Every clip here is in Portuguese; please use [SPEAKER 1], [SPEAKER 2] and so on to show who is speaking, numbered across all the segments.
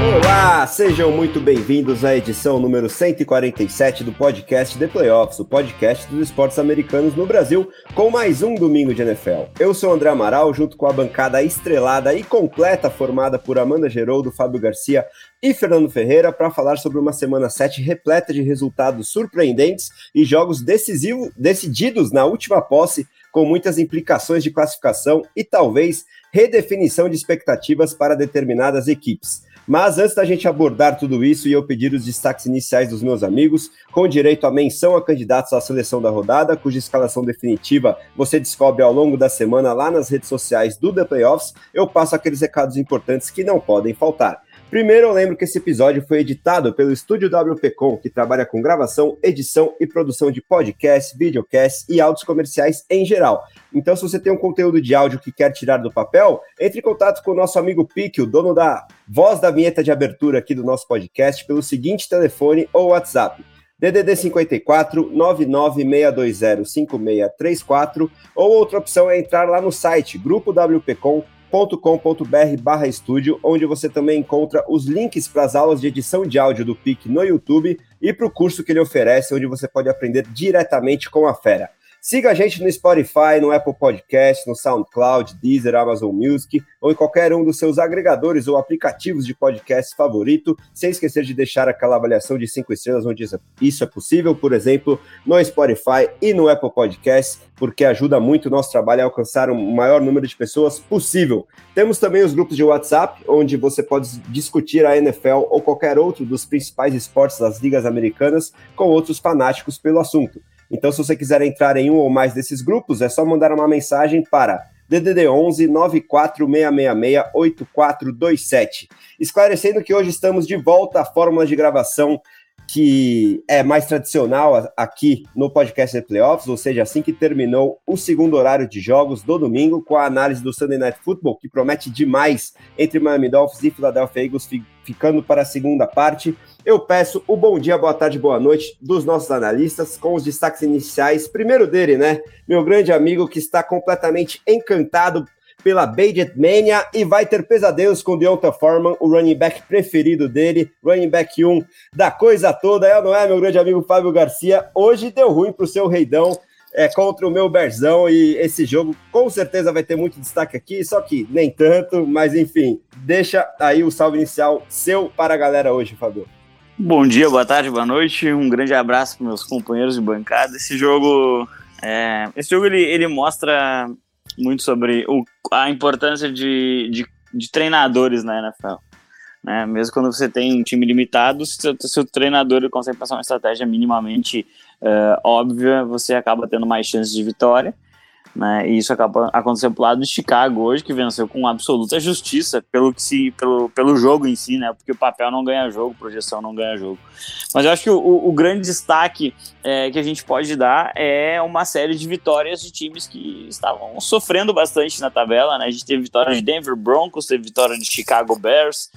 [SPEAKER 1] Olá, sejam muito bem-vindos à edição número 147 do podcast The Playoffs, o podcast dos esportes americanos no Brasil, com mais um domingo de NFL. Eu sou André Amaral, junto com a bancada estrelada e completa formada por Amanda Geroldo, Fábio Garcia e Fernando Ferreira para falar sobre uma semana 7 repleta de resultados surpreendentes e jogos decisivos, decididos na última posse, com muitas implicações de classificação e talvez redefinição de expectativas para determinadas equipes. Mas antes da gente abordar tudo isso e eu pedir os destaques iniciais dos meus amigos, com direito à menção a candidatos à seleção da rodada, cuja escalação definitiva você descobre ao longo da semana lá nas redes sociais do The Playoffs, eu passo aqueles recados importantes que não podem faltar. Primeiro, eu lembro que esse episódio foi editado pelo Estúdio WPcom, que trabalha com gravação, edição e produção de podcasts, videocasts e áudios comerciais em geral. Então, se você tem um conteúdo de áudio que quer tirar do papel, entre em contato com o nosso amigo Pique, o dono da voz da vinheta de abertura aqui do nosso podcast, pelo seguinte telefone ou WhatsApp. DDD 54 99620 5634 ou outra opção é entrar lá no site grupo WPcom com.br barra estúdio, onde você também encontra os links para as aulas de edição de áudio do PIC no YouTube e para o curso que ele oferece, onde você pode aprender diretamente com a fera. Siga a gente no Spotify, no Apple Podcast, no SoundCloud, Deezer, Amazon Music ou em qualquer um dos seus agregadores ou aplicativos de podcast favorito, sem esquecer de deixar aquela avaliação de cinco estrelas onde isso é possível, por exemplo, no Spotify e no Apple Podcast, porque ajuda muito o nosso trabalho a alcançar o maior número de pessoas possível. Temos também os grupos de WhatsApp, onde você pode discutir a NFL ou qualquer outro dos principais esportes das ligas americanas com outros fanáticos pelo assunto. Então, se você quiser entrar em um ou mais desses grupos, é só mandar uma mensagem para DDD 11 94666 8427. Esclarecendo que hoje estamos de volta à fórmula de gravação que é mais tradicional aqui no podcast de Playoffs, ou seja, assim que terminou o segundo horário de jogos do domingo, com a análise do Sunday Night Football, que promete demais entre Miami Dolphins e Philadelphia Eagles, ficando para a segunda parte. Eu peço o bom dia, boa tarde, boa noite dos nossos analistas, com os destaques iniciais. Primeiro dele, né? Meu grande amigo que está completamente encantado pela Bajet Mania e vai ter pesadelos com Deonta Foreman, o running back preferido dele, running back 1 da coisa toda, é não é, meu grande amigo Fábio Garcia? Hoje deu ruim para o seu Reidão é, contra o meu Berzão e esse jogo com certeza vai ter muito destaque aqui, só que nem tanto, mas enfim, deixa aí o salve inicial seu para a galera hoje, Fábio.
[SPEAKER 2] Bom dia, boa tarde, boa noite. Um grande abraço para meus companheiros de bancada. Esse jogo, é, esse jogo ele, ele mostra muito sobre o, a importância de, de, de, treinadores na NFL. Né? Mesmo quando você tem um time limitado, se, se o treinador consegue passar uma estratégia minimamente uh, óbvia, você acaba tendo mais chances de vitória. Né? E isso acaba acontecendo pro lado de Chicago hoje, que venceu com absoluta justiça pelo, que se, pelo, pelo jogo em si, né? Porque o papel não ganha jogo, projeção não ganha jogo. Mas eu acho que o, o grande destaque é, que a gente pode dar é uma série de vitórias de times que estavam sofrendo bastante na tabela, né? A gente teve vitória de Denver Broncos, teve vitória de Chicago Bears.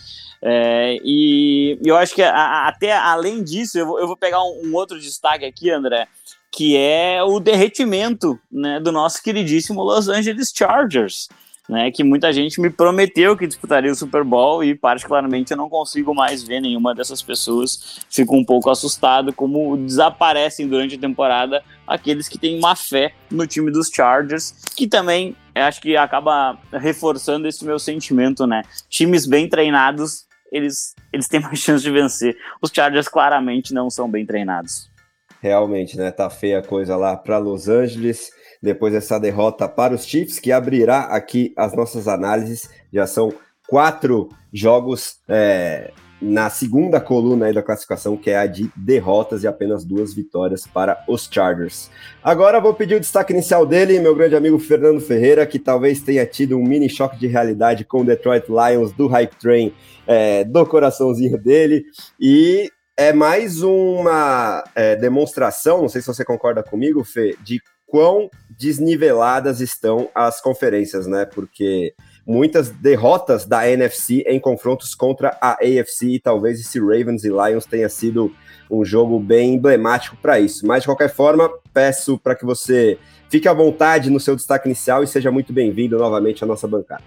[SPEAKER 2] É, e eu acho que a, até além disso, eu vou, eu vou pegar um, um outro destaque aqui, André que é o derretimento né, do nosso queridíssimo Los Angeles Chargers, né, que muita gente me prometeu que disputaria o Super Bowl e particularmente eu não consigo mais ver nenhuma dessas pessoas. Fico um pouco assustado como desaparecem durante a temporada aqueles que têm má fé no time dos Chargers, que também acho que acaba reforçando esse meu sentimento, né? Times bem treinados, eles, eles têm mais chance de vencer. Os Chargers claramente não são bem treinados.
[SPEAKER 1] Realmente, né? Tá feia a coisa lá para Los Angeles. Depois dessa derrota para os Chiefs, que abrirá aqui as nossas análises. Já são quatro jogos é, na segunda coluna da classificação, que é a de derrotas e apenas duas vitórias para os Chargers. Agora vou pedir o destaque inicial dele, meu grande amigo Fernando Ferreira, que talvez tenha tido um mini choque de realidade com o Detroit Lions do Hype Train é, do coraçãozinho dele. E é mais uma é, demonstração, não sei se você concorda comigo, Fê, de quão desniveladas estão as conferências, né? Porque muitas derrotas da NFC em confrontos contra a AFC e talvez esse Ravens e Lions tenha sido um jogo bem emblemático para isso. Mas de qualquer forma, peço para que você fique à vontade no seu destaque inicial e seja muito bem-vindo novamente à nossa bancada.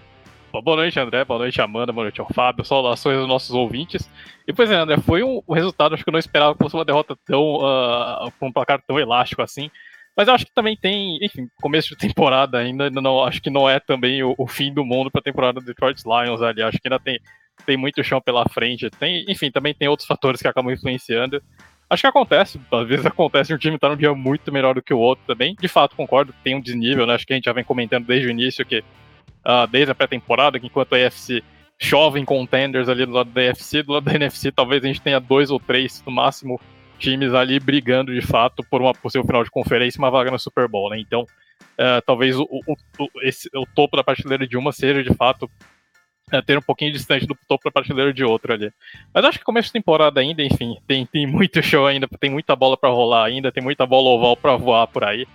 [SPEAKER 3] Boa noite, André. Boa noite, Amanda. Boa noite ao Fábio. Saudações aos nossos ouvintes. E pois é, André, foi um resultado, acho que eu não esperava que fosse uma derrota tão. Uh, com um placar tão elástico assim. Mas eu acho que também tem, enfim, começo de temporada ainda, não, acho que não é também o, o fim do mundo para a temporada do Detroit Lions ali. Acho que ainda tem, tem muito chão pela frente. Tem, enfim, também tem outros fatores que acabam influenciando. Acho que acontece, às vezes acontece um time estar tá num dia muito melhor do que o outro também. De fato, concordo, tem um desnível, né? Acho que a gente já vem comentando desde o início que, uh, desde a pré-temporada, que enquanto a AFC chove em contenders ali do lado da AFC, do lado da NFC talvez a gente tenha dois ou três, no máximo, times ali brigando de fato por uma possível final de conferência e uma vaga no Super Bowl, né? Então, uh, talvez o, o, o, esse, o topo da prateleira de uma seja de fato uh, ter um pouquinho distante do topo da prateleira de outra ali. Mas acho que começo de temporada ainda, enfim, tem, tem muito show ainda, tem muita bola para rolar ainda, tem muita bola oval para voar por aí.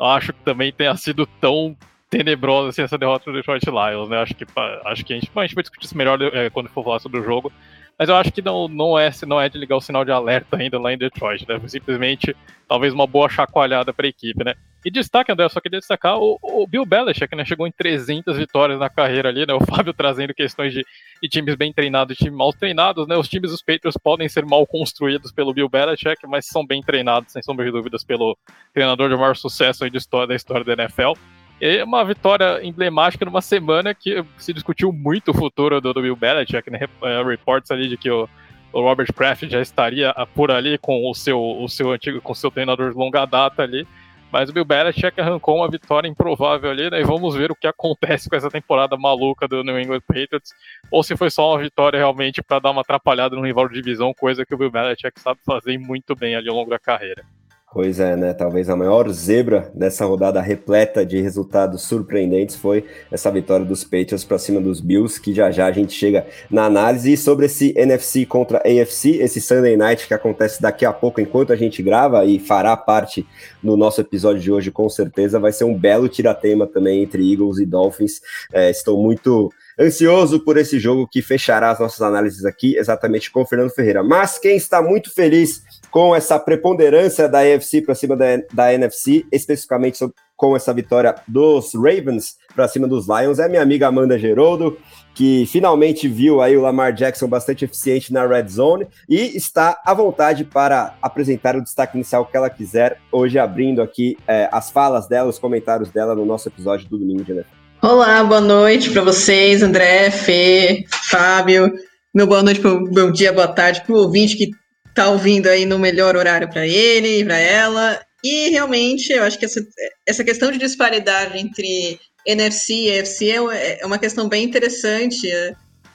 [SPEAKER 3] Acho que também tenha sido tão tenebrosa assim, essa derrota do Detroit Lions, né? Acho que, acho que a gente, a gente vai discutir isso melhor é, quando for falar sobre o jogo. Mas eu acho que não, não, é, não é de ligar o sinal de alerta ainda lá em Detroit, né? Simplesmente, talvez uma boa chacoalhada para a equipe, né? E destaque, André, eu só queria destacar o, o Bill Belichick, né? Chegou em 300 vitórias na carreira ali, né? O Fábio trazendo questões de, de times bem treinados e times mal treinados, né? Os times dos Patriots podem ser mal construídos pelo Bill Belichick, mas são bem treinados, sem sombra de dúvidas, pelo treinador de maior sucesso aí de história, da história da NFL. E uma vitória emblemática numa semana que se discutiu muito o futuro do, do Bill Belichick, né? É, reports ali de que o, o Robert Kraft já estaria por ali com o seu, o seu antigo, com seu treinador de longa data ali. Mas o Bill Belichick arrancou uma vitória improvável ali, né? E vamos ver o que acontece com essa temporada maluca do New England Patriots. Ou se foi só uma vitória realmente para dar uma atrapalhada no rival de divisão, coisa que o Bill Belichick sabe fazer muito bem ali ao longo da carreira.
[SPEAKER 1] Pois é, né? Talvez a maior zebra dessa rodada repleta de resultados surpreendentes foi essa vitória dos Patriots para cima dos Bills, que já já a gente chega na análise. E sobre esse NFC contra AFC, esse Sunday Night que acontece daqui a pouco, enquanto a gente grava e fará parte no nosso episódio de hoje, com certeza, vai ser um belo tiratema também entre Eagles e Dolphins. É, estou muito ansioso por esse jogo que fechará as nossas análises aqui, exatamente com o Fernando Ferreira. Mas quem está muito feliz com essa preponderância da AFC para cima da, da NFC, especificamente com essa vitória dos Ravens para cima dos Lions, é minha amiga Amanda Geroldo, que finalmente viu aí o Lamar Jackson bastante eficiente na red zone e está à vontade para apresentar o destaque inicial que ela quiser, hoje abrindo aqui é, as falas dela, os comentários dela no nosso episódio do Domingo de NFL.
[SPEAKER 4] Olá, boa noite para vocês, André, Fê, Fábio. Meu boa noite, meu dia, boa tarde para o ouvinte que tá ouvindo aí no melhor horário para ele, para ela. E realmente, eu acho que essa, essa questão de disparidade entre NFC e AFC é, é uma questão bem interessante.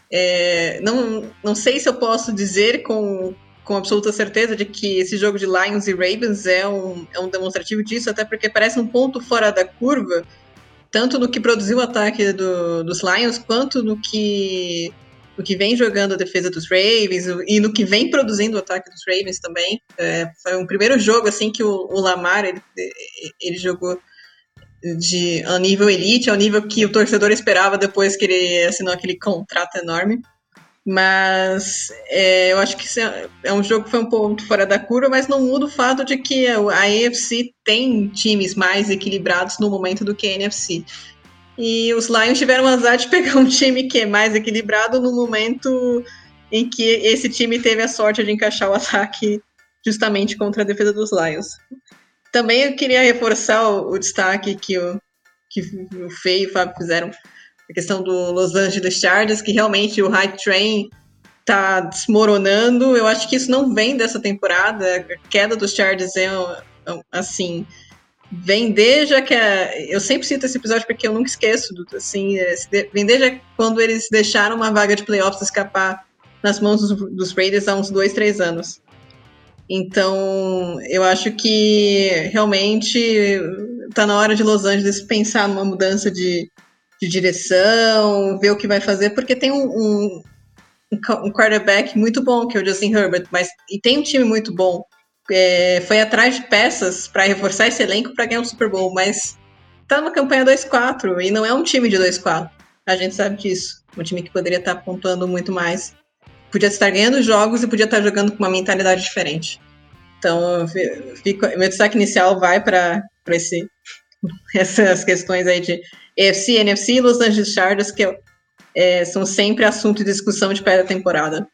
[SPEAKER 4] É, não, não sei se eu posso dizer com, com absoluta certeza de que esse jogo de Lions e Ravens é um, é um demonstrativo disso, até porque parece um ponto fora da curva, tanto no que produziu o ataque do, dos Lions, quanto no que no que vem jogando a defesa dos Ravens e no que vem produzindo o ataque dos Ravens também. É, foi um primeiro jogo assim que o, o Lamar ele, ele jogou de a nível elite, ao nível que o torcedor esperava depois que ele assinou aquele contrato enorme. Mas é, eu acho que é, é um jogo que foi um ponto fora da curva, mas não muda o fato de que a AFC tem times mais equilibrados no momento do que a NFC. E os Lions tiveram azar de pegar um time que é mais equilibrado no momento em que esse time teve a sorte de encaixar o ataque justamente contra a defesa dos Lions. Também eu queria reforçar o, o destaque que o, que o Fê e o Fábio fizeram, a questão do Los Angeles Chargers, que realmente o High Train tá desmoronando. Eu acho que isso não vem dessa temporada. A queda dos Chargers é assim vem desde que a, eu sempre cito esse episódio porque eu nunca esqueço assim é, vem desde quando eles deixaram uma vaga de playoffs escapar nas mãos dos, dos Raiders há uns dois três anos então eu acho que realmente está na hora de Los Angeles pensar numa mudança de, de direção ver o que vai fazer porque tem um, um um quarterback muito bom que é o Justin Herbert mas e tem um time muito bom é, foi atrás de peças para reforçar esse elenco para ganhar um Super Bowl, mas tá numa campanha 2-4 e não é um time de 2-4. A gente sabe disso. Um time que poderia estar tá pontuando muito mais. Podia estar ganhando jogos e podia estar tá jogando com uma mentalidade diferente. Então, fico, meu destaque inicial vai para essas questões aí de EFC, NFC e Los Angeles Chargers, que é, são sempre assunto de discussão de pré-temporada.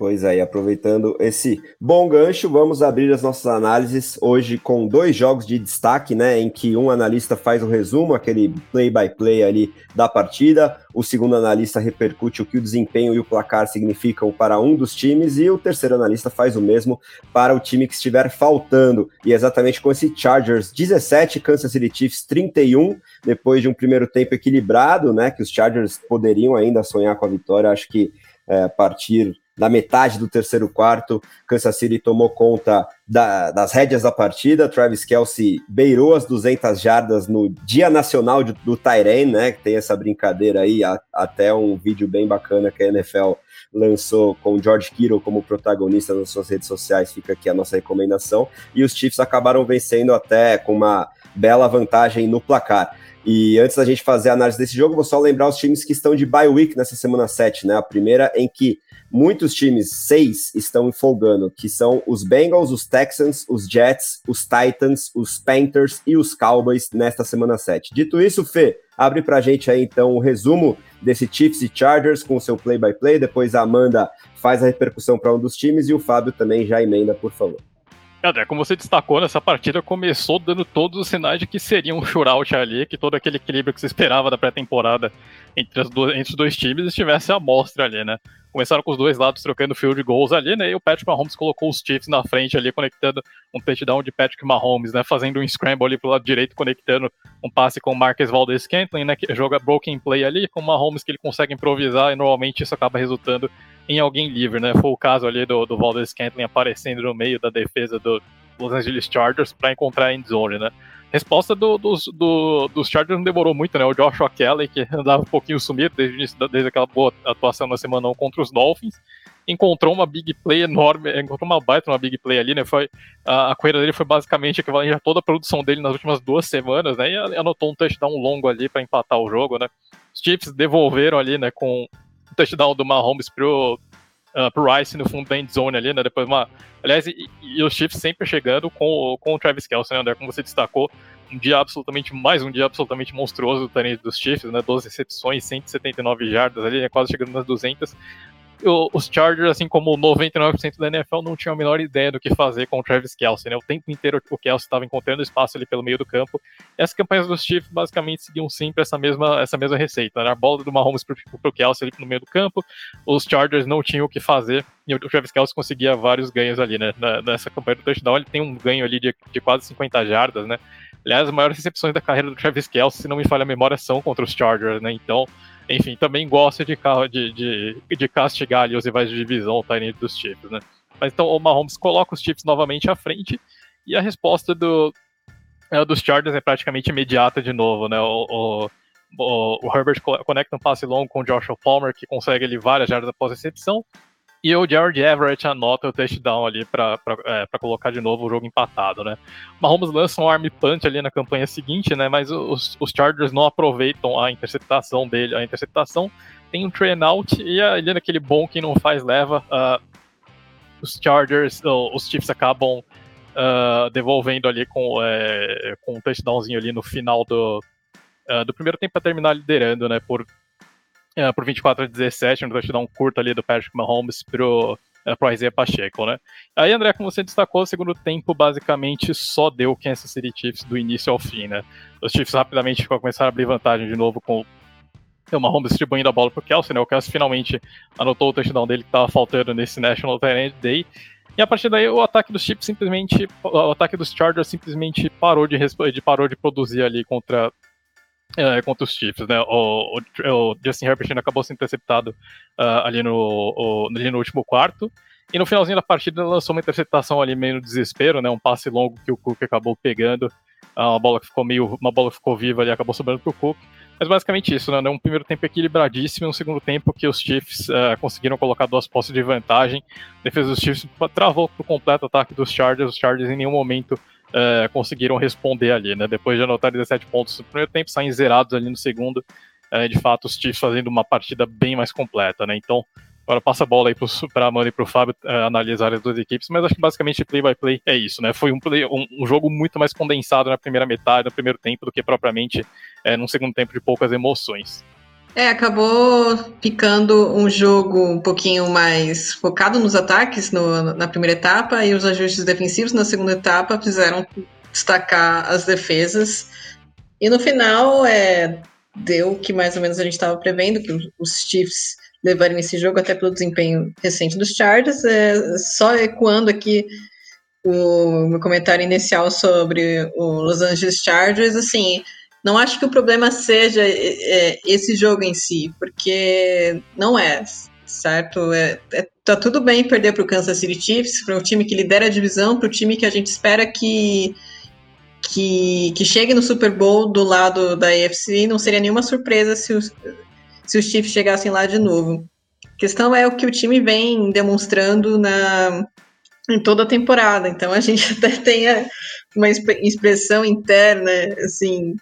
[SPEAKER 1] Pois é, aproveitando esse bom gancho, vamos abrir as nossas análises hoje com dois jogos de destaque, né? Em que um analista faz o resumo, aquele play-by-play -play ali da partida, o segundo analista repercute o que o desempenho e o placar significam para um dos times, e o terceiro analista faz o mesmo para o time que estiver faltando. E exatamente com esse Chargers 17, Kansas City Chiefs 31, depois de um primeiro tempo equilibrado, né? Que os Chargers poderiam ainda sonhar com a vitória, acho que é, partir da metade do terceiro quarto, Kansas City tomou conta da, das rédeas da partida. Travis Kelsey beirou as 200 jardas no Dia Nacional de, do Tyrene, né? Que tem essa brincadeira aí, a, até um vídeo bem bacana que a NFL lançou com George Kittle como protagonista nas suas redes sociais. Fica aqui a nossa recomendação. E os Chiefs acabaram vencendo até com uma bela vantagem no placar. E antes da gente fazer a análise desse jogo, vou só lembrar os times que estão de bye week nessa semana 7, né? A primeira em que muitos times, seis, estão folgando, que são os Bengals, os Texans, os Jets, os Titans, os Panthers e os Cowboys nesta semana 7. Dito isso, Fê, abre pra gente aí então o resumo desse Chiefs e Chargers com o seu play-by-play, -play. depois a Amanda faz a repercussão para um dos times e o Fábio também já emenda, por favor.
[SPEAKER 3] André, como você destacou, nessa partida começou dando todos os sinais de que seria um shootout ali, que todo aquele equilíbrio que se esperava da pré-temporada entre, entre, os dois times estivesse à mostra ali, né? Começaram com os dois lados trocando field goals ali, né? E o Patrick Mahomes colocou os Chiefs na frente ali, conectando um touchdown de Patrick Mahomes, né? Fazendo um scramble ali pro lado direito, conectando um passe com o Marcus Valdez Scantling, né? Que joga broken play ali, com o Mahomes que ele consegue improvisar e normalmente isso acaba resultando em alguém livre, né? Foi o caso ali do, do Valdez Scantling aparecendo no meio da defesa do Los Angeles Chargers para encontrar a endzone, né? Resposta do, dos, do, dos Chargers não demorou muito, né? O Joshua Kelly, que andava um pouquinho sumido desde, desde aquela boa atuação na semana 1 contra os Dolphins, encontrou uma big play enorme, encontrou uma baita, uma big play ali, né? Foi, a, a corrida dele foi basicamente equivalente a toda a produção dele nas últimas duas semanas, né? E anotou um touchdown longo ali para empatar o jogo, né? Os Chiefs devolveram ali, né, com touchdown do Mahomes pro, uh, pro Rice no fundo da end zone ali, né? Depois uma. Aliás, e, e os Chiefs sempre chegando com, com o Travis Kelce, né, André? Como você destacou, um dia absolutamente, mais um dia absolutamente monstruoso do dos Chiefs, né? 12 recepções, 179 jardas ali, né, quase chegando nas 200 os Chargers, assim como 99% da NFL, não tinham a menor ideia do que fazer com o Travis Kelsey, né? O tempo inteiro o Kelsey estava encontrando espaço ali pelo meio do campo. E as campanhas dos Chiefs basicamente seguiam sempre essa mesma, essa mesma receita, né? A bola do Mahomes pro, pro Kelsey ali no meio do campo, os Chargers não tinham o que fazer e o Travis Kelsey conseguia vários ganhos ali, né? Nessa campanha do touchdown ele tem um ganho ali de, de quase 50 jardas, né? Aliás, as maiores recepções da carreira do Travis Kelsey, se não me falha a memória, são contra os Chargers, né? Então, enfim, também gosta de, de, de, de castigar ali os rivais de divisão, tá dos Chiefs, né? Mas então o Mahomes coloca os Chiefs novamente à frente e a resposta do, é, dos Chargers é praticamente imediata de novo, né? O, o, o, o Herbert conecta um passe longo com o Joshua Palmer, que consegue ali várias jardas após a recepção, e o Jared Everett anota o touchdown ali para é, colocar de novo o jogo empatado, né? Mahomes lança um arm punch ali na campanha seguinte, né? Mas os, os Chargers não aproveitam a interceptação dele. A interceptação tem um train out e ali naquele bom que não faz leva, uh, os Chargers, uh, os Chiefs acabam uh, devolvendo ali com, é, com um touchdownzinho ali no final do, ah, do primeiro tempo para terminar liderando, né? Por uh, por 24 a 17, um touchdown curto ali do Patrick Mahomes pro, uh, pro Isaiah Pacheco, né? Aí, André, como você destacou, o segundo tempo basicamente só deu Kansas City Chiefs do início ao fim, né? Os Chiefs rapidamente começaram a abrir vantagem de novo com o Mahomes distribuindo a bola pro Kelsey, né? O Kelsey finalmente anotou o touchdown dele que estava faltando nesse National Talent Day. E a partir daí o ataque dos Chiefs simplesmente, o ataque dos Chargers simplesmente parou de, de parou de produzir ali contra é, contra os Chiefs, né? O, o, o Justin Herbert acabou sendo interceptado uh, ali, no, o, ali no último quarto. E no finalzinho da partida lançou uma interceptação ali meio no desespero, né? Um passe longo que o Cook acabou pegando. Uh, uma bola que ficou meio. Uma bola ficou viva ali, acabou sobrando pro Cook. Mas basicamente isso, né? Um primeiro tempo equilibradíssimo um segundo tempo que os Chiefs uh, conseguiram colocar duas posses de vantagem. A defesa dos Chiefs travou por completo o ataque dos Chargers. Os Chargers em nenhum momento é, conseguiram responder ali, né? Depois de anotar 17 pontos no primeiro tempo, saem zerados ali no segundo. É, de fato, os Chiefs fazendo uma partida bem mais completa, né? Então, agora passa a bola aí para a Amanda e para o Fábio é, analisar as duas equipes, mas acho que basicamente play by play é isso, né? Foi um, play, um, um jogo muito mais condensado na primeira metade, no primeiro tempo, do que propriamente é, num segundo tempo de poucas emoções.
[SPEAKER 4] É, acabou ficando um jogo um pouquinho mais focado nos ataques no, na primeira etapa e os ajustes defensivos na segunda etapa fizeram destacar as defesas. E no final, é, deu que mais ou menos a gente estava prevendo, que os Chiefs levariam esse jogo até pelo desempenho recente dos Chargers. É, só ecoando aqui o meu comentário inicial sobre o Los Angeles Chargers, assim, não acho que o problema seja é, é, esse jogo em si, porque não é, certo? É, é tá tudo bem perder para o Kansas City Chiefs, para o time que lidera a divisão, para o time que a gente espera que, que, que chegue no Super Bowl do lado da AFC. Não seria nenhuma surpresa se os, se os Chiefs chegassem lá de novo. A questão é o que o time vem demonstrando na, em toda a temporada. Então a gente até tem uma expressão interna, assim,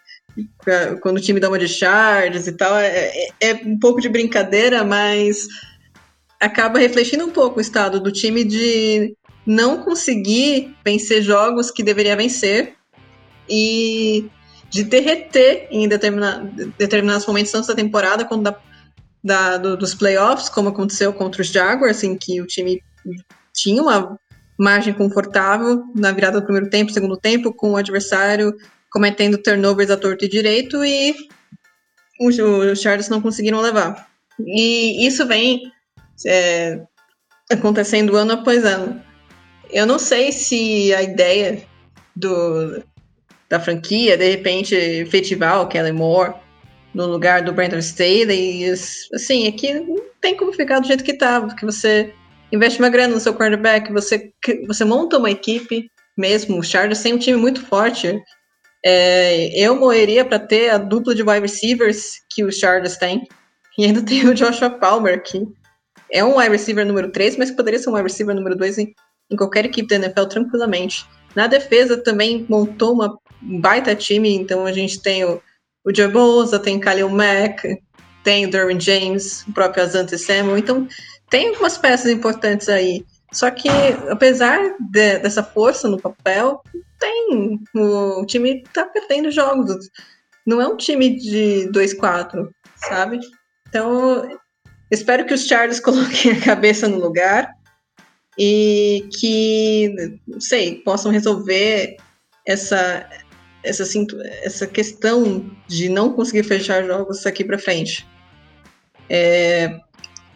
[SPEAKER 4] quando o time dá uma de charges e tal, é, é, é, um pouco de brincadeira, mas acaba refletindo um pouco o estado do time de não conseguir vencer jogos que deveria vencer e de derreter em determina, determinados momentos tanto da temporada quanto da, da do, dos playoffs, como aconteceu contra os Jaguars, em que o time tinha uma margem confortável na virada do primeiro tempo, segundo tempo, com o adversário cometendo turnovers a torto e direito e os, Chargers não conseguiram levar. E isso vem é, acontecendo ano após ano. Eu não sei se a ideia do, da franquia, de repente, efetivar o Kellen Moore no lugar do Brandon Staley, assim, aqui é não tem como ficar do jeito que tá, porque você investe uma grana no seu quarterback, você, você monta uma equipe mesmo, o Chargers tem um time muito forte, é, eu morreria para ter a dupla de wide receivers que os Chargers têm. E ainda tem o Joshua Palmer, que é um wide receiver número 3, mas poderia ser um wide receiver número 2 em, em qualquer equipe da NFL tranquilamente. Na defesa também montou uma baita time, então a gente tem o, o Joe Bosa, tem o Khalil Mack, tem o Derwin James, o próprio Asante Samuel, então tem algumas peças importantes aí. Só que, apesar de, dessa força no papel, tem. O time tá perdendo jogos. Não é um time de 2-4, sabe? Então, espero que os Chargers coloquem a cabeça no lugar e que, não sei, possam resolver essa, essa, essa questão de não conseguir fechar jogos aqui para frente. É,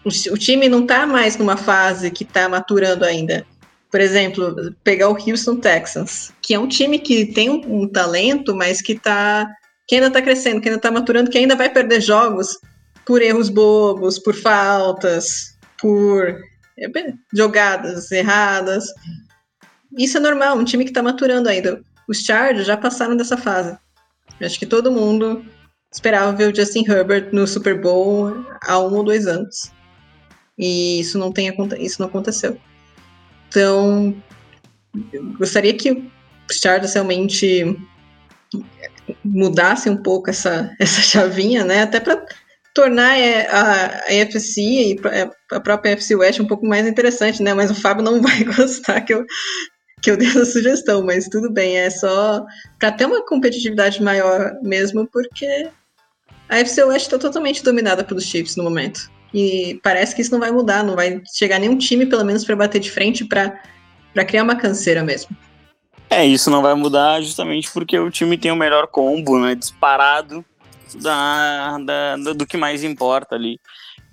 [SPEAKER 4] o, time não está mais numa fase que está maturando ainda por exemplo, pegar o Houston Texans, que é um time que tem um, um talento, mas que tá que ainda está crescendo, que ainda está maturando, que ainda vai perder jogos por erros bobos, por faltas, por é, jogadas erradas. Isso é normal, um time que está maturando ainda. Os Chargers já passaram dessa fase. acho que todo mundo esperava ver o Justin Herbert no Super Bowl há um ou dois anos. E isso não, tem, isso não aconteceu. Então, gostaria que os Chargers realmente mudassem um pouco essa, essa chavinha, né? Até para tornar é, a, a EFC e é, a própria EFC West um pouco mais interessante, né? Mas o Fábio não vai gostar que eu, que eu dê essa sugestão, mas tudo bem, é só para ter uma competitividade maior mesmo, porque a EFC West está totalmente dominada pelos Chiefs no momento. E parece que isso não vai mudar, não vai chegar nenhum time, pelo menos, para bater de frente para criar uma canseira mesmo.
[SPEAKER 2] É, isso não vai mudar justamente porque o time tem o melhor combo, né? Disparado da, da, do que mais importa ali,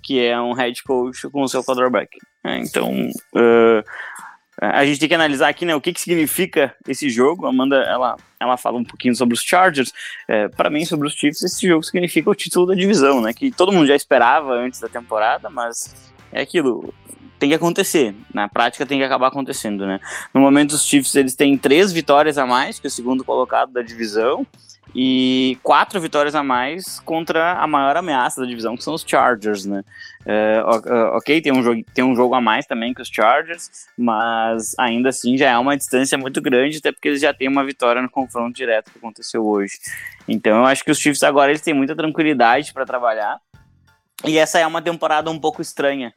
[SPEAKER 2] que é um head coach com o seu quarterback. É, então, uh, a gente tem que analisar aqui né, o que, que significa esse jogo. Amanda ela, ela fala um pouquinho sobre os Chargers. É, para mim, sobre os Chiefs, esse jogo significa o título da divisão, né? Que todo mundo já esperava antes da temporada, mas é aquilo. Tem que acontecer. Na prática, tem que acabar acontecendo, né? No momento, os Chiefs eles têm três vitórias a mais que o segundo colocado da divisão. E quatro vitórias a mais contra a maior ameaça da divisão, que são os Chargers, né? É, ok, tem um, jogo, tem um jogo a mais também que os Chargers, mas ainda assim já é uma distância muito grande, até porque eles já têm uma vitória no confronto direto que aconteceu hoje. Então eu acho que os Chiefs agora eles têm muita tranquilidade para trabalhar, e essa é uma temporada um pouco estranha,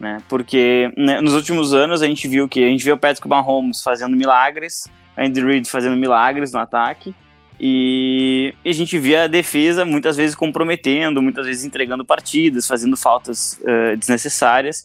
[SPEAKER 2] né? Porque né, nos últimos anos a gente viu que a gente viu o Patrick Mahomes fazendo milagres, Andy Reid fazendo milagres no ataque, e, a gente via a defesa muitas vezes comprometendo, muitas vezes entregando partidas, fazendo faltas uh, desnecessárias.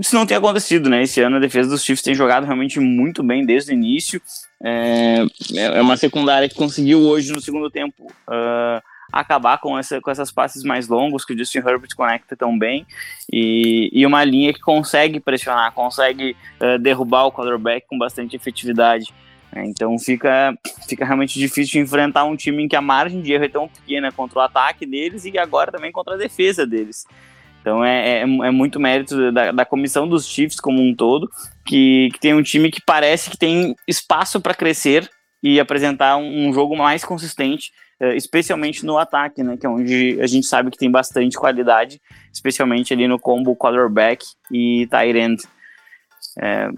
[SPEAKER 2] Isso não tem acontecido, né? Esse ano a defesa dos Chiefs tem jogado realmente muito bem desde o início. É, é uma secundária que conseguiu hoje no segundo tempo uh, acabar com, essa, com essas passes mais longos que o Justin Herbert conecta tão bem e, e uma linha que consegue pressionar, consegue uh, derrubar o quarterback com bastante efetividade. É, então fica, fica realmente difícil enfrentar um time em que a margem de erro é tão pequena contra o ataque deles e agora também contra a defesa deles. Então é, é, é muito mérito da, da, comissão dos Chiefs como um todo, que, que tem um time que parece que tem espaço para crescer e apresentar um, um, jogo mais consistente, é, especialmente no ataque, né, que é onde a gente sabe que tem bastante qualidade, especialmente ali no combo quarterback e tight end. É,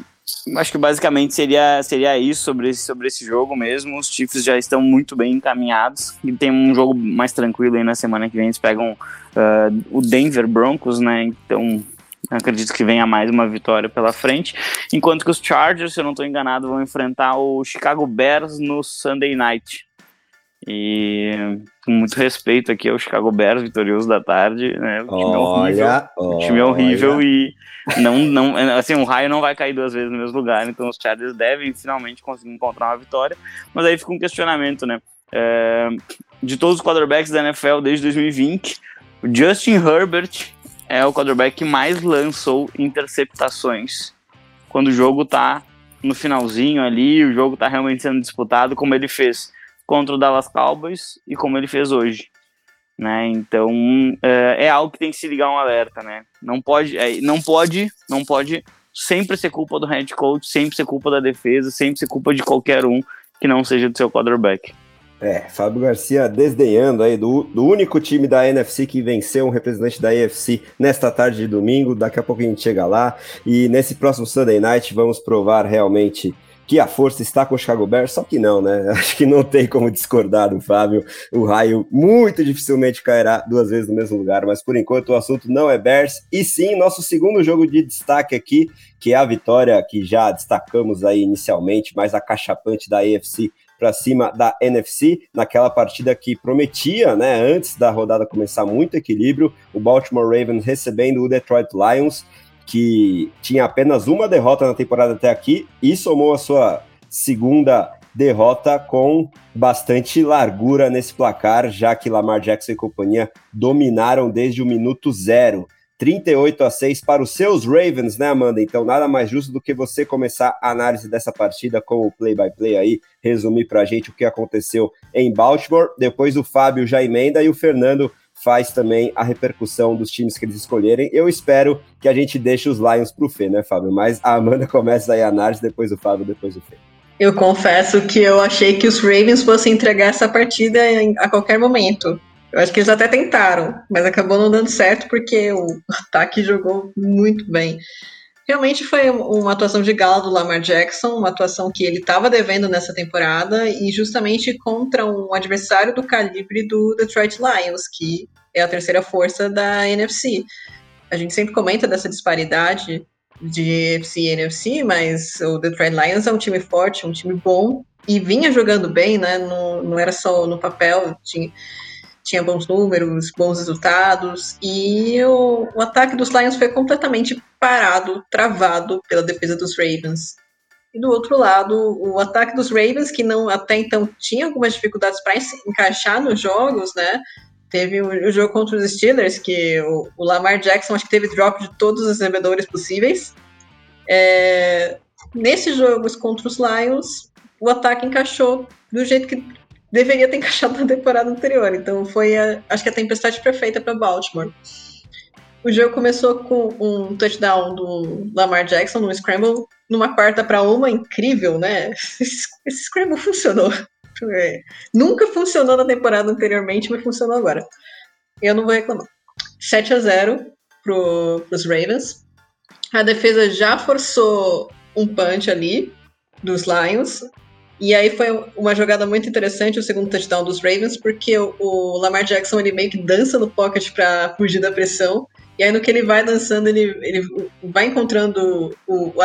[SPEAKER 2] acho que basicamente seria, seria isso sobre esse, sobre esse jogo mesmo. Os Chiefs já estão muito bem encaminhados. E tem um jogo mais tranquilo aí na semana que vem. Eles pegam uh, o Denver Broncos, né? Então acredito que venha mais uma vitória pela frente. Enquanto que os Chargers, se eu não estou enganado, vão enfrentar o Chicago Bears no Sunday Night. E com muito respeito aqui ao Chicago Bears, vitorioso da tarde, né? O time olha, é horrível. Time é horrível e não, não, assim, um raio não vai cair duas vezes no mesmo lugar, então os Chargers devem finalmente conseguir encontrar uma vitória. Mas aí fica um questionamento, né? É, de todos os quarterbacks da NFL desde 2020, o Justin Herbert é o quarterback que mais lançou interceptações quando o jogo tá no finalzinho ali, o jogo tá realmente sendo disputado, como ele fez contra o Dallas Cowboys e como ele fez hoje. Né? Então é, é algo que tem que se ligar um alerta, né? Não pode, é, não pode, não pode sempre ser culpa do head coach, sempre ser culpa da defesa, sempre ser culpa de qualquer um que não seja do seu quarterback.
[SPEAKER 1] É, Fábio Garcia desdenhando aí do, do único time da NFC que venceu um representante da AFC nesta tarde de domingo. Daqui a pouco a gente chega lá. E nesse próximo Sunday Night vamos provar realmente que a força está com o Chicago Bears, só que não, né? Acho que não tem como discordar do Fábio. O raio muito dificilmente cairá duas vezes no mesmo lugar, mas por enquanto o assunto não é Bears, e sim nosso segundo jogo de destaque aqui, que é a vitória que já destacamos aí inicialmente, mais acachapante da AFC para cima da NFC, naquela partida que prometia, né, antes da rodada começar, muito equilíbrio, o Baltimore Ravens recebendo o Detroit Lions que tinha apenas uma derrota na temporada até aqui e somou a sua segunda derrota com bastante largura nesse placar, já que Lamar Jackson e companhia dominaram desde o minuto zero. 38 a 6 para os seus Ravens, né, Amanda? Então, nada mais justo do que você começar a análise dessa partida com o play-by-play -play aí, resumir para a gente o que aconteceu em Baltimore. Depois o Fábio já emenda e o Fernando faz também a repercussão dos times que eles escolherem. Eu espero que a gente deixe os Lions para o Fê, né, Fábio? Mas a Amanda começa aí a análise, depois o Fábio, depois o Fê.
[SPEAKER 4] Eu confesso que eu achei que os Ravens fossem entregar essa partida a qualquer momento. Eu acho que eles até tentaram, mas acabou não dando certo porque o ataque jogou muito bem. Realmente foi uma atuação de gala do Lamar Jackson, uma atuação que ele estava devendo nessa temporada e justamente contra um adversário do calibre do Detroit Lions, que é a terceira força da NFC. A gente sempre comenta dessa disparidade de NFC e NFC, mas o Detroit Lions é um time forte, um time bom e vinha jogando bem, né? Não, não era só no papel, tinha tinha bons números, bons resultados, e o, o, ataque dos Lions foi completamente parado, travado pela defesa dos Ravens. E do outro lado, o ataque dos Ravens, que não até então tinha algumas dificuldades para encaixar nos jogos, né? Teve o, o, jogo contra os Steelers, que o, o, Lamar Jackson acho que teve drop de todos os recebedores possíveis. É, nesses jogos contra os Lions, o ataque encaixou do jeito que deveria ter encaixado na temporada anterior. Então foi, a, acho que a tempestade perfeita para Baltimore. O jogo começou com um touchdown do Lamar Jackson no scramble, numa quarta para uma, incrível, né? Esse, scramble funcionou. É, nunca funcionou na temporada anteriormente, mas funcionou agora. Eu não vou reclamar. 7 a 0 pro, pros Ravens. A defesa já forçou um punch ali dos Lions. E aí foi uma jogada muito interessante, o segundo touchdown dos Ravens, porque o, o Lamar Jackson ele meio que dança no pocket para fugir da pressão. E aí no que ele vai dançando, ele, ele vai encontrando o, o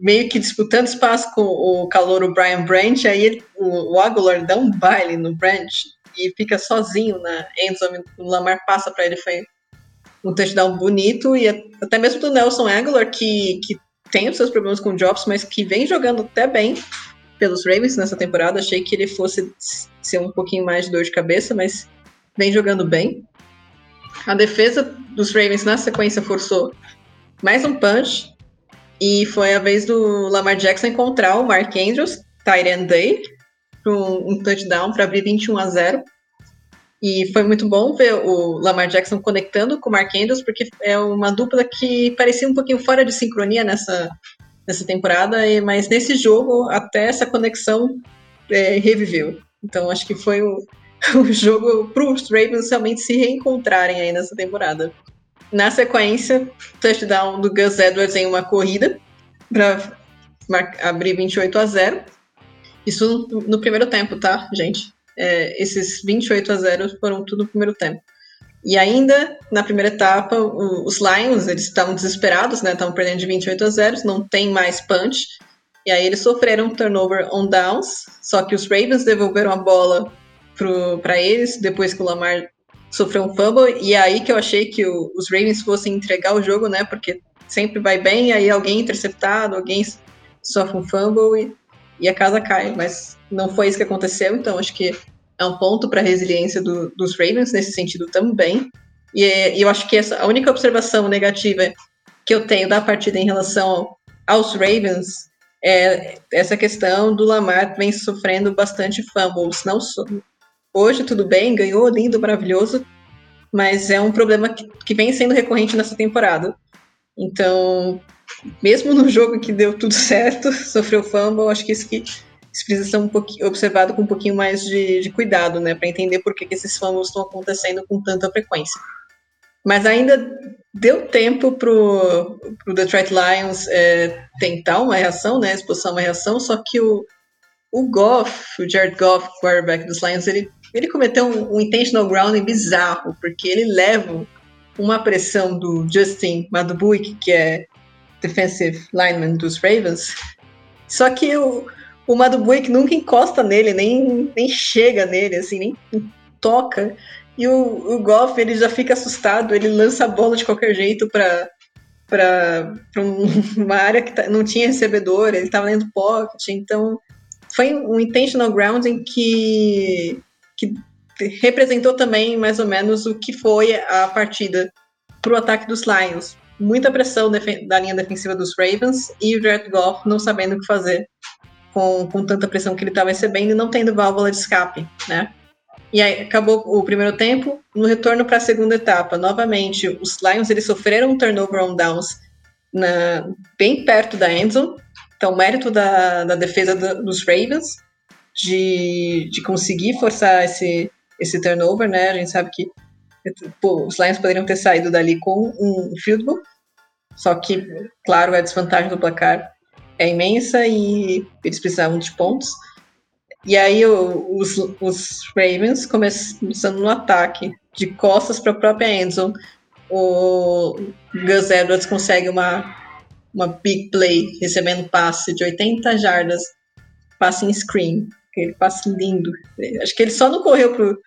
[SPEAKER 4] meio que disputando espaço com o calor o Brian Branch, aí ele, o, o Aguilar dá um baile no Branch e fica sozinho na endzone, o Lamar passa para ele, foi um touchdown bonito, e até mesmo do Nelson Aguilar, que, que tem os seus problemas com Jobs, mas que vem jogando até bem pelos Ravens nessa temporada, achei que ele fosse ser um pouquinho mais de dor de cabeça, mas vem jogando bem. A defesa dos Ravens na sequência forçou mais um punch, e foi a vez do Lamar Jackson encontrar o Mark Andrews, Tyrion Day, um, um touchdown para abrir 21 a 0. E foi muito bom ver o Lamar Jackson conectando com o Mark Andrews, porque é uma dupla que parecia um pouquinho fora de sincronia nessa, nessa temporada, mas nesse jogo até essa conexão é, reviveu. Então acho que foi o, o jogo para os Ravens realmente se reencontrarem aí nessa temporada. Na sequência, touchdown do Gus Edwards em uma corrida para abrir 28 a 0. Isso no, no, primeiro tempo, tá, gente? É, esses 28 a 0 foram tudo no primeiro tempo. E ainda na primeira etapa, o, os Lions eles estavam desesperados, né? Estavam perdendo de 28 a 0, não tem mais punch. E aí eles sofreram turnover on downs, só que os Ravens devolveram a bola para eles depois que o Lamar sofreu um fumble, e é aí que eu achei que o, os Ravens fossem entregar o jogo, né? Porque sempre vai bem, aí alguém interceptado, alguém sofre um fumble e, e a casa cai. Mas não foi isso que aconteceu, então acho que é um ponto para a resiliência do, dos Ravens nesse sentido também. E, e, eu acho que essa, a única observação negativa que eu tenho da partida em relação aos Ravens é essa questão do Lamar vem sofrendo bastante fumbles, não só, Hoje tudo bem, ganhou, lindo, maravilhoso, mas é um problema que, que vem sendo recorrente nessa temporada. Então, mesmo no jogo que deu tudo certo, sofreu fumble, acho que isso, que, isso precisa ser um observado com um pouquinho mais de, de cuidado, né, para entender por que, que esses fumbles estão acontecendo com tanta frequência. Mas ainda deu tempo pro, pro Detroit Lions é, tentar uma reação, né, expulsar uma reação, só que o, o Goff, o Jared Goff, quarterback dos Lions, ele ele cometeu um, um intentional grounding bizarro, porque ele leva uma pressão do Justin Madubuik, que é defensive lineman dos Ravens, só que o, o Madubuik nunca encosta nele, nem, nem chega nele, assim, nem, toca. E o, o Goff, ele já fica assustado, ele lança a bola de qualquer jeito para para um, uma área que tá, não tinha recebedor, ele estava dentro do pocket, então foi um intentional grounding que que representou também mais ou menos o que foi a partida para o ataque dos Lions. Muita pressão da linha defensiva dos Ravens e o Jared Goff não sabendo o que fazer com, com tanta pressão que ele estava recebendo e não tendo válvula de escape, né? E aí acabou o primeiro tempo, no retorno para a segunda etapa, novamente os Lions eles sofreram um turnover on downs na, bem perto da endzone, então mérito da, da defesa do, dos Ravens, de, de conseguir forçar esse, esse turnover, né? A gente sabe que pô, os Lions poderiam ter saído dali com um field goal, só que, claro, a desvantagem do placar é imensa e eles precisavam de pontos. E aí os, os Ravens começando no ataque, de costas para a própria endzone, o Gus Edwards consegue uma, uma big play, recebendo passe de 80 jardas, passe em screen. Aquele passe lindo. Acho que ele só não correu pro,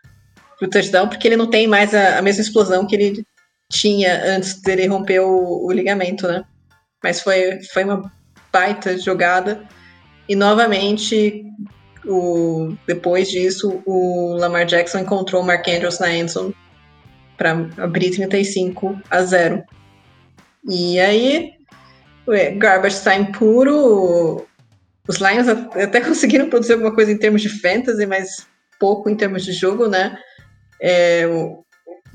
[SPEAKER 4] pro touchdown porque ele não tem mais a, a mesma explosão que ele tinha antes dele romper o, o ligamento, né? Mas foi, foi uma baita jogada. E novamente, o, depois disso, o Lamar Jackson encontrou o Mark Andrews na endzone para abrir 35 a 0. E aí, ué, garbage time puro, os Lions até conseguiram produzir alguma coisa em termos de fantasy, mas pouco em termos de jogo, né? É, o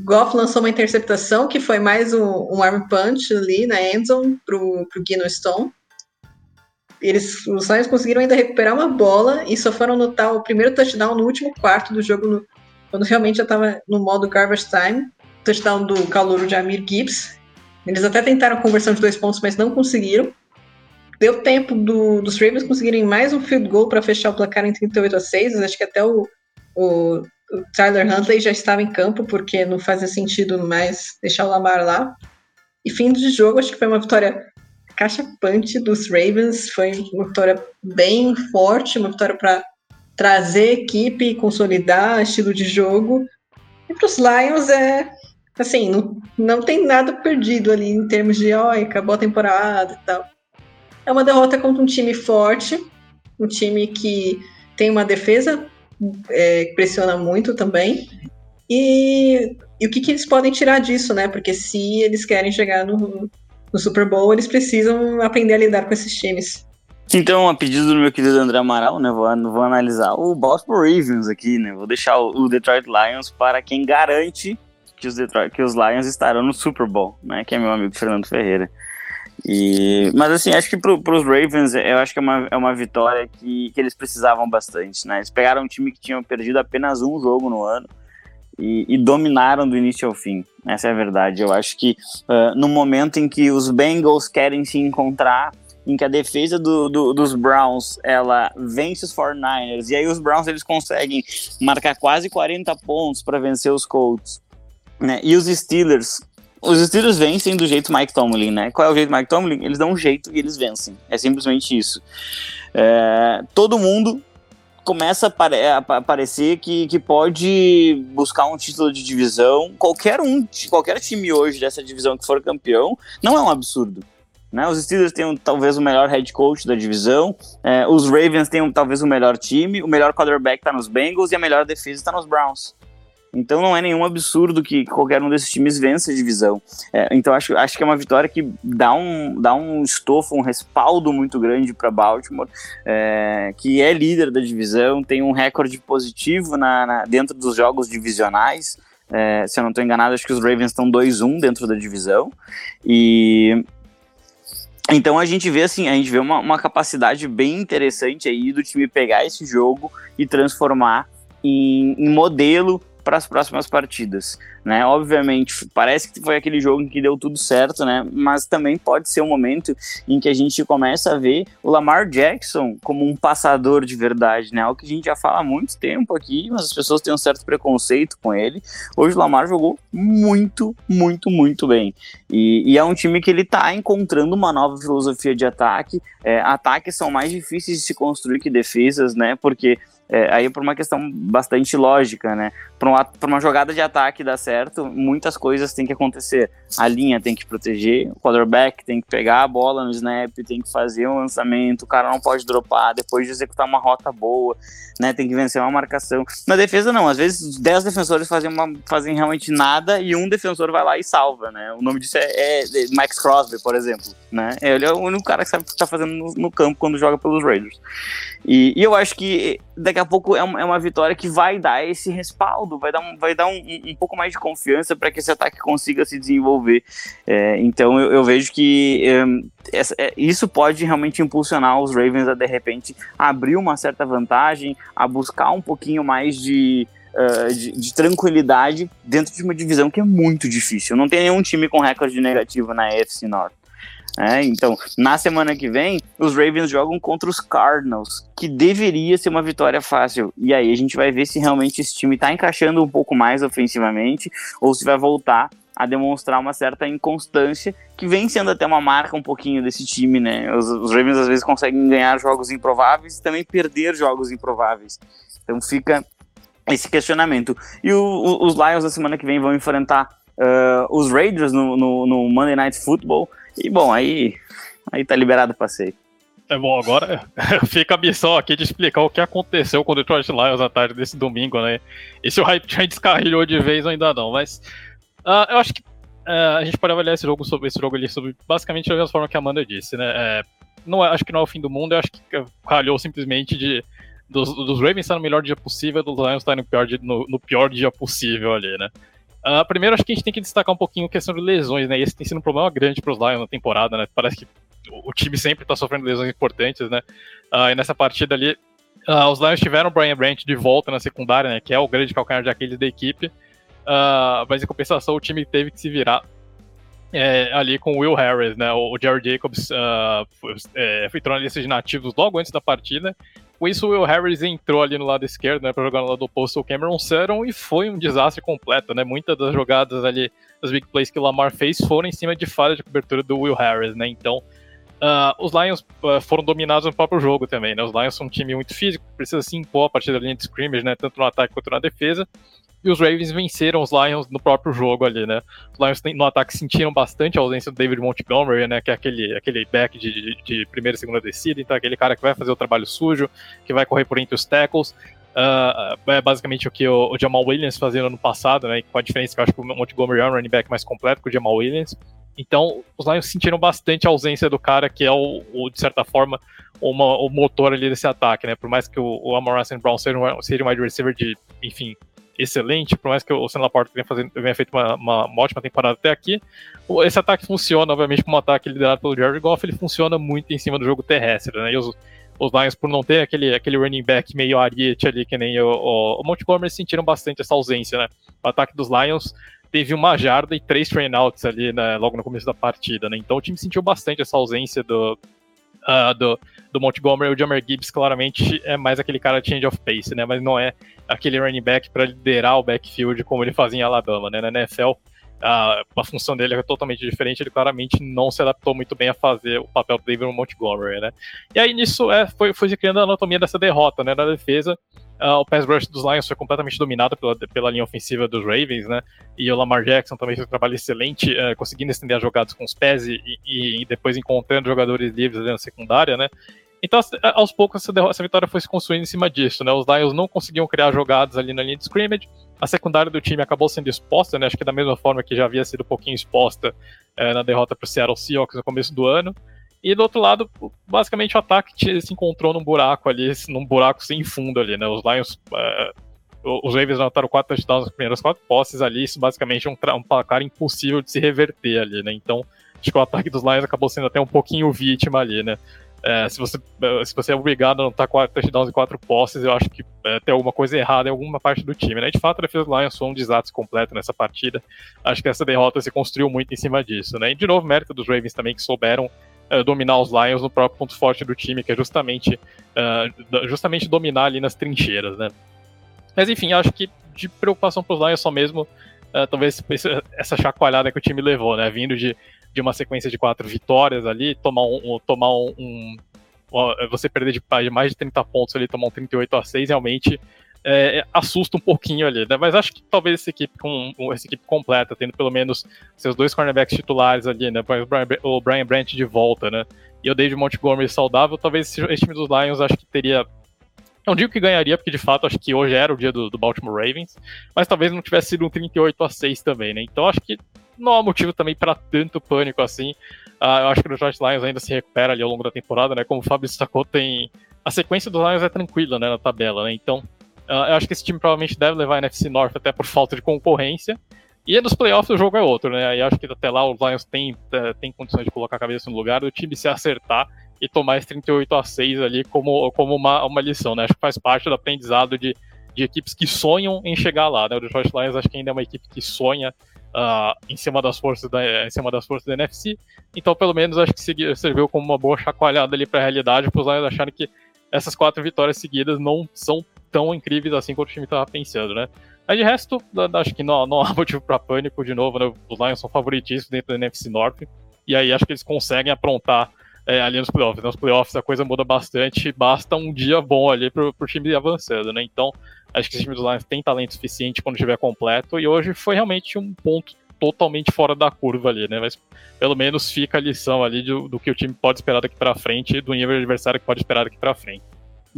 [SPEAKER 4] Goff lançou uma interceptação que foi mais um, um arm punch ali na endzone pro, pro Gino Stone. eles, os Lions conseguiram ainda recuperar uma bola e só foram notar o primeiro touchdown no último quarto do jogo, no, quando realmente já estava no modo garbage time. Touchdown do calouro Amir Gibbs. Eles até tentaram conversão de dois pontos, mas não conseguiram. Deu tempo do, dos Ravens conseguirem mais um field goal para fechar o placar em 38 a 6. Acho que até o, o, o Tyler Huntley já estava em campo, porque não fazia sentido mais deixar o Lamar lá. E fim de jogo, acho que foi uma vitória cachapante dos Ravens. Foi uma vitória bem forte, uma vitória para trazer equipe, consolidar estilo de jogo. E para os Lions é assim, não, não tem nada perdido ali em termos de, ó, acabou a temporada e tal. É uma derrota contra um time forte, um time que tem uma defesa é, que pressiona muito também. E, e o que, que, eles podem tirar disso, né? Porque se eles querem chegar no, no Super Bowl, eles precisam aprender a lidar com esses times.
[SPEAKER 2] Então, a pedido do meu querido André Amaral, né, vou, vou analisar o Baltimore Ravens aqui, né, vou deixar o, o, Detroit Lions para quem garante que os, Detroit, que os Lions estarão no Super Bowl, né, que é meu amigo Fernando Ferreira. E, mas assim, acho que para os Ravens, eu acho que é uma, é uma vitória que, que eles precisavam bastante, né, eles pegaram um time que tinha perdido apenas um jogo no ano, e, e, dominaram do início ao fim. Essa é a verdade. Eu acho que uh, no momento em que os Bengals querem se encontrar, em que a defesa do, do, dos Browns ela vence os 49ers, e aí os Browns eles conseguem marcar quase 40 pontos para vencer os Colts. Né? E os Steelers. Os Steelers vencem do jeito Mike Tomlin, né? Qual é o jeito Mike Tomlin? Eles dão um jeito e eles vencem. É simplesmente isso. É, todo mundo começa a, parecer que, que pode buscar um título de divisão. Qualquer um, qualquer time hoje dessa divisão que for campeão, não é um absurdo. Né? Os Steelers têm talvez o melhor head coach da divisão, é, os Ravens têm talvez o melhor time, o melhor quarterback está nos Bengals e a melhor defesa está nos Browns. Então não é nenhum absurdo que qualquer um desses times vença a divisão. É, então acho, acho que é uma vitória que dá um, dá um estofo, um respaldo muito grande para Baltimore, é, que é líder da divisão, tem um recorde positivo na, na dentro dos jogos divisionais. É, se eu não estou enganado, acho que os Ravens estão 2-1 dentro da divisão. E então a gente vê assim, a gente vê uma, uma capacidade bem interessante aí do time pegar esse jogo e transformar em, em modelo para as próximas partidas, né? Obviamente, parece que foi aquele jogo em que deu tudo certo, né? Mas também pode ser um momento em que a gente começa a ver o Lamar Jackson como um passador de verdade, né? O que a gente já fala há muito tempo aqui, mas as pessoas têm um certo preconceito com ele. Hoje o Lamar jogou muito, muito, muito bem. E, e é um time que ele está encontrando uma nova filosofia de ataque. É, ataques são mais difíceis de se construir que defesas, né? Porque é, aí por uma questão bastante lógica, né? Para uma, uma jogada de ataque dar certo, muitas coisas têm que acontecer. A linha tem que proteger, o quarterback tem que pegar a bola no snap, tem que fazer um lançamento, o cara não pode dropar depois de executar uma rota boa, né? Tem que vencer uma marcação. Na defesa, não. Às vezes, 10 defensores fazem, uma, fazem realmente nada e um defensor vai lá e salva, né? O nome disso é, é, é Max Crosby, por exemplo, né? Ele é o único cara que sabe o que está fazendo no, no campo quando joga pelos Raiders. E, e, eu acho que daqui a pouco é uma, é uma, vitória que vai dar esse respaldo, vai dar um, vai dar um, um pouco mais de confiança para que esse ataque consiga se desenvolver. É, então eu, eu, vejo que é, essa, é, isso pode realmente impulsionar os Ravens a de repente abrir uma certa vantagem, a buscar um pouquinho mais de, uh, de, de, tranquilidade dentro de uma divisão que é muito difícil. Não tem nenhum time com recorde negativo na AFC North. É, então, na semana que vem, os Ravens jogam contra os Cardinals, que deveria ser uma vitória fácil. E aí a gente vai ver se realmente esse time está encaixando um pouco mais ofensivamente ou se vai voltar a demonstrar uma certa inconstância, que vem sendo até uma marca um pouquinho desse time, né? Os, os Ravens às vezes conseguem ganhar jogos improváveis e também perder jogos improváveis. Então fica esse questionamento. E o, o, os Lions na semana que vem vão enfrentar uh, os Raiders no, no, no Monday Night Football. E bom, aí, aí tá liberado o passeio.
[SPEAKER 3] É bom, agora fica a missão aqui de explicar o que aconteceu com o Detroit Lions na tarde desse domingo, né? E se o hype já descarrilhou de vez ainda não, mas uh, eu acho que uh, a gente pode avaliar esse jogo sobre esse jogo ali, sobre basicamente da mesma forma que a Amanda disse, né? É, não, é, acho que não é o fim do mundo, eu acho que calhou simplesmente de dos, dos Ravens estar no melhor dia possível, dos Lions estar no pior, dia, no, no pior dia possível ali, né? Uh, primeiro, acho que a gente tem que destacar um pouquinho a questão de lesões, né? Esse tem sido um problema grande para os Lions na temporada, né? Parece que o time sempre está sofrendo lesões importantes, né? Uh, e nessa partida ali, uh, os Lions tiveram o Brian Branch de volta na secundária, né? Que é o grande calcanhar de Aquiles da equipe. Uh, mas em compensação, o time teve que se virar é, ali com o Will Harris, né? O, Jerry Jacobs foi, é, entrou na lista de nativos logo antes da partida com isso, o Will Harris entrou ali no lado esquerdo, né, para jogar no lado oposto ao Cameron Sutton e foi um desastre completo, né? Muitas das jogadas ali, as big plays que o Lamar fez foram em cima de falha de cobertura do Will Harris, né? Então, uh, os Lions uh, foram dominados no próprio jogo também, né? Os Lions são um time muito físico, precisa se impor a partir da linha de scrimmage, né? Tanto no ataque quanto na defesa e os Ravens venceram os Lions no próprio jogo ali, né? Os Lions no ataque sentiram bastante a ausência do David Montgomery, né? Que é aquele, aquele back de, de, de primeira e segunda descida, então aquele cara que vai fazer o trabalho sujo, que vai correr por entre os tackles. Uh, é basicamente o que o, o, Jamal Williams fazia no ano passado, né? Com a diferença que eu acho que o Montgomery é um running back mais completo que o Jamal Williams. Então, os Lions sentiram bastante a ausência do cara que é o, o de certa forma, uma, o motor ali desse ataque, né? Por mais que o, o Amon Brown seja um, seja um wide receiver de, enfim, excelente, por mais que o Sam Laporta tenha, fazendo, feito uma, uma, uma, ótima temporada até aqui. Esse ataque funciona, obviamente, como um ataque liderado pelo Jared Goff, ele funciona muito em cima do jogo terrestre, né? E os, os Lions, por não ter aquele, aquele running back meio ariete ali, que nem o, o, o Montgomery, sentiram bastante essa ausência, né? O ataque dos Lions teve uma jarda e três trainouts ali, né, logo no começo da partida, né? Então o time sentiu bastante essa ausência do, uh, do, do Montgomery, o Jammer Gibbs claramente é mais aquele cara change of pace, né? Mas não é aquele running back para liderar o backfield como ele fazia em Alabama, né? Na NFL, a, a, função dele é totalmente diferente, ele claramente não se adaptou muito bem a fazer o papel do David Montgomery, né? E aí nisso é, foi, foi se criando a anatomia dessa derrota, né? Na defesa, uh, o pass rush dos Lions foi completamente dominado pela, pela linha ofensiva dos Ravens, né? E o Lamar Jackson também fez um trabalho excelente, uh, conseguindo estender as jogadas com os pés e, e, e depois encontrando jogadores livres na secundária, né? Então, aos poucos, essa, essa, vitória foi se construindo em cima disso, né? Os Lions não conseguiam criar jogadas ali na linha de scrimmage, a secundária do time acabou sendo exposta, né? Acho que da mesma forma que já havia sido um pouquinho exposta é, na derrota para o Seattle Seahawks no começo do ano. E do outro lado, basicamente o ataque se encontrou num buraco ali, num buraco sem fundo ali, né? Os Lions. É, os Ravens anotaram quatro touchdowns nas primeiras quatro posses ali, isso basicamente é um, um placar impossível de se reverter ali, né? Então, acho que o ataque dos Lions acabou sendo até um pouquinho vítima ali, né? É, se, você, se você é obrigado a não estar quatro touchdowns em quatro posses, eu acho que é, tem alguma coisa errada em alguma parte do time, né? De fato, a defesa do Lions foi um desastre completo nessa partida. Acho que essa derrota se construiu muito em cima disso, né? E de novo, mérito dos Ravens também, que souberam uh, dominar os Lions no próprio ponto forte do time, que é justamente, uh, justamente dominar ali nas trincheiras, né? Mas enfim, acho que de preocupação para os Lions só mesmo, uh, talvez essa chacoalhada que o time levou, né? Vindo de, de uma sequência de quatro vitórias ali, tomar um, tomar um, um você perder de mais de 30 pontos ali, tomar um 38 a 6, realmente é, assusta um pouquinho ali, né? Mas acho que talvez essa equipe com essa equipe completa, tendo pelo menos seus dois cornerbacks titulares ali, né? O Brian, Branch de volta, né? E o David Montgomery saudável, talvez esse time dos Lions acho que teria. Não digo que ganharia, porque de fato acho que hoje era o dia do, do Baltimore Ravens, mas talvez não tivesse sido um 38 a 6 também, né? Então acho que não há motivo também para tanto pânico assim. Uh, eu acho que o Detroit Lions ainda se recupera ali ao longo da temporada, né? Como o Fábio destacou, tem. A sequência dos Lions é tranquila, né, na tabela, né? Então, eu acho que esse time provavelmente deve levar a NFC North até por falta de concorrência. E nos playoffs o jogo é outro, né? Aí acho que até lá os Lions têm, é, têm condições de colocar a cabeça no lugar do time se acertar e tomar esse 38 a 6 ali como, como uma, uma lição, né? Acho que faz parte do aprendizado de, de equipes que sonham em chegar lá, né? O Detroit Lions acho que ainda é uma equipe que sonha uh, em cima das forças da, em cima das forças da NFC. Então, pelo menos acho que serviu como uma boa chacoalhada ali para a realidade para os Lions acharem que essas quatro vitórias seguidas não são tão incríveis assim quanto o time estava pensando, né? Mas de resto, acho que não, não há motivo para pânico de novo, né? Os Lions são favoritíssimos dentro da NFC North, e aí acho que eles conseguem aprontar é, ali nos playoffs. Nos playoffs a coisa muda bastante, basta um dia bom ali para o time ir avançando, né? Então, acho que esse time dos Lions tem talento suficiente quando estiver completo, e hoje foi realmente um ponto totalmente fora da curva ali, né? Mas pelo menos fica a lição ali do, do que o time pode esperar daqui para frente, do nível adversário que pode esperar daqui para frente.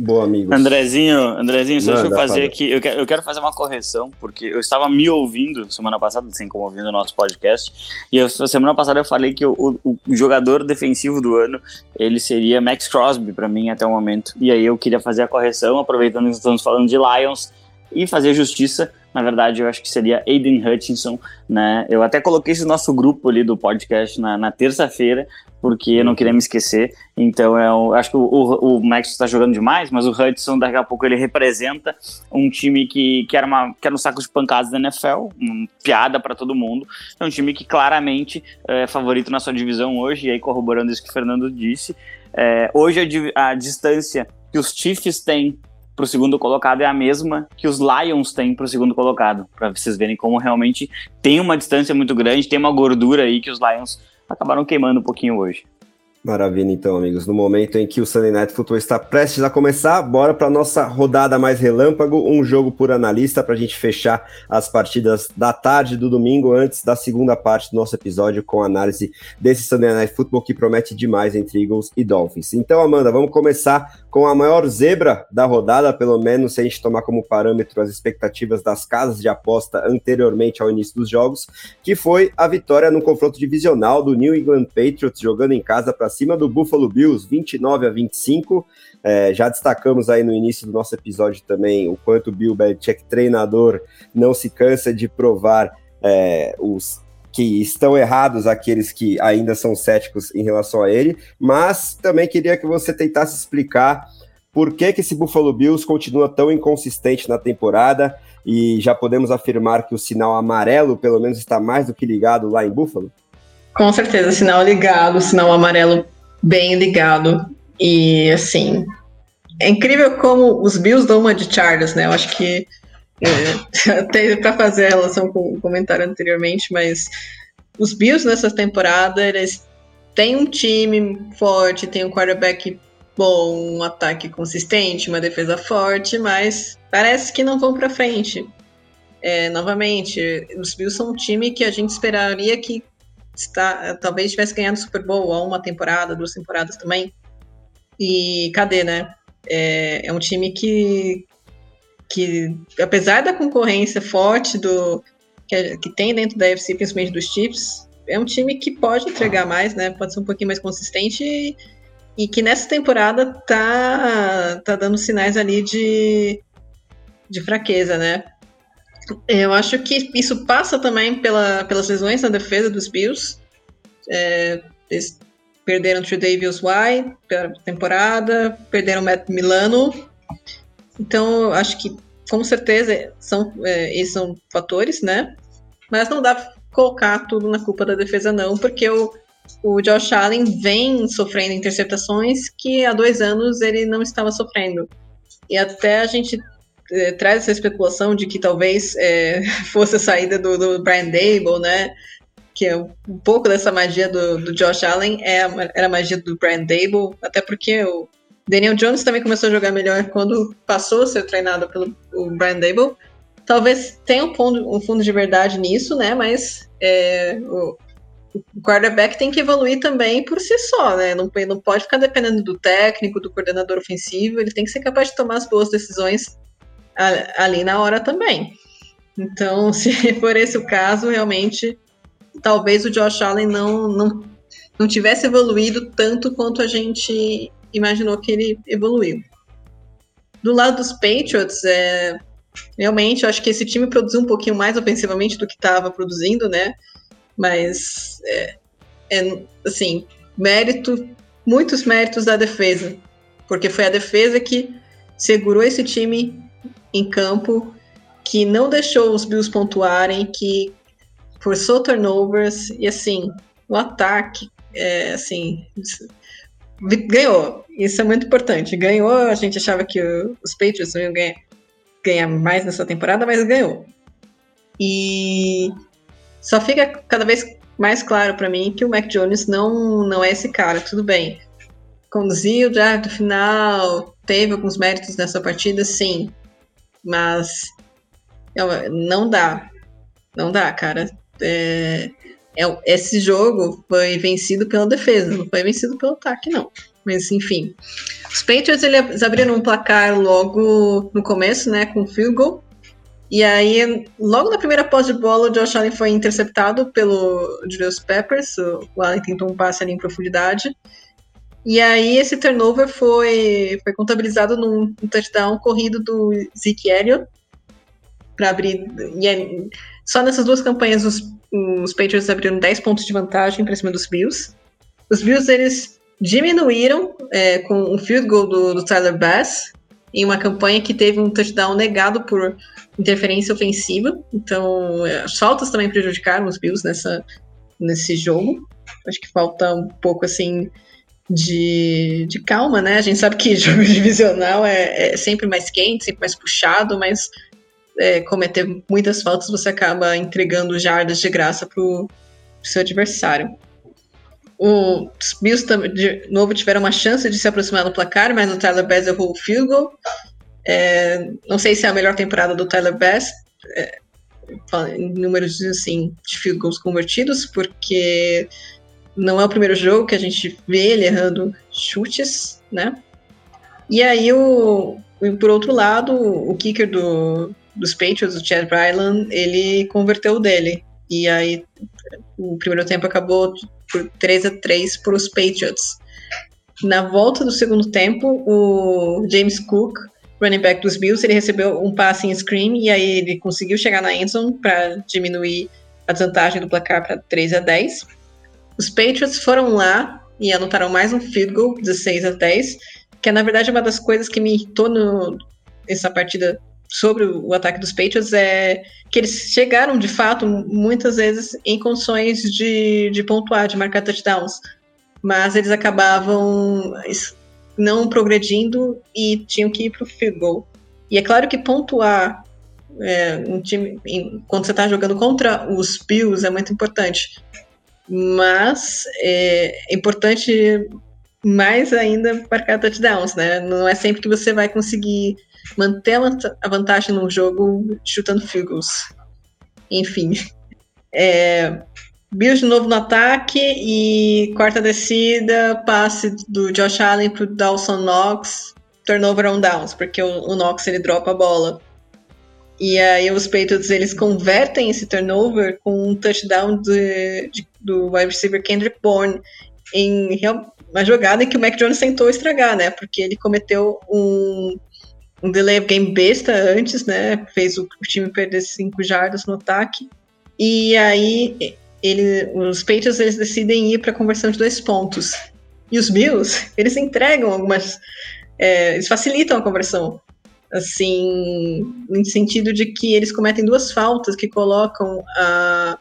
[SPEAKER 1] Boa, amigo.
[SPEAKER 2] Andrezinho, Andrezinho, só deixa eu fazer aqui. Eu quero, eu quero fazer uma correção, porque eu estava me ouvindo semana passada, assim como ouvindo o nosso podcast. E eu, semana passada eu falei que o, o, o, jogador defensivo do ano ele seria Max Crosby para mim até o momento. E aí eu queria fazer a correção, aproveitando que estamos falando de Lions, e fazer justiça. Na verdade, eu acho que seria Aiden Hutchinson, né? Eu até coloquei esse nosso grupo ali do podcast na, na terça-feira, porque eu não queria me esquecer. Então, eu acho que o, o, Max está jogando demais, mas o Hudson, daqui a pouco, ele representa um time que, que, era, uma, que era um saco de pancadas da NFL, uma piada para todo mundo. É um time que claramente é favorito na sua divisão hoje, e aí corroborando isso que o Fernando disse. É, hoje a, a distância que os Chiefs têm para o segundo colocado é a mesma que os Lions têm para o segundo colocado, para vocês verem como realmente tem uma distância muito grande, tem uma gordura aí que os Lions acabaram queimando um pouquinho hoje.
[SPEAKER 1] Maravilha, então, amigos. No momento em que o Sunday Night Football está prestes a começar, bora para nossa rodada mais relâmpago, um jogo por analista para a gente fechar as partidas da tarde do domingo antes da segunda parte do nosso episódio com análise desse Sunday Night Football que promete demais entre Eagles e Dolphins. Então, Amanda, vamos começar com a maior zebra da rodada, pelo menos se a gente tomar como parâmetro as expectativas das casas de aposta anteriormente ao início dos jogos, que foi a vitória no confronto divisional do New England Patriots jogando em casa para cima do Buffalo Bills, 29 a 25. É, já destacamos aí no início do nosso episódio também o quanto o Bill Belichick, treinador, não se cansa de provar é, os que estão errados aqueles que ainda são céticos em relação a ele, mas também queria que você tentasse explicar por que, que esse Buffalo Bills continua tão inconsistente na temporada e já podemos afirmar que o sinal amarelo, pelo menos, está mais do que ligado lá em Buffalo?
[SPEAKER 4] Com certeza, sinal ligado, sinal amarelo bem ligado. E assim, é incrível como os Bills dão uma de Chargers, né? Eu acho que é, até para fazer a relação com o comentário anteriormente, mas os Bills nessa temporada, eles têm um time forte, tem um quarterback bom, um ataque consistente, uma defesa forte, mas parece que não vão para frente. É, novamente, os Bills são um time que a gente esperaria que está, talvez tivesse ganhado o Super Bowl há uma temporada, duas temporadas também. E cadê, né? É, é um time que, que, apesar da concorrência forte do que, que tem dentro da UFC, principalmente dos Chiefs, é um time que pode entregar mais, né? Pode ser um pouquinho mais consistente e, e que nessa temporada tá, tá dando sinais ali de, de fraqueza, né? Eu acho que isso passa também pela, pelas lesões na defesa dos Bills. É, eles perderam o Davis White pela temporada, perderam o Matt Milano. Então, acho que com certeza são, é, esses são fatores, né? Mas não dá pra colocar tudo na culpa da defesa, não, porque o, o Josh Allen vem sofrendo interceptações que há dois anos ele não estava sofrendo. E até a gente é, traz essa especulação de que talvez é, fosse a saída do, do, Brian Dable, né? Que é um pouco dessa magia do, do Josh Allen é, era a magia do Brian Dable, até porque o Daniel Jones também começou a jogar melhor quando passou a ser treinado pelo Brian Dable. Talvez tenha um fundo, um fundo de verdade nisso, né? Mas é, o, o quarterback tem que evoluir também por si só, né? Não, não pode ficar dependendo do técnico, do coordenador ofensivo, ele tem que ser capaz de tomar as boas decisões ali na hora também. Então, se for esse o caso, realmente, talvez o Josh Allen não, não, não tivesse evoluído tanto quanto a gente imaginou que ele evoluiu. Do lado dos Patriots, é, realmente, eu acho que esse time produziu um pouquinho mais ofensivamente do que estava produzindo, né? Mas, é, é, assim, mérito, muitos méritos da defesa, porque foi a defesa que segurou esse time em campo, que não deixou os Bills pontuarem, que forçou turnovers, e assim, o ataque, é, assim, ganhou. Isso é muito importante. Ganhou, a gente achava que os Patriots iam ganhar, ganhar mais nessa temporada, mas ganhou. E só fica cada vez mais claro para mim que o Mac Jones não, não é esse cara, tudo bem. Conduziu o drive do final, teve alguns méritos nessa partida, sim. Mas não dá. Não dá, cara. É, é, esse jogo foi vencido pela defesa, não foi vencido pelo ataque, não. Mas enfim. Os Patriots eles abriram um placar logo no começo, né? Com field goal. E aí, logo na primeira posse de bola, o Josh Allen foi interceptado pelo Julius Peppers. O Allen tentou um passe ali em profundidade. E aí esse turnover foi, foi contabilizado num, touchdown corrido do Zeke Elliott. para abrir. E é, só nessas duas campanhas os, os Patriots abriram 10 pontos de vantagem para cima dos Bills. Os Bills eles diminuíram é, com um field goal do, do Tyler Bass em uma campanha que teve um touchdown negado por interferência ofensiva. Então, é, as faltas também prejudicaram os Bills nessa, nesse jogo. Acho que falta um pouco assim de, de calma, né? A gente sabe que jogo divisional é, é sempre mais quente, sempre mais puxado, mas é, cometer muitas faltas você acaba entregando jardas de graça para o seu adversário. Os Bills de novo tiveram uma chance de se aproximar do placar, mas o Tyler Bass errou o field goal. É, não sei se é a melhor temporada do Tyler Bass, é, em números assim, de field goals convertidos, porque não é o primeiro jogo que a gente vê ele errando chutes, né? E aí, o, por outro lado, o kicker do, dos Patriots, o Chad Ryland, ele converteu dele. E aí, o primeiro tempo acabou por 3 a 3 para os Patriots. Na volta do segundo tempo, o James Cook, running back dos Bills, ele recebeu um passe em screen e aí ele conseguiu chegar na endzone para diminuir a desvantagem do placar para 3 a 10. Os Patriots foram lá e anotaram mais um field goal, 16 a 10, que é na verdade uma das coisas que me irritou nessa partida sobre o ataque dos Patriots é que eles chegaram, de fato, muitas vezes em condições de, de pontuar, de marcar touchdowns, mas eles acabavam não progredindo e tinham que ir para o field goal. E é claro que pontuar é, um time, em, quando você está jogando contra os Bills é muito importante, mas é, é importante mais ainda marcar touchdowns, né? Não é sempre que você vai conseguir manter a vantagem no jogo chutando field. Enfim. É, Bills de novo no ataque e quarta descida, passe do Josh Allen pro Dawson Knox, turnover on downs, porque o, o Knox ele dropa a bola. E aí os Patriots eles convertem esse turnover com um touchdown de, de, do wide receiver Kendrick Bourne em uma jogada em que o Mac Jones tentou estragar, né? Porque ele cometeu um um delay of game besta antes, né? Fez o, o time perder cinco jardas no ataque. E aí ele, os Patriots eles decidem ir para a conversão de dois pontos. E os Bills, eles entregam algumas. É, eles facilitam a conversão. Assim, no sentido de que eles cometem duas faltas que colocam a,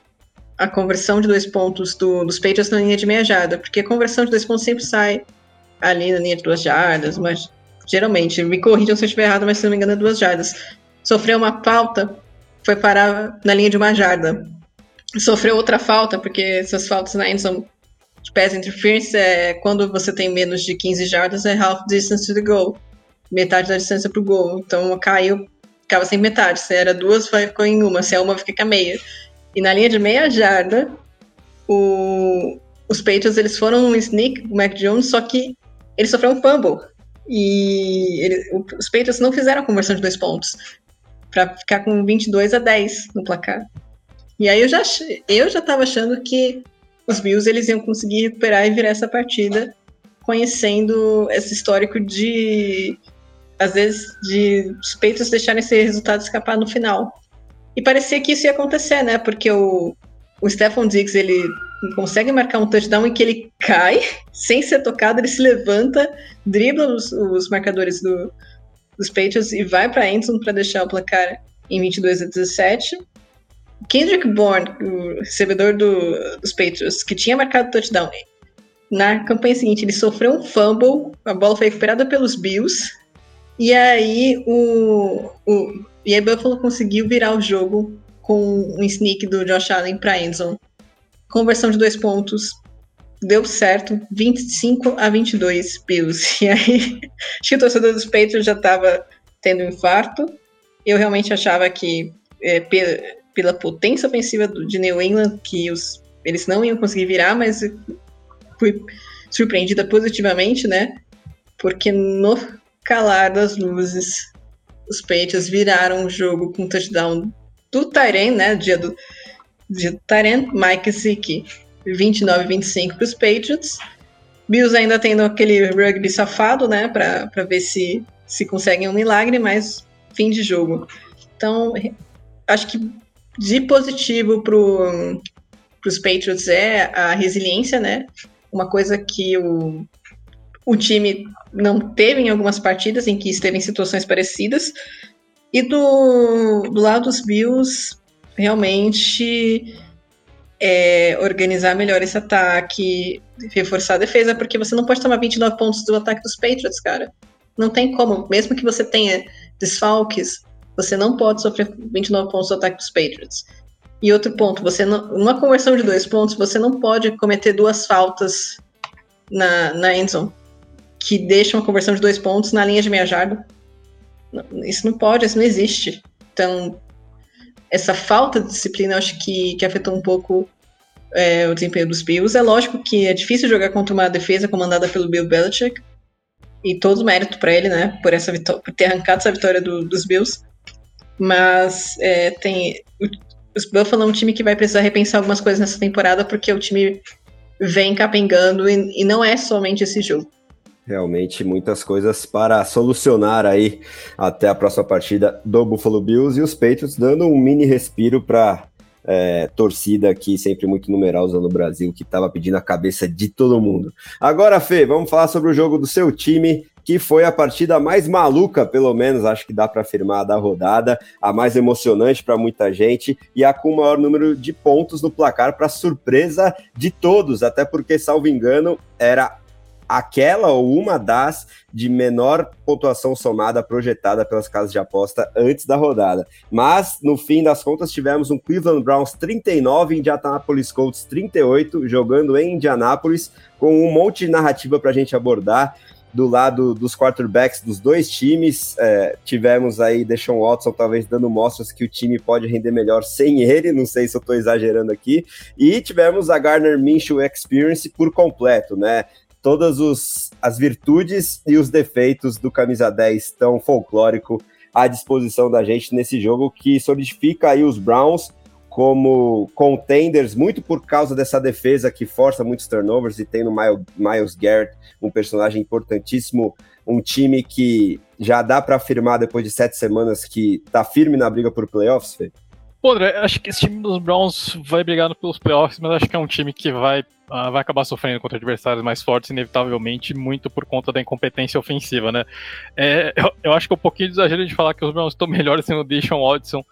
[SPEAKER 4] a conversão de dois pontos do, dos Patriots na linha de meia jarda. Porque a conversão de dois pontos sempre sai ali na linha de duas jardas, mas geralmente, me corrijam se eu estiver errado, mas se não me engano é duas jardas. Sofreu uma falta, foi parar na linha de uma jarda. Sofreu outra falta, porque essas faltas na end são de pass interference, é, quando você tem menos de 15 jardas, é half distance to the goal. Metade da distância pro gol. Então caiu, ficava sem metade. Se era duas, ficou em uma. Se é uma, fica com a meia. E na linha de meia jarda, o, os Patriots eles foram um sneak, o Mac Jones, só que ele sofreu um fumble. E ele, os Patriots não fizeram a conversão de dois pontos para ficar com 22 a 10 no placar. E aí eu já eu já estava achando que os Bills eles iam conseguir recuperar e virar essa partida, conhecendo esse histórico de às vezes de os Patriots deixarem esse resultado escapar no final. E parecia que isso ia acontecer, né? Porque o, o Stephon Diggs ele consegue marcar um touchdown em que ele cai sem ser tocado, ele se levanta, dribla os, os marcadores do, dos Patriots e vai para Enson para deixar o placar em 22 a 17. Kendrick Bourne, o recebedor do, dos Patriots, que tinha marcado touchdown, na campanha seguinte ele sofreu um fumble, a bola foi recuperada pelos Bills, e aí o, o e aí Buffalo conseguiu virar o jogo com um sneak do Josh Allen para Endzone conversão de dois pontos, deu certo, 25 a 22 Bills. E aí, acho que o torcedor dos Patriots já estava tendo um infarto. Eu realmente achava que, é, pela, pela, potência ofensiva do, de New England, que os, eles não iam conseguir virar, mas fui surpreendida positivamente, né? Porque no calar das luzes, os Patriots viraram o jogo com touchdown do Tyren, né? Dia do, de Tarent, Mike Zick 29-25 para os Patriots. Bills ainda tendo aquele rugby safado, né, para ver se, se conseguem um milagre, mas fim de jogo. Então, acho que de positivo para os Patriots é a resiliência, né? Uma coisa que o, o time não teve em algumas partidas em que esteve em situações parecidas. E do, do lado dos Bills, realmente é, organizar melhor esse ataque, reforçar a defesa, porque você não pode tomar 29 pontos do ataque dos Patriots, cara. Não tem como. Mesmo que você tenha desfalques, você não pode sofrer 29 pontos do ataque dos Patriots. E outro ponto, você não, uma conversão de dois pontos, você não pode cometer duas faltas na, na endzone que deixam uma conversão de dois pontos na linha de meia jarda. Isso não pode, isso não existe. Então, essa falta de disciplina, acho que, que afetou um pouco é, o desempenho dos Bills. É lógico que é difícil jogar contra uma defesa comandada pelo Bill Belichick, e todo mérito para ele, né, por essa vitória, por ter arrancado essa vitória do, dos Bills. Mas é, tem os Buffalo é um time que vai precisar repensar algumas coisas nessa temporada, porque o time vem capengando e, e não é somente esse jogo.
[SPEAKER 1] Realmente muitas coisas para solucionar aí até a próxima partida do Buffalo Bills e os Patriots dando um mini respiro para é, torcida aqui, sempre muito numerosa no Brasil, que estava pedindo a cabeça de todo mundo. Agora, Fê, vamos falar sobre o jogo do seu time, que foi a partida mais maluca, pelo menos, acho que dá para afirmar, da rodada, a mais emocionante para muita gente e a com o maior número de pontos no placar, para surpresa de todos, até porque, salvo engano, era aquela ou uma das de menor pontuação somada projetada pelas casas de aposta antes da rodada. Mas, no fim das contas, tivemos um Cleveland Browns 39 e Indianapolis Colts 38, jogando em Indianápolis, com um monte de narrativa para a gente abordar. Do lado dos quarterbacks dos dois times, é, tivemos aí Deshaun Watson talvez dando mostras que o time pode render melhor sem ele, não sei se eu estou exagerando aqui, e tivemos a Garner Minshew Experience por completo, né? Todas os, as virtudes e os defeitos do camisa 10 tão folclórico à disposição da gente nesse jogo que solidifica aí os Browns como contenders, muito por causa dessa defesa que força muitos turnovers e tem no Miles Garrett um personagem importantíssimo, um time que já dá para afirmar depois de sete semanas que tá firme na briga por playoffs, Fê?
[SPEAKER 3] Pô, André, acho que esse time dos Browns vai brigando pelos playoffs, mas acho que é um time que vai, uh, vai acabar sofrendo contra adversários mais fortes, inevitavelmente, muito por conta da incompetência ofensiva, né? É, eu, eu, acho que é um pouquinho de exagero de falar que os Browns estão melhores sem o Deshaun Watson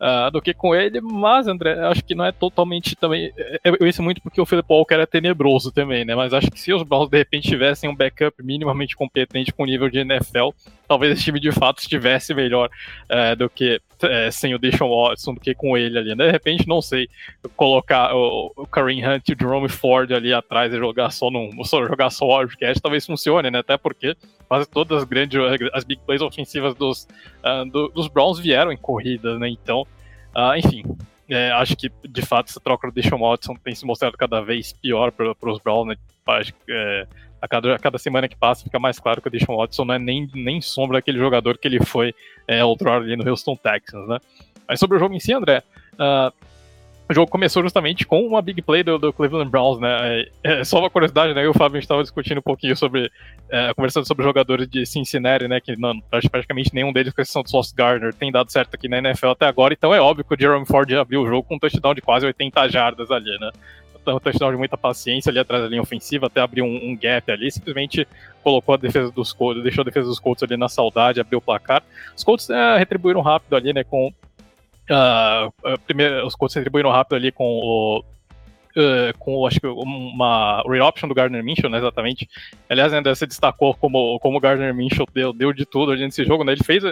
[SPEAKER 3] uh, do que com ele, mas, André, acho que não é totalmente também. É, eu isso muito porque o Philip Walker é tenebroso também, né? Mas acho que se os Browns de repente tivessem um backup minimamente competente com nível de NFL, talvez esse time de fato estivesse melhor uh, do que uh, sem o Deshaun Watson, do que com ele ali. Né? De repente, não sei, colocar o, o Kareem Hunt e o Jerome Ford ali atrás e jogar só num, só jogar só Wildcat, talvez funcione, né? Até porque quase todas as grandes, as big plays ofensivas dos, uh, do, dos Browns vieram em corridas, né? Então, uh, enfim, é, acho que de fato essa troca do Deshaun Watson tem se mostrado cada vez pior para os Browns, né? É, a, cada, a cada semana que passa fica mais claro que o Deshaun Watson não é nem, nem sombra daquele jogador que ele foi é, outrora ali no Houston Texans, né? Mas sobre o jogo em si, André, uh, o jogo começou justamente com uma big play do, do Cleveland Browns, né? É, é, só uma curiosidade, né? Eu e o Fábio estava discutindo um pouquinho sobre, é, conversando sobre jogadores de Cincinnati, né? Que não, praticamente nenhum deles, com exceção do Sauce Gardner, tem dado certo aqui na NFL até agora. Então é óbvio que o Jerome Ford abriu o jogo com um touchdown de quase 80 jardas ali, né? Um touchdown de muita paciência ali atrás da linha ofensiva, até abriu um, um gap ali, simplesmente colocou a defesa dos Colts, deixou a defesa dos Colts ali na saudade, abriu o placar. Os Colts é, retribuíram rápido ali, né? Com Uh, primeiro, os Colts retribuíram rápido ali com o uh, com, acho que, uma reoption do Gardner Minshew, né, exatamente. Aliás, ainda se destacou como, como o Gardner Minshew deu, deu de tudo nesse jogo, né, ele fez,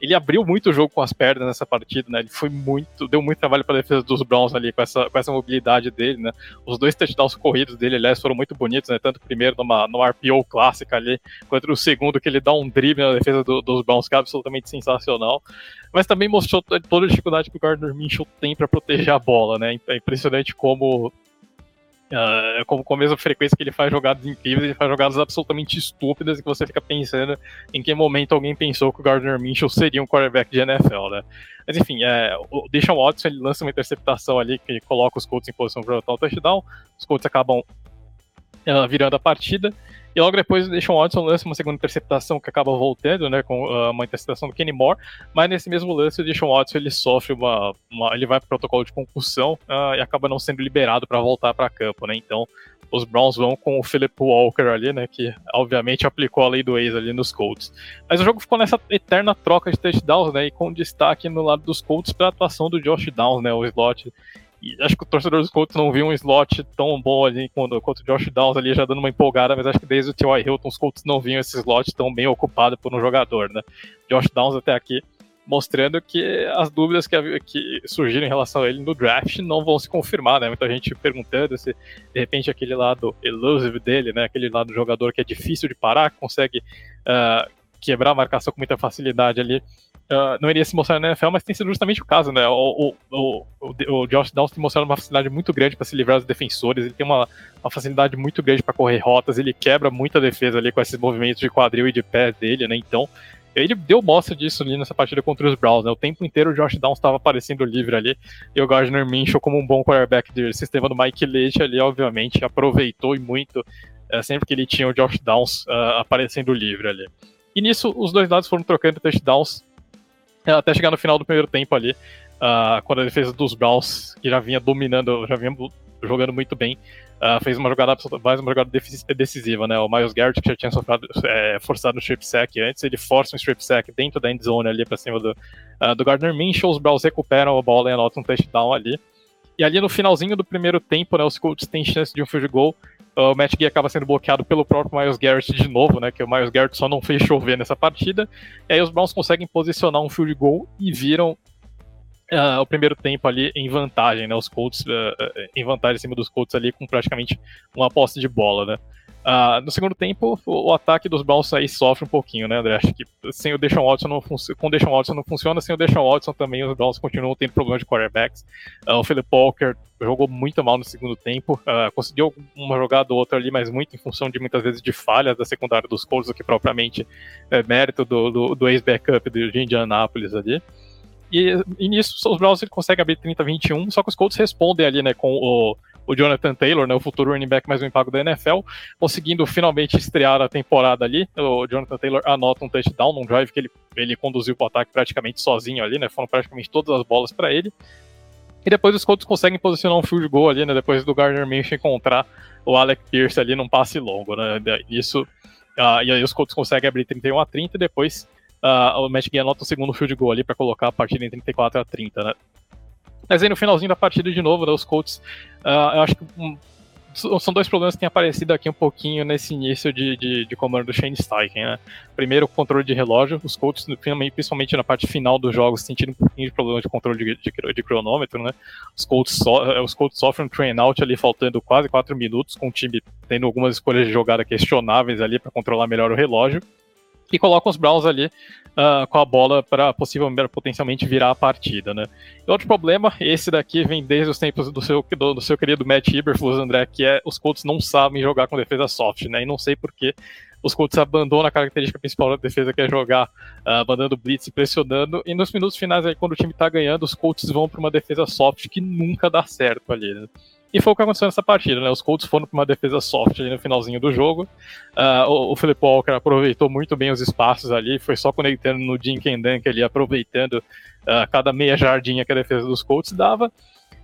[SPEAKER 3] ele abriu muito o jogo com as pernas nessa partida, né, ele foi muito, deu muito trabalho para a defesa dos Browns ali, com essa, com essa mobilidade dele, né, os dois touchdowns corridos dele, aliás, foram muito bonitos, né, tanto o primeiro numa, numa RPO clássica ali, quanto o segundo que ele dá um drible na defesa do, dos Browns, que é absolutamente sensacional, mas também mostrou toda a dificuldade que o Gardner Minshew tem para proteger a bola, né, é impressionante como Uh, com, com a mesma frequência que ele faz jogadas incríveis, ele faz jogadas absolutamente estúpidas e que você fica pensando em que momento alguém pensou que o Gardner Minshew seria um quarterback de NFL, né? Mas enfim, é, o Deshaun Watson ele lança uma interceptação ali que coloca os Colts em posição para o touchdown, os Colts acabam uh, virando a partida E logo depois o Deshaun Watson lança uma segunda interceptação que acaba voltando, né, com uh, uma interceptação do Kenny Moore, mas nesse mesmo lance o Deshaun Watson ele sofre uma, uma ele vai para protocolo de concussão uh, e acaba não sendo liberado para voltar para campo, né? Então os Browns vão com o Philip Walker ali, né, que obviamente aplicou a lei do ex ali nos Colts. Mas o jogo ficou nessa eterna troca de touchdowns, né, e com destaque no lado dos Colts pela atuação do Josh Downs, né, o slot e acho que o torcedor dos Colts não viu um slot tão bom ali quando, quanto o Josh Downs ali já dando uma empolgada, mas acho que desde o T.Y. Hilton os Colts não viam esse slot tão bem ocupado por um jogador, né? Josh Downs até aqui mostrando que as dúvidas que, que, surgiram em relação a ele no draft não vão se confirmar, né? Muita gente perguntando se de repente aquele lado elusive dele, né? Aquele lado do jogador que é difícil de parar, que consegue uh, quebrar a marcação com muita facilidade ali, uh, não iria se mostrar na NFL, mas tem sido justamente o caso, né? O, o, o, o Josh Downs tem mostrado uma facilidade muito grande para se livrar dos defensores, ele tem uma, uma facilidade muito grande para correr rotas, ele quebra muita defesa ali com esses movimentos de quadril e de pé dele, né? Então ele deu mostra disso ali nessa partida contra os Browns, né? O tempo inteiro o Josh Downs estava aparecendo livre ali, e o Gardner Minshew, como um bom quarterback do sistema do Mike Leite ali, obviamente, aproveitou e muito uh, sempre que ele tinha o Josh Downs uh, aparecendo livre ali. E nisso, os dois lados foram trocando touchdowns até chegar no final do primeiro tempo ali, quando a defesa dos Browns, que já vinha dominando, já vinha jogando muito bem, uh, fez uma jogada mais uma jogada decisiva, né? O Miles Garrett, que já tinha sofrado, é, forçado o strip sack antes, ele força um strip sack dentro da end zone ali para cima do, uh, do Gardner Minshew, os Browns recuperam a bola e anotam um touchdown ali. E ali no finalzinho do primeiro tempo, né, os Colts têm chance de um field goal. O Matt Gay acaba sendo bloqueado pelo próprio Miles Garrett de novo, né? Que o Miles Garrett só não fez chover nessa partida. E aí os Browns conseguem posicionar um field goal e viram uh, o primeiro tempo ali em vantagem, né? Os Colts uh, em vantagem em cima dos Colts ali com praticamente uma posse de bola, né? Uh, no segundo tempo, o, o, ataque dos Browns aí sofre um pouquinho, né, André? Acho que sem o Deshaun Watson não com o Deshaun Watson não funciona, sem o Deshaun Watson também os Browns continuam tendo problemas de quarterbacks. Uh, o Philip Walker jogou muito mal no segundo tempo, uh, conseguiu uma jogada ou outra ali, mas muito em função de muitas vezes de falhas da secundária dos Colts do que propriamente é, mérito do, do, do ex-backup de Indianapolis ali. E, e nisso os Browns ele consegue abrir 30-21, só que os Colts respondem ali, né, com o, o Jonathan Taylor, né, o futuro running back mais bem pago da NFL, conseguindo finalmente estrear a temporada ali. O Jonathan Taylor anota um touchdown num drive que ele, ele conduziu o ataque praticamente sozinho ali, né, foram praticamente todas as bolas para ele. E depois os Colts conseguem posicionar um field goal ali, né, depois do Gardner Minshew encontrar o Alec Pierce ali num passe longo, né, isso, uh, e aí os Colts conseguem abrir 31 a 30 e depois uh, o Matt Gay anota o segundo field goal ali para colocar a partida em 34 a 30, né? Mas aí no finalzinho da partida de novo, né, os Colts, uh, eu acho que um, são dois problemas que têm aparecido aqui um pouquinho nesse início de, de, de comando do Shane Steichen, né? Primeiro, o controle de relógio. Os Colts, principalmente na parte final dos jogos, sentindo um pouquinho de problema de controle de, de, de cronômetro, né? Os Colts, so, eh, os Colts sofrem um train out ali, faltando quase 4 minutos, com o time tendo algumas escolhas de jogada questionáveis ali para controlar melhor o relógio e colocam os Browns ali uh, com a bola para possivelmente potencialmente virar a partida, né? E outro problema, esse daqui vem desde os tempos do seu, do, do seu querido Matt Eberflus, André, que é os Colts não sabem jogar com defesa soft, né? E não sei porquê os Colts abandonam a característica principal da defesa, que é jogar uh, mandando blitz e pressionando, e nos minutos finais aí, quando o time tá ganhando, os Colts vão para uma defesa soft que nunca dá certo ali, né? E foi o que aconteceu nessa partida, né? Os Colts foram para uma defesa soft ali no finalzinho do jogo. Uh, o, Philip Walker aproveitou muito bem os espaços ali, foi só conectando no Jim Kendan, que ele aproveitando uh, cada meia jardinha que a defesa dos Colts dava.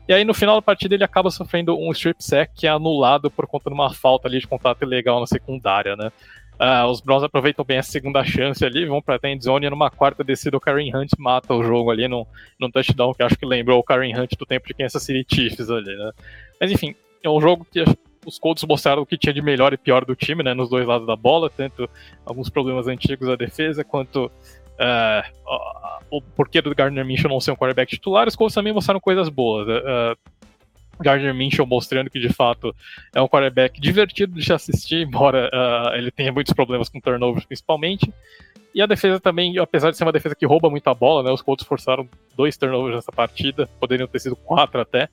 [SPEAKER 3] E aí no final da partida ele acaba sofrendo um strip sack que é anulado por conta de uma falta ali de contato ilegal na secundária, né? Uh, os Browns aproveitam bem a segunda chance ali, vão para a end zone e numa quarta descida o Karen Hunt mata o jogo ali num, num touchdown que acho que lembrou o Karen Hunt do tempo de Kansas City Chiefs ali, né? Mas enfim, é um jogo que os Colts mostraram o que tinha de melhor e pior do time, né? Nos dois lados da bola, tanto alguns problemas antigos da defesa, quanto uh, o porquê do Gardner Minshew não ser um quarterback titular. Os Colts também mostraram coisas boas. Uh, Gardner Minshew mostrando que de fato é um quarterback divertido de se assistir, embora uh, ele tenha muitos problemas com turnovers principalmente. E a defesa também, apesar de ser uma defesa que rouba muita bola, né, os Colts forçaram dois turnovers nessa partida, poderiam ter sido quatro até.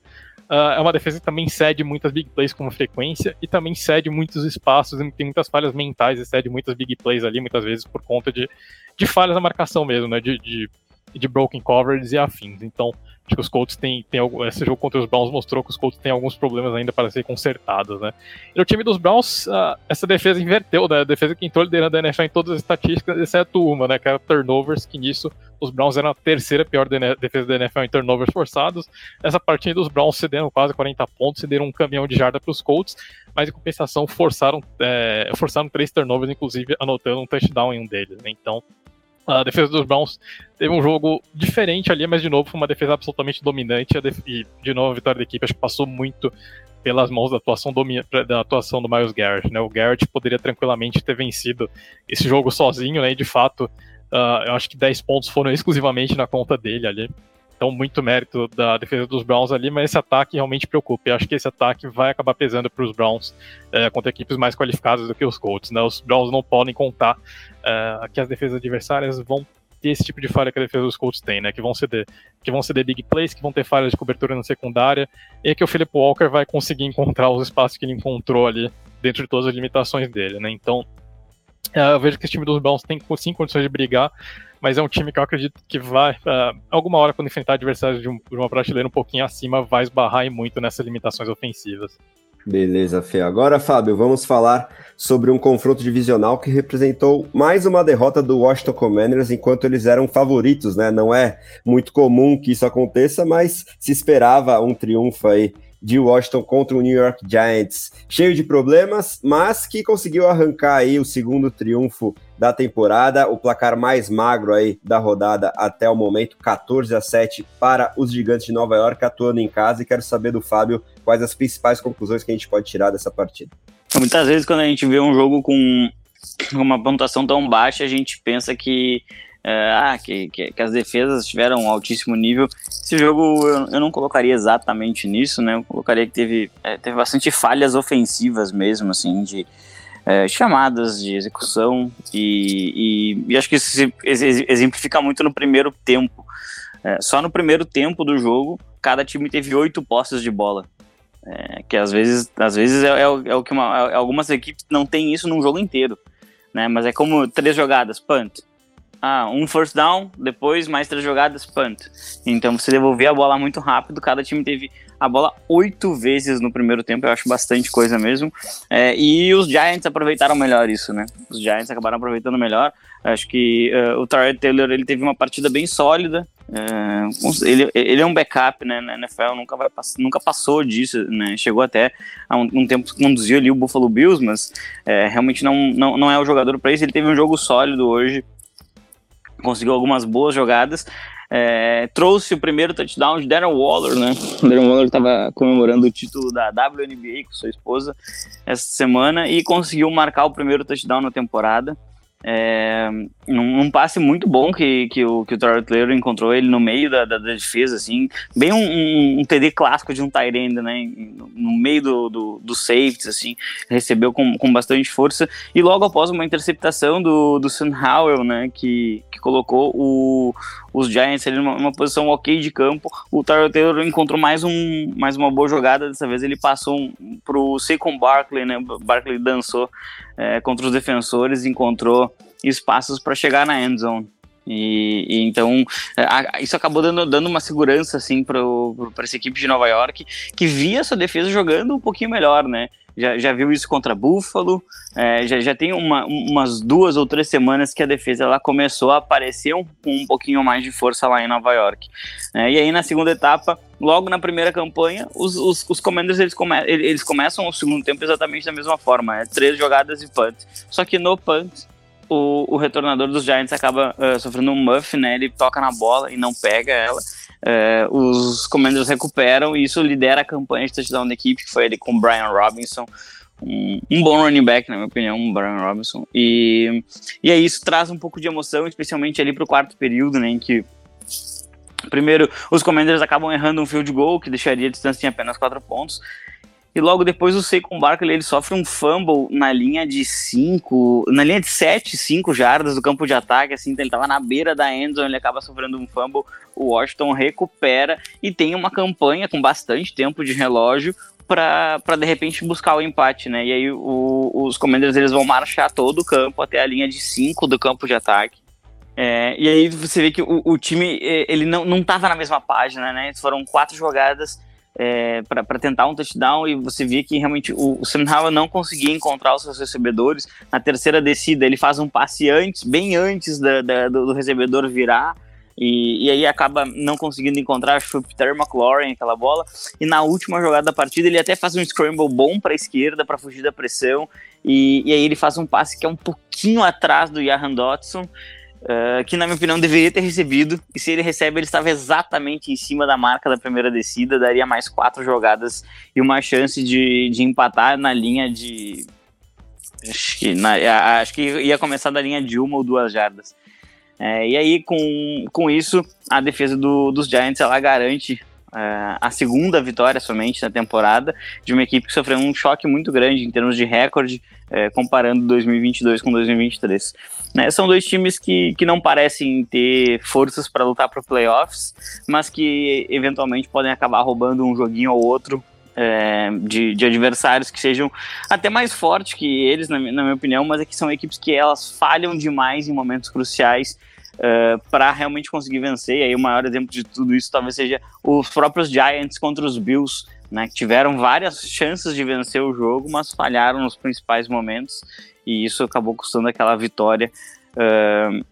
[SPEAKER 3] Uh, é uma defesa que também cede muitas big plays com frequência e também cede muitos espaços, tem muitas falhas mentais e cede muitas big plays ali, muitas vezes por conta de, de falhas na marcação mesmo, né, de, de de broken coverage e afins. Então, Acho que os Colts têm, têm esse jogo contra os Browns mostrou que os Colts têm alguns problemas ainda para ser consertados, né? E no time dos Browns, uh, essa defesa inverteu, né? A defesa que entrou liderando a NFL em todas as estatísticas, exceto uma, né? Que era turnovers, que nisso os Browns eram a terceira pior defesa da NFL em turnovers forçados. Essa partida dos Browns cederam quase 40 pontos, cederam um caminhão de jarda para os Colts, mas em compensação forçaram, é, forçaram três turnovers, inclusive anotando um touchdown em um deles, né? Então, a defesa dos Browns teve um jogo diferente ali, mas de novo foi uma defesa absolutamente dominante. E de novo a vitória da equipe acho que passou muito pelas mãos da atuação, da atuação do Miles Garrett. Né? O Garrett poderia tranquilamente ter vencido esse jogo sozinho, né? E de fato, uh, eu acho que 10 pontos foram exclusivamente na conta dele ali. Então, muito mérito da defesa dos Browns ali, mas esse ataque realmente preocupa. Eu acho que esse ataque vai acabar pesando para os Browns é, contra equipes mais qualificadas do que os Colts. Né? Os Browns não podem contar é, que as defesas adversárias vão ter esse tipo de falha que a defesa dos Colts tem, né? Que vão ceder, que vão ceder big plays, que vão ter falhas de cobertura na secundária, e que o Philip Walker vai conseguir encontrar os espaços que ele encontrou ali dentro de todas as limitações dele, né? Então, é, eu vejo que esse time dos Browns tem sim condições de brigar, mas é um time que eu acredito que vai, uh, alguma hora, quando enfrentar adversários de, um, de, uma prateleira um pouquinho acima, vai esbarrar muito nessas limitações ofensivas.
[SPEAKER 1] Beleza, Fê. Agora, Fábio, vamos falar sobre um confronto divisional que representou mais uma derrota do Washington Commanders enquanto eles eram favoritos, né? Não é muito comum que isso aconteça, mas se esperava um triunfo aí de Washington contra o New York Giants, cheio de problemas, mas que conseguiu arrancar aí o segundo triunfo da temporada, o placar mais magro aí da rodada até o momento, 14 a 7 para os Gigantes de Nova York atuando em casa e quero saber do Fábio quais as principais conclusões que a gente pode tirar dessa partida.
[SPEAKER 2] Muitas vezes quando a gente vê um jogo com uma pontuação tão baixa, a gente pensa que ah, que, que, que, as defesas tiveram um altíssimo nível. Esse jogo eu, eu não colocaria exatamente nisso, né? Eu colocaria que teve, é, teve bastante falhas ofensivas mesmo, assim, de é, chamadas de execução, e, e, e, acho que isso se exemplifica muito no primeiro tempo. É, só no primeiro tempo do jogo, cada time teve oito posses de bola. É, que às vezes, às vezes é, é, é o que uma, algumas equipes não têm isso num jogo inteiro. Né? Mas é como três jogadas, punt, ah, um first down, depois mais três jogadas, punt. Então você devolvia a bola muito rápido, cada time teve a bola oito vezes no primeiro tempo, eu acho bastante coisa mesmo. É, e os Giants aproveitaram melhor isso, né? Os Giants acabaram aproveitando melhor. Acho que uh, o Tyrod Taylor ele teve uma partida bem sólida. Uh, ele, ele é um backup né, na NFL, nunca, vai, nunca passou disso, né? Chegou até há um, um tempo que conduziu ali o Buffalo Bills, mas uh, realmente não, não, não é o jogador para isso. Ele teve um jogo sólido hoje conseguiu algumas boas jogadas. É, trouxe o primeiro touchdown de Darren Waller, né? O Darren Waller estava comemorando o título da WNBA com sua esposa essa semana e conseguiu marcar o primeiro touchdown na temporada. É, num, num, passe muito bom que, que o, que o encontrou ele no meio da, da, da defesa, assim, bem um, um, um, TD clássico de um Tyrande, né, no meio do, do, do safety, assim, recebeu com, com bastante força, e logo após uma interceptação do, do Sam Howell, né, que, que colocou o, os Giants ali numa, numa posição ok de campo, o Tyrell Taylor encontrou mais, um, mais uma boa jogada, dessa vez ele passou um, pro Saquon Barkley, né, Barkley dançou é, contra os defensores, encontrou espaços para chegar na end zone. E, e, então a, isso acabou dando, dando uma segurança assim para essa equipe de Nova York que via essa defesa jogando um pouquinho melhor, né? Já, já viu isso contra Buffalo, é, já, já tem uma, umas duas ou três semanas que a defesa ela começou a aparecer um, um pouquinho mais de força lá em Nova York. É, e aí na segunda etapa, logo na primeira campanha, os, os, os Commanders eles, come, eles começam o segundo tempo exatamente da mesma forma, é três jogadas e punt. Só que no punt o, o retornador dos Giants acaba uh, sofrendo um muff, né? Ele toca na bola e não pega ela. Uh, os Commanders recuperam e isso lidera a campanha de touchdown da equipe, que foi ele com o Brian Robinson. Um, um, bom running back, na minha opinião, um Brian Robinson. E, e aí isso traz um pouco de emoção, especialmente ali pro quarto período, né? Em que Primeiro, os Commanders acabam errando um field goal, que deixaria a distância em apenas 4 pontos. E logo depois o Saquon Barkley ele sofre um fumble na linha de 5, na linha de 7, 5 jardas do campo de ataque, assim, então ele estava na beira da endzone, ele acaba sofrendo um fumble, o Washington recupera e tem uma campanha com bastante tempo de relógio para de repente buscar o empate, né? E aí o, os Commanders eles vão marchar todo o campo até a linha de 5 do campo de ataque É, e aí você vê que o, o time ele não, não tava na mesma página, né? Foram quatro jogadas é, para tentar um touchdown e você via que realmente o, o Sam Howell não conseguia encontrar os seus recebedores. Na terceira descida, ele faz um passe antes, bem antes da, da, do, do, recebedor virar. E, e, aí acaba não conseguindo encontrar, acho que foi o Peter McLaurin aquela bola. E na última jogada da partida, ele até faz um scramble bom para a esquerda para fugir da pressão. E, e, aí ele faz um passe que é um pouquinho atrás do Jahan Dotson uh, que na minha opinião deveria ter recebido, e se ele recebe, ele estava exatamente em cima da marca da primeira descida, daria mais quatro jogadas e uma chance de, de empatar na linha de. Acho que, na, acho que ia começar da linha de uma ou duas jardas. É, e aí, com, com isso, a defesa do, dos Giants ela garante a segunda vitória somente na temporada de uma equipe que sofreu um choque muito grande em termos de recorde, uh, comparando 2022 com 2023. Né, são dois times que, que não parecem ter forças para lutar para playoffs, mas que eventualmente podem acabar roubando um joguinho ou outro é, de, de, adversários que sejam até mais fortes que eles, na, na, minha opinião, mas é que são equipes que elas falham demais em momentos cruciais uh, para realmente conseguir vencer. E aí o maior exemplo de tudo isso talvez seja os próprios Giants contra os Bills, né, que tiveram várias chances de vencer o jogo, mas falharam nos principais momentos e isso acabou custando aquela vitória uh,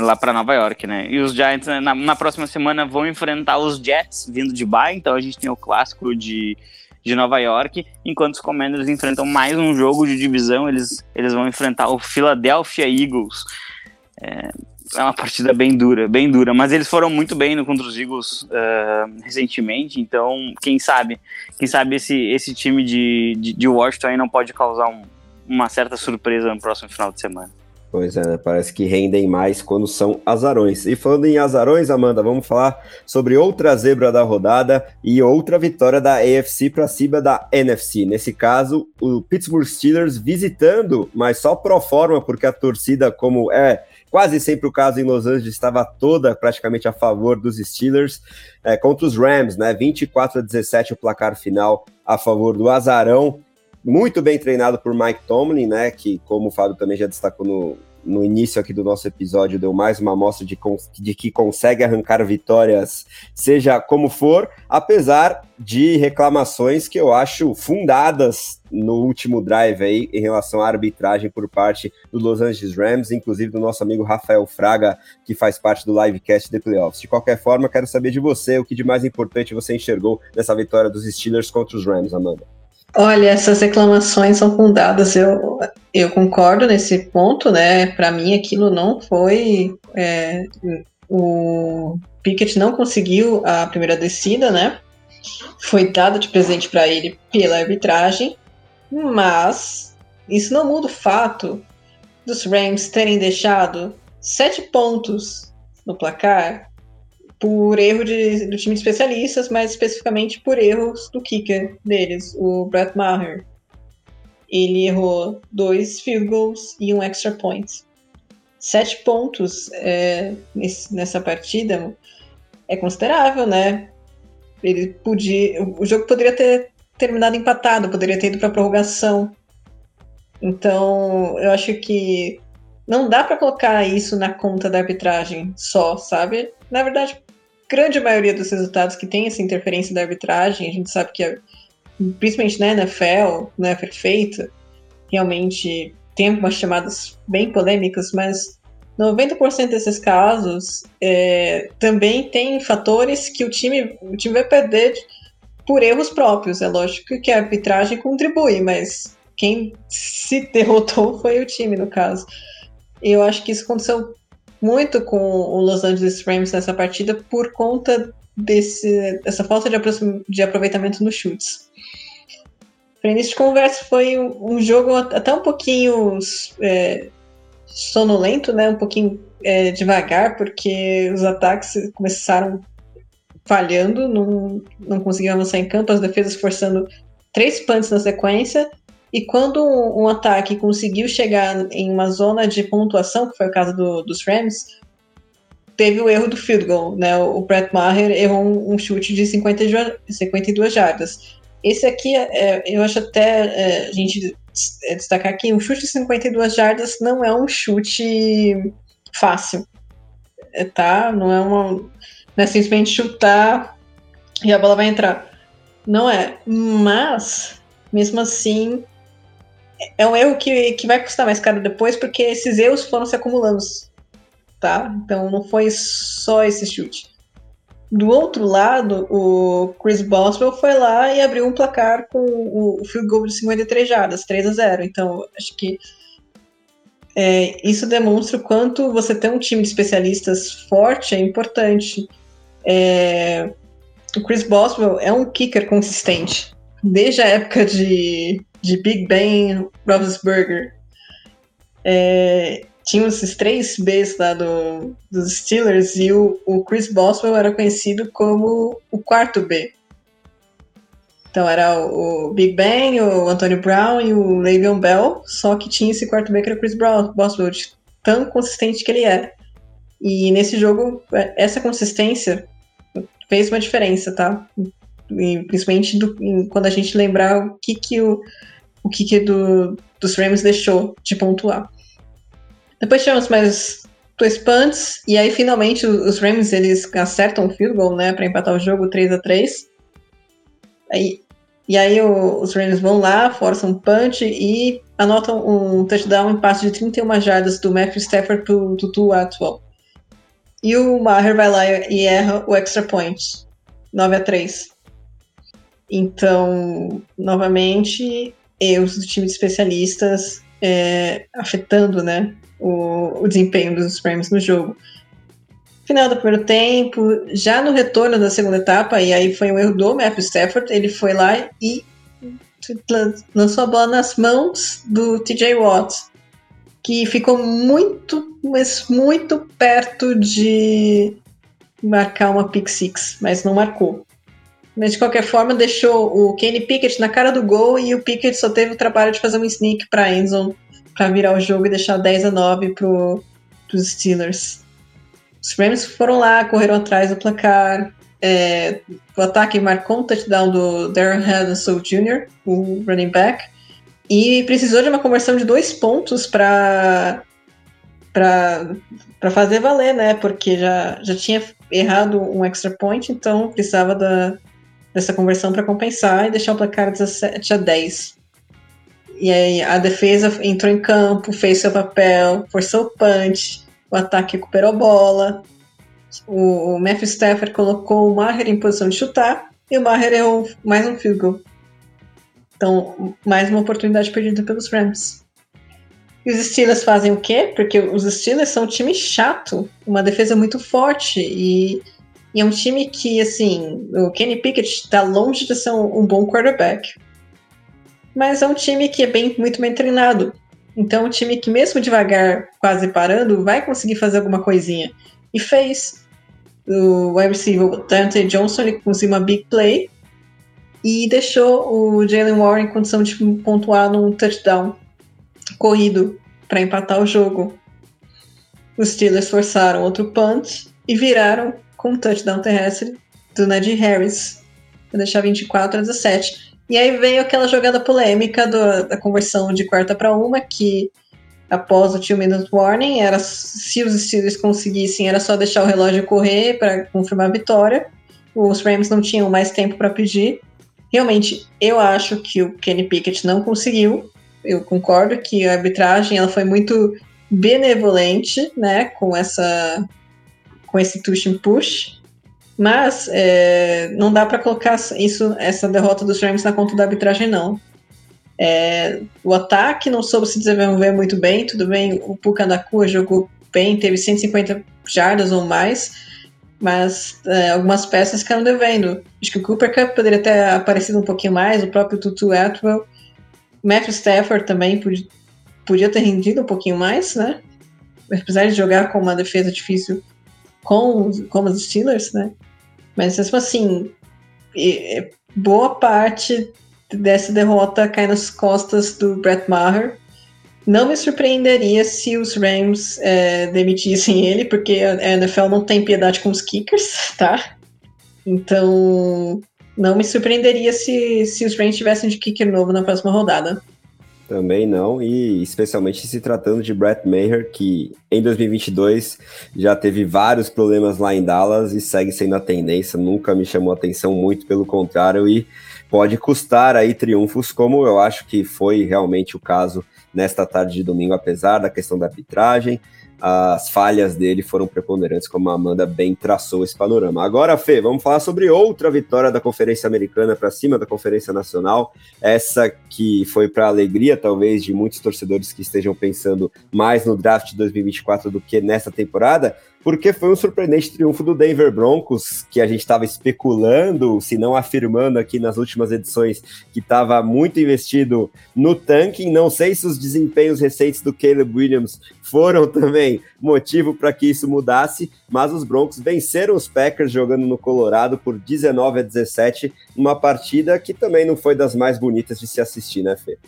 [SPEAKER 2] lá para Nova York, né? E os Giants né, na, na, próxima semana vão enfrentar os Jets vindo de bye, então a gente tem o clássico de, de Nova York, enquanto os Commanders enfrentam mais um jogo de divisão, eles, eles vão enfrentar o Philadelphia Eagles. É, é uma partida bem dura, bem dura, mas eles foram muito bem no contra os Eagles uh, recentemente, então quem sabe, quem sabe esse, esse time de, de, de Washington aí não pode causar um, uma certa surpresa no próximo final de semana.
[SPEAKER 1] Pois é, né? parece que rendem mais quando são azarões. E falando em azarões, Amanda, vamos falar sobre outra zebra da rodada e outra vitória da AFC para cima da NFC. Nesse caso, o Pittsburgh Steelers visitando, mas só pro forma, porque a torcida, como é quase sempre o caso em Los Angeles, estava toda praticamente a favor dos Steelers é, contra os Rams, né? 24 a 17 o placar final a favor do Azarão muito bem treinado por Mike Tomlin, né? Que, como o Fábio também já destacou no, no início aqui do nosso episódio, deu mais uma amostra de, de que consegue arrancar vitórias, seja como for, apesar de reclamações que eu acho fundadas no último drive aí em relação à arbitragem por parte do Los Angeles Rams, inclusive do nosso amigo Rafael Fraga, que faz parte do livecast de playoffs. De qualquer forma, quero saber de você o que de mais importante você enxergou nessa vitória dos Steelers contra os Rams, Amanda.
[SPEAKER 4] Olha, essas reclamações são fundadas, eu, eu concordo nesse ponto, né? Para mim, aquilo não foi. É, o Pickett não conseguiu a primeira descida, né? Foi dado de presente para ele pela arbitragem, mas isso não muda o fato dos Rams terem deixado sete pontos no placar por erro de, do time de especialistas, mas especificamente por erros do kicker deles, o Brett Maher. Ele errou dois field goals e um extra point. Sete pontos é, nesse, nessa partida é considerável, né? Ele podia, o jogo poderia ter terminado empatado, poderia ter ido para prorrogação. Então, eu acho que não dá para colocar isso na conta da arbitragem só, sabe? Na verdade, grande maioria dos resultados que tem essa interferência da arbitragem, a gente sabe que, é, principalmente na NFL, não é perfeita, realmente tem umas chamadas bem polêmicas, mas 90% desses casos é, também tem fatores que o time, o time vai perder por erros próprios. É lógico que a arbitragem contribui, mas quem se derrotou foi o time, no caso. Eu acho que isso aconteceu muito com o Los Angeles Rams nessa partida por conta desse, dessa falta de, de aproveitamento nos chutes. Para início de conversa, foi um, jogo até um pouquinho é, sonolento, né? um pouquinho é, devagar, porque os ataques começaram falhando, não, não conseguiam avançar em campo, as defesas forçando três punts na sequência, e quando um, um, ataque conseguiu chegar em uma zona de pontuação, que foi o caso do, dos Rams, teve o erro do field goal, né? O Brett Maher errou um, um chute de 52, 52 jardas. Esse aqui, é, eu acho até é, a gente é, destacar que um chute de 52 jardas não é um chute fácil. é, tá? Não é uma. Não é simplesmente chutar e a bola vai entrar. Não é. Mas, mesmo assim, é um erro que, que vai custar mais caro depois, porque esses erros foram se acumulando. Tá? Então não foi só esse chute. Do outro lado, o Chris Boswell foi lá e abriu um placar com o field goal de 53 jardas, 3 a 0. Então, acho que é, isso demonstra o quanto você ter um time de especialistas forte é importante. É, o Chris Boswell é um kicker consistente. Desde a época de, de Big Ben Roethlisberger. É, tinha esses três Bs lá do, dos Steelers e o, o Chris Boswell era conhecido como o quarto B. Então era o, o Big Ben, o Antonio Brown e o Le'Veon Bell, só que tinha esse quarto B que era o Chris Boswell, tão consistente que ele era. E nesse jogo, essa consistência fez uma diferença, tá? Principalmente do, quando a gente lembrar o que que o, o que que do, dos Rams deixou de pontuar. Depois tivemos mais dois punts, e aí finalmente os Rams eles acertam o field goal, né, para empatar o jogo 3 a 3 aí, E aí o, os Rams vão lá, forçam um punch e anotam um touchdown em passe de 31 jardas do Matthew Stafford pro Tutu Atwell. E o Maher vai lá e erra o extra point. 9 a 3 Então, novamente, erros do time de especialistas é, afetando né, o, o desempenho dos Rams no jogo. Final do primeiro tempo, já no retorno da segunda etapa, e aí foi um erro do Matthew Stafford, ele foi lá e lançou a bola nas mãos do TJ Watt, que ficou muito, mas muito perto de marcar uma pick six, mas não marcou. Mas de qualquer forma, deixou o Kenny Pickett na cara do gol e o Pickett só teve o trabalho de fazer um sneak para Enzo para virar o jogo e deixar 10 a 9 pro, pros Steelers. Os Rams foram lá, correram atrás do placar. É, o ataque marcou um touchdown do Darren Henderson Jr., o running back, e precisou de uma conversão de dois pontos para para fazer valer, né? Porque já, já tinha errado um extra point, então precisava da, dessa conversão para compensar e deixar o placar 17 a 10. E aí a defesa entrou em campo, fez seu papel, forçou o punch, o ataque recuperou a bola. O, o Matthew Stafford colocou o Maher em posição de chutar e o Maher errou mais um field goal. Então, mais uma oportunidade perdida pelos Rams. E os Steelers fazem o quê? Porque os Steelers são um time chato, uma defesa muito forte e, e é um time que, assim, o Kenny Pickett está longe de ser um, um bom quarterback mas é um time que é bem, muito bem treinado. Então, um time que, mesmo devagar, quase parando, vai conseguir fazer alguma coisinha. E fez. O wide receiver Dante Johnson ele conseguiu uma big play e deixou o Jalen Warren em condição de pontuar num touchdown corrido para empatar o jogo. Os Steelers forçaram outro punt e viraram com touchdown terrestre do Najee Harris para deixar 24 a 17. E aí veio aquela jogada polêmica do, da conversão de quarta para uma, que após o two minute warning, era se os Steelers conseguissem, era só deixar o relógio correr para confirmar a vitória. Os Rams não tinham mais tempo para pedir. Realmente, eu acho que o Kenny Pickett não conseguiu. Eu concordo que a arbitragem ela foi muito benevolente, né, com essa com esse push and push. Mas é, não dá para colocar isso, essa derrota dos Rams na conta da arbitragem, não. É, o ataque não soube se desenvolver muito bem, tudo bem, o Puka Nakua jogou bem, teve 150 jardas ou mais, mas é, algumas peças ficaram devendo. Acho que o Cooper Cup poderia ter aparecido um pouquinho mais, o próprio Tutu Atwell. Matthew Stafford também podia, podia ter rendido um pouquinho mais, né? Apesar de jogar com uma defesa difícil com, com os Steelers, né? Mas mesmo assim, boa parte dessa derrota cai nas costas do Brett Maher. Não me surpreenderia se os Rams é, demitissem ele, porque a NFL não tem piedade com os kickers, tá? Então, não me surpreenderia se, se os Rams tivessem de kicker novo na próxima rodada.
[SPEAKER 1] Também não, e especialmente se tratando de Brett Maher, que em 2022 já teve vários problemas lá em Dallas e segue sendo a tendência, nunca me chamou atenção muito, pelo contrário, e pode custar aí triunfos, como eu acho que foi realmente o caso nesta tarde de domingo, apesar da questão da arbitragem, as falhas dele foram preponderantes, como a Amanda bem traçou esse panorama. Agora, Fê, vamos falar sobre outra vitória da Conferência Americana para cima da Conferência Nacional, essa que foi para alegria, talvez, de muitos torcedores que estejam pensando mais no draft de 2024 do que nessa temporada, porque foi um surpreendente triunfo do Denver Broncos, que a gente estava especulando, se não afirmando aqui nas últimas edições, que estava muito investido no tanking. Não sei se os desempenhos recentes do Caleb Williams foram também motivo para que isso mudasse, mas os Broncos venceram os Packers jogando no Colorado por 19 a 17, uma partida que também não foi das mais bonitas de se assistir, né, Fê?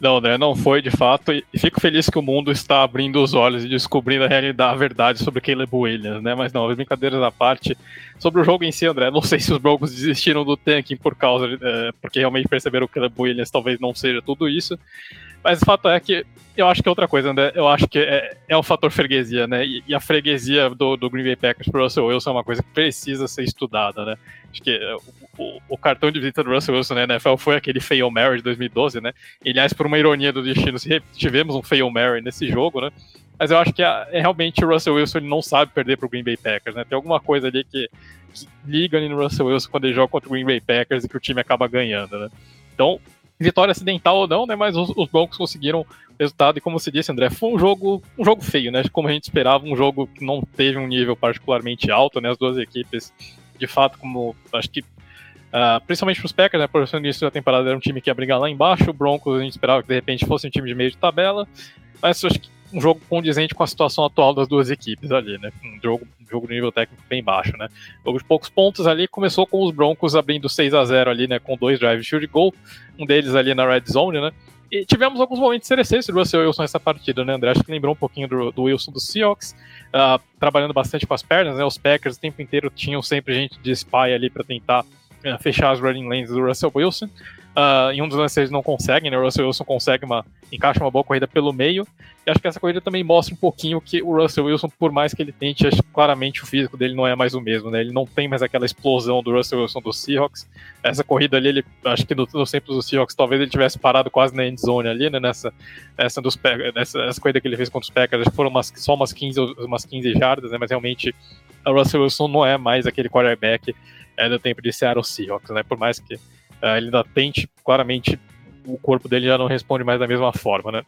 [SPEAKER 3] Não, né? Não foi de fato. E fico feliz que o mundo está abrindo os olhos e descobrindo a realidade, a verdade sobre Caleb Williams, né? Mas não, as brincadeiras à parte. Sobre o jogo em si, André, não sei se os Broncos desistiram do tanking por causa. É, porque realmente perceberam que o Caleb Williams talvez não seja tudo isso. Mas o fato é que eu acho que é outra coisa, André. Eu acho que é, é fator freguesia, né? E, e a freguesia do, do, Green Bay Packers para o Russell Wilson é uma coisa que precisa ser estudada, né? Acho que é, o, cartão de visita do Russell Wilson na NFL foi aquele Fail Mary de 2012, né? E, aliás, por uma ironia do destino, tivemos um Fail Mary nesse jogo, né? Mas eu acho que é, é realmente o Russell Wilson ele não sabe perder para o Green Bay Packers, né? Tem alguma coisa ali que, que liga ali no Russell Wilson quando ele joga contra o Green Bay Packers e que o time acaba ganhando, né? Então, vitória acidental ou não, né? Mas os, os Broncos conseguiram resultado e como você disse, André, foi um jogo, um jogo feio, né? Como a gente esperava, um jogo que não teve um nível particularmente alto, né? As duas equipes, de fato, como acho que Uh, principalmente para os Packers, né? Por ser no início da temporada era um time que ia brigar lá embaixo. O Broncos a gente esperava que de repente fosse um time de meio de tabela. Mas acho que um jogo condizente com a situação atual das duas equipes ali, né? Um jogo, um jogo de nível técnico bem baixo, né? Jogo de poucos pontos ali, começou com os Broncos abrindo 6 a 0 ali, né? Com dois drives de goal, um deles ali na red zone, né? E tivemos alguns momentos interessantes do Russell Wilson nessa partida, né, André? Acho que lembrou um pouquinho do, do Wilson do Seahawks, uh, trabalhando bastante com as pernas, né? Os Packers o tempo inteiro tinham sempre gente de spy ali para tentar fechar as running lanes do Russell Wilson. Uh, em um dos lances eles não conseguem, né? O Russell Wilson consegue uma. encaixa uma boa corrida pelo meio. E acho que essa corrida também mostra um pouquinho que o Russell Wilson, por mais que ele tente, acho claramente o físico dele não é mais o mesmo, né? Ele não tem mais aquela explosão do Russell Wilson do Seahawks. Essa corrida ali, ele, acho que no, no tempos do Seahawks, talvez ele tivesse parado quase na end zone ali, né? Nessa, nessa, dos, nessa, nessa corrida que ele fez contra os Packers, foram umas, só umas 15, umas 15 jardas, né? Mas realmente o Russell Wilson não é mais aquele quarterback é, do tempo de Seattle Seahawks, né? Por mais que Uh, ele ainda tente, claramente, o corpo dele já não responde mais da mesma forma, né?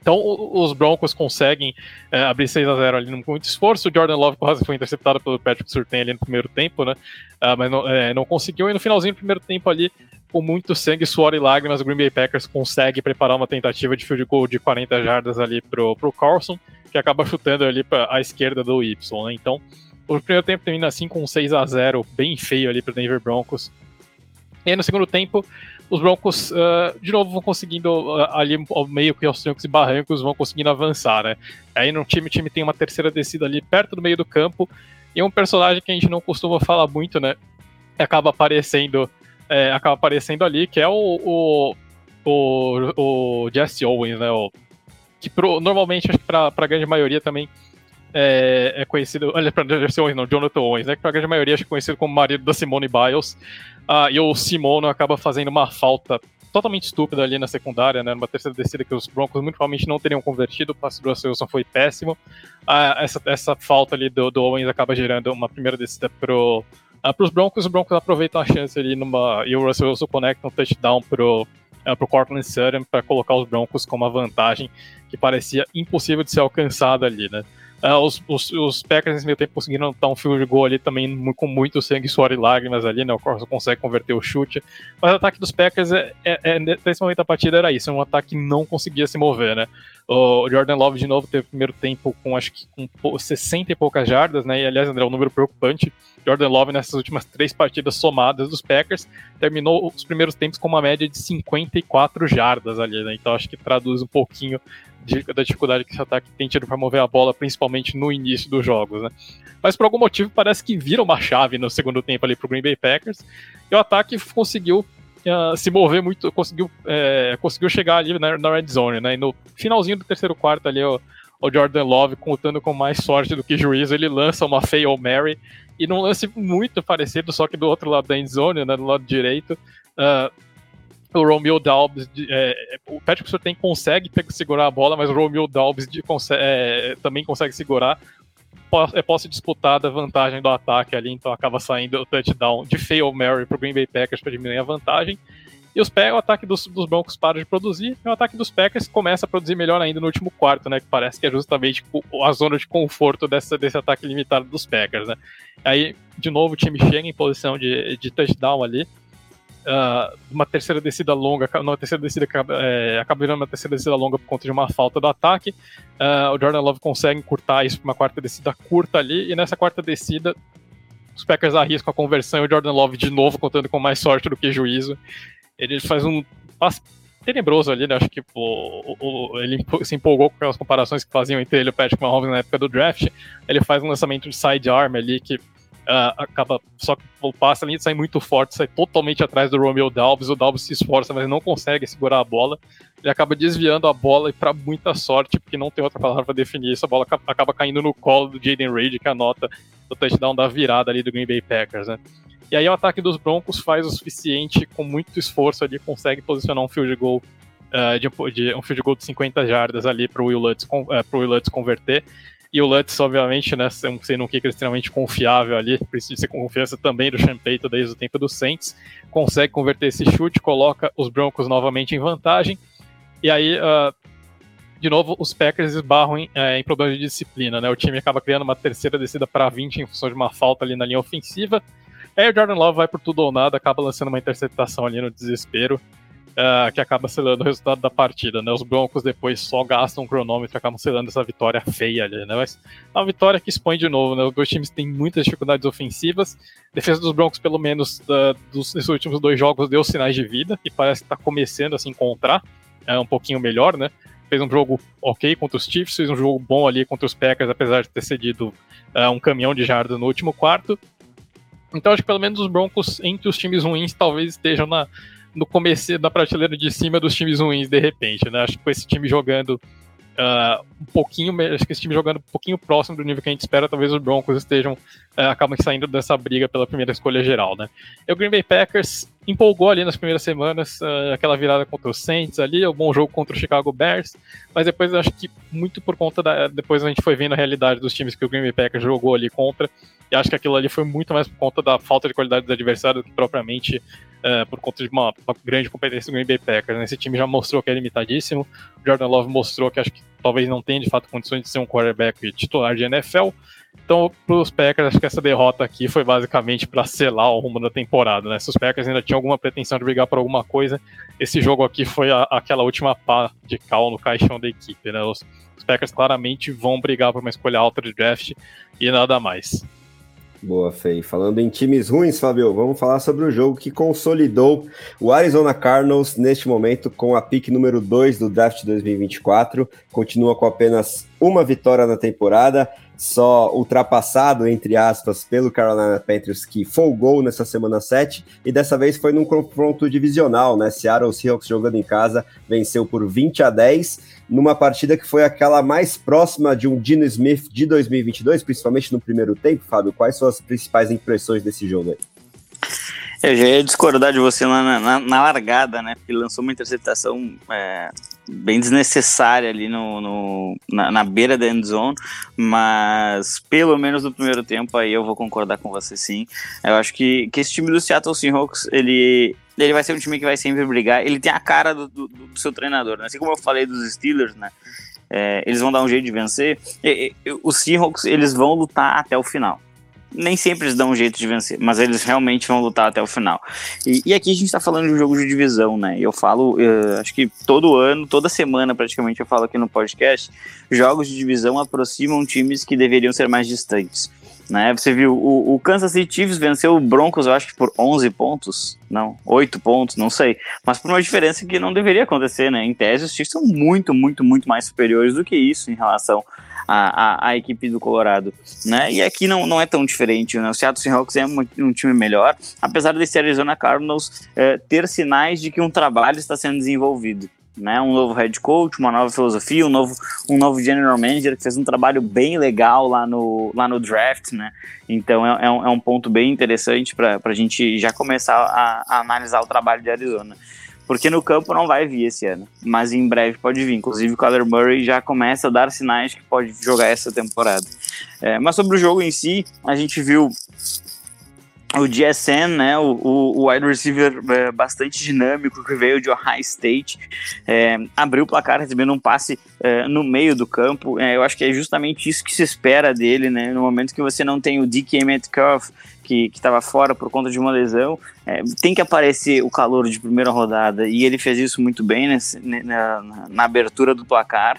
[SPEAKER 3] Então os Broncos conseguem é, abrir 6 a 0 ali com muito esforço. O Jordan Love quase foi interceptado pelo Patrick Surtain ali no primeiro tempo, né? Uh, mas não, é, não, conseguiu. E no finalzinho do primeiro tempo ali, com muito sangue, suor e lágrimas, o Green Bay Packers consegue preparar uma tentativa de field goal de 40 jardas ali pro, pro Carlson, que acaba chutando ali para a esquerda do Y, né? Então o primeiro tempo termina assim com 6 a 0 bem feio ali para Denver Broncos. E aí no segundo tempo, os Broncos uh, de novo vão conseguindo uh, ali ao meio que aos trancos e barrancos vão conseguindo avançar, né? Aí no time, o time tem uma terceira descida ali perto do meio do campo e um personagem que a gente não costuma falar muito, né? Acaba aparecendo, é, acaba aparecendo ali, que é o, o, o, o Jesse Owens, né? O, que pro, normalmente, acho que para a grande maioria também é, é conhecido. Olha, para Jesse Owens, não, Jonathan Owens, né? Que para a grande maioria é conhecido como marido da Simone Biles. Ah, e o Simono acaba fazendo uma falta totalmente estúpida ali na secundária, né? Numa terceira descida que os Broncos muito provavelmente não teriam convertido. O passe do Russell Wilson foi péssimo. Ah, essa, essa falta ali do, do Owens acaba gerando uma primeira descida pro, ah, pros Broncos. Os Broncos aproveitam a chance ali numa. E o Russell Wilson conecta um touchdown pro, uh, pro Cortland Sutton para colocar os Broncos com uma vantagem que parecia impossível de ser alcançada ali, né? Uh, os, os, os, Packers nesse meio tempo conseguiram dar um field goal ali também com muito sangue, suor e lágrimas ali, né? O Corso consegue converter o chute. Mas o ataque dos Packers, é, é, é, nesse momento da partida, era isso: um ataque que não conseguia se mover, né? O Jordan Love de novo teve o primeiro tempo com acho que com 60 e poucas jardas, né? E aliás, André, é um número preocupante. Jordan Love nessas últimas três partidas somadas dos Packers terminou os primeiros tempos com uma média de 54 jardas ali, né? Então acho que traduz um pouquinho da dificuldade que esse ataque tem tido para mover a bola, principalmente no início dos jogos, né? Mas por algum motivo parece que vira uma chave no segundo tempo ali para o Green Bay Packers e o ataque conseguiu uh, se mover muito, conseguiu, é, conseguiu chegar ali na, na red zone, né? E no finalzinho do terceiro quarto ali, o, o Jordan Love, contando com mais sorte do que juízo, ele lança uma fail Mary e num lance muito parecido, só que do outro lado da endzone, né, do lado direito, uh, o Romeo Dalbs, é, o Patrick Surtain consegue segurar a bola, mas o Romeo Dalbs de, é, também consegue segurar. É posse disputada, vantagem do ataque ali, então acaba saindo o touchdown de Fail Mary para o Green Bay Packers para diminuir a vantagem. E os, o ataque dos, dos Broncos para de produzir, e o ataque dos Packers começa a produzir melhor ainda no último quarto, né? Que parece que é justamente a zona de conforto dessa, desse ataque limitado dos Packers, né? Aí, de novo, o time chega em posição de, de touchdown ali. Uh, uma terceira descida longa, uma terceira descida é, acaba virando uma terceira descida longa por conta de uma falta do ataque. Uh, o Jordan Love consegue encurtar isso para uma quarta descida curta ali, e nessa quarta descida os Packers arriscam a conversão e o Jordan Love de novo contando com mais sorte do que juízo ele faz um passe tenebroso ali, né? Acho que o, o, ele se empolgou com aquelas comparações que faziam entre ele e o Patrick Mahomes na época do draft. Ele faz um lançamento de sidearm ali que uh, acaba só que o passe ali sai muito forte, sai totalmente atrás do Romeo Dalves. O Dalves se esforça, mas não consegue segurar a bola. Ele acaba desviando a bola e, para muita sorte, porque não tem outra palavra para definir isso, a bola acaba caindo no colo do Jaden Reid, que anota o touchdown da virada ali do Green Bay Packers, né? E aí o ataque dos Broncos faz o suficiente, com muito esforço ali, consegue posicionar um field goal uh, de, de, um field goal de 50 jardas ali para o pro Will Lutz converter. E o Lutz, obviamente, né, sendo um kicker extremamente confiável ali, precisa ser confiança também do Payton desde o tempo do Saints, consegue converter esse chute, coloca os Broncos novamente em vantagem. E aí, uh, de novo, os Packers esbarram em, é, em problemas de disciplina, né? O time acaba criando uma terceira descida para 20 em função de uma falta ali na linha ofensiva. Aí o Jordan Love vai por tudo ou nada, acaba lançando uma interceptação ali no desespero, uh, que acaba selando o resultado da partida, né? Os Broncos depois só gastam um cronômetro e acabam selando essa vitória feia ali, né? Mas é uma vitória que expõe de novo, né? Os dois times têm muitas dificuldades ofensivas. A defesa dos Broncos, pelo menos, uh, dos, nesses últimos dois jogos, deu sinais de vida e parece que está começando a se encontrar uh, um pouquinho melhor, né? Fez um jogo ok contra os Chiefs, fez um jogo bom ali contra os Packers, apesar de ter cedido uh, um caminhão de jarda no último quarto. Então acho que pelo menos os Broncos, entre os times ruins, talvez estejam na, no começo da prateleira de cima dos times ruins de repente, né? Acho que com esse time jogando uh, um pouquinho, acho que esse time jogando um pouquinho próximo do nível que a gente espera, talvez os Broncos estejam, uh, acabam saindo dessa briga pela primeira escolha geral, né? E o Green Bay Packers empolgou ali nas primeiras semanas, uh, aquela virada contra o Saints ali, o um bom jogo contra o Chicago Bears, mas depois acho que muito por conta da, depois a gente foi vendo a realidade dos times que o Green Bay Packers jogou ali contra, e acho que aquilo ali foi muito mais por conta da falta de qualidade dos adversários do que propriamente uh, por conta de uma, uma, grande competência do Green Bay Packers. Né? Esse time já mostrou que é limitadíssimo, Jordan Love mostrou que acho que talvez não tenha de fato condições de ser um quarterback titular de NFL, então, para os Packers, acho que essa derrota aqui foi basicamente para selar o rumo da temporada, né? Se os Packers ainda tinham alguma pretensão de brigar por alguma coisa, esse jogo aqui foi a, aquela última pá de cal no caixão da equipe, né? Os, os Packers claramente vão brigar por uma escolha alta de draft e nada mais.
[SPEAKER 1] Boa, Fei. Falando em times ruins, Fabio, vamos falar sobre o jogo que consolidou o Arizona Cardinals neste momento com a pick número 2 do draft 2024. Continua com apenas uma vitória na temporada só ultrapassado, entre aspas, pelo Carolina Panthers, que folgou nessa semana 7, e dessa vez foi num confronto divisional, né? Seattle Seahawks jogando em casa, venceu por 20 a 10, numa partida que foi aquela mais próxima de um Dino Smith de 2022, principalmente no primeiro tempo, Fábio. Quais são as principais impressões desse jogo aí?
[SPEAKER 2] Eu já ia discordar de você na, na, na largada, né? Porque lançou uma interceptação é, bem desnecessária ali no, no na, na, beira da end zone, mas pelo menos no primeiro tempo aí eu vou concordar com você sim. Eu acho que, que esse time do Seattle Seahawks, ele, ele vai ser um time que vai sempre brigar. Ele tem a cara do, do, do seu treinador, né? Assim como eu falei dos Steelers, né? É, eles vão dar um jeito de vencer. E, e, os Seahawks, eles vão lutar até o final nem sempre eles dão um jeito de vencer, mas eles realmente vão lutar até o final. E, e aqui a gente está falando de um jogo de divisão, né? Eu falo, eu, acho que todo ano, toda semana praticamente eu falo aqui no podcast, jogos de divisão aproximam times que deveriam ser mais distantes. Né? Você viu, o, o, Kansas City Chiefs venceu o Broncos, eu acho que por 11 pontos, não, 8 pontos, não sei, mas por uma diferença que não deveria acontecer, né? Em tese, os Chiefs são muito, muito, muito mais superiores do que isso em relação à, à, à equipe do Colorado, né? E aqui não, não é tão diferente, né? O Seattle Seahawks é um, um time melhor, apesar desse Arizona Cardinals é, ter sinais de que um trabalho está sendo desenvolvido né? Um novo head coach, uma nova filosofia, um novo, um novo general manager que fez um trabalho bem legal lá no, lá no draft, né? Então é, é, um, é um ponto bem interessante para a gente já começar a, a, analisar o trabalho de Arizona. Porque no campo não vai vir esse ano, mas em breve pode vir. Inclusive o Kyler Murray já começa a dar sinais que pode jogar essa temporada. É, mas sobre o jogo em si, a gente viu o GSN, né, o, o, wide receiver é, bastante dinâmico que veio de Ohio State, é, abriu o placar recebendo um passe é, no meio do campo. É, eu acho que é justamente isso que se espera dele, né, no momento que você não tem o DK Metcalf, que estava fora por conta de uma lesão, é, tem que aparecer o calor de primeira rodada, e ele fez isso muito bem nesse, na, na, na abertura do placar.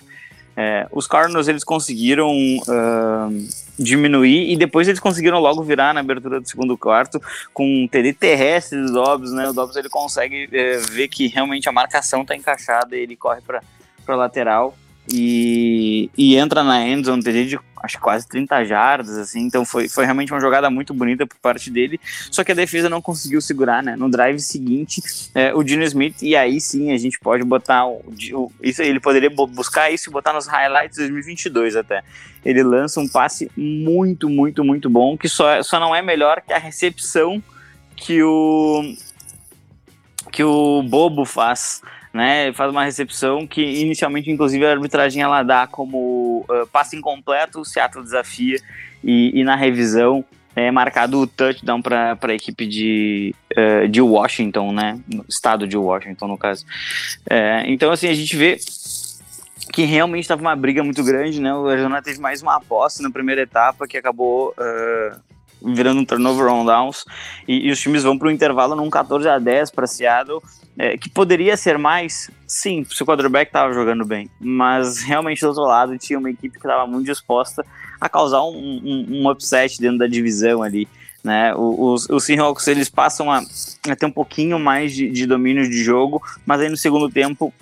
[SPEAKER 2] É, os Cardinals eles conseguiram uh, diminuir e depois eles conseguiram logo virar na abertura do segundo quarto com um TD terrestre do Dobbs, né? O Dobbs ele consegue é, ver que realmente a marcação está encaixada ele corre para para lateral e, e entra na endzone, TD de acho quase 30 jardas, assim, então foi, foi realmente uma jogada muito bonita por parte dele, só que a defesa não conseguiu segurar, né, no drive seguinte, é, o Dino Smith, e aí sim a gente pode botar, o, o, isso ele poderia buscar isso e botar nos highlights 2022 até, ele lança um passe muito, muito, muito bom, que só, só não é melhor que a recepção que o que o Bobo faz, né? Faz uma recepção que inicialmente, inclusive, a arbitragem ela dá como uh, passe incompleto, o Seattle desafia e, e na revisão é marcado o touchdown para a equipe de, uh, de Washington, né? Estado de Washington, no caso. É, então, assim, a gente vê que realmente estava uma briga muito grande, né? O Arizona teve mais uma aposta na primeira etapa que acabou uh, virando um turnover on downs e, e os times vão para o intervalo num 14 a 10 para Seattle, é, que poderia ser mais, sim, se o quarterback estava jogando bem, mas realmente do outro lado tinha uma equipe que estava muito disposta a causar um, um, um, upset dentro da divisão ali. Né? Os, os Seahawks eles passam a, a ter um pouquinho mais de, de domínio de jogo, mas aí no segundo tempo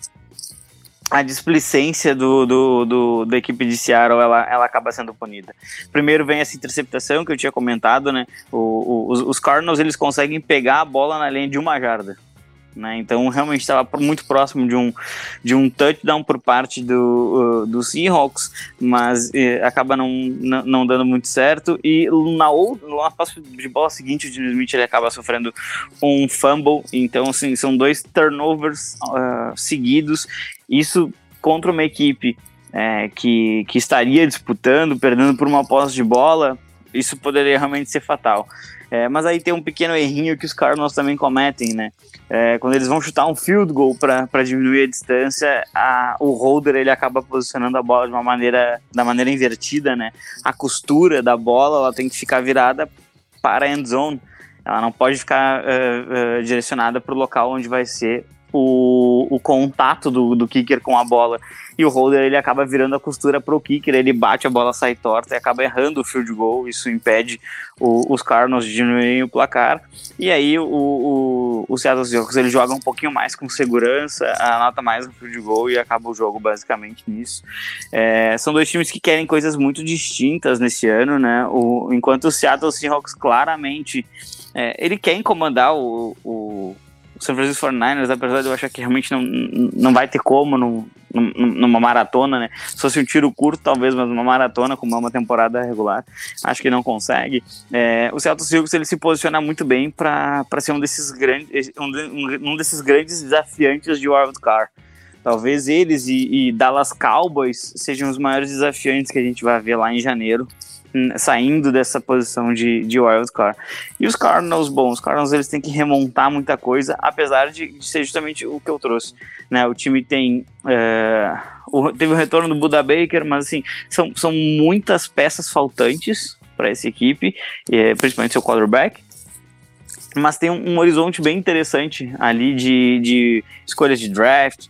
[SPEAKER 2] a displicência do, do, do, da equipe de Seattle ela, ela acaba sendo punida. Primeiro vem essa interceptação que eu tinha comentado, né? O, o, os, os Cardinals eles conseguem pegar a bola na linha de uma jarda. Né? Então realmente estava muito próximo de um, de um touchdown por parte do, uh, do Seahawks, mas uh, acaba não, não, dando muito certo. E na, outra, na passe de bola seguinte, o Dino Smith ele acaba sofrendo um fumble. Então, assim, são dois turnovers uh, seguidos. Isso contra uma equipe é, que, que estaria disputando, perdendo por uma posse de bola, isso poderia realmente ser fatal. É, mas aí tem um pequeno errinho que os Cardinals também cometem, né? É, quando eles vão chutar um field goal para diminuir a distância, a, o holder ele acaba posicionando a bola de uma maneira da maneira invertida, né? A costura da bola ela tem que ficar virada para a end zone. Ela não pode ficar uh, uh, direcionada para o local onde vai ser o, o contato do, do kicker com a bola e o holder ele acaba virando a costura pro kicker, ele bate a bola sai torta e acaba errando o field goal, isso impede o, os Cardinals de diminuir o placar, e aí o, o, o Seattle Seahawks ele joga um pouquinho mais com segurança, anota mais o field goal e acaba o jogo basicamente nisso. É, são dois times que querem coisas muito distintas nesse ano, né, o, enquanto o Seattle Seahawks claramente é, ele quer incomodar o, o o San Francisco 49ers, apesar de eu achar que realmente não, não vai ter como no, numa maratona, né? Se fosse um tiro curto, talvez, mas uma maratona, como é uma temporada regular, acho que não consegue. É, o Seattle Seahawks ele se posiciona muito bem para ser um desses grandes um, um, desses grandes desafiantes de wild card. Talvez eles e, e Dallas Cowboys sejam os maiores desafiantes que a gente vai ver lá em janeiro saindo dessa posição de, de wild card. E os Cardinals, bom, os Cardinals eles têm que remontar muita coisa, apesar de, de ser justamente o que eu trouxe. Né? O time tem. É, o, teve o retorno do Buda Baker, mas assim, são, são muitas peças faltantes para essa equipe, é, principalmente seu quarterback. Mas tem um, um horizonte bem interessante ali de, de escolhas de draft,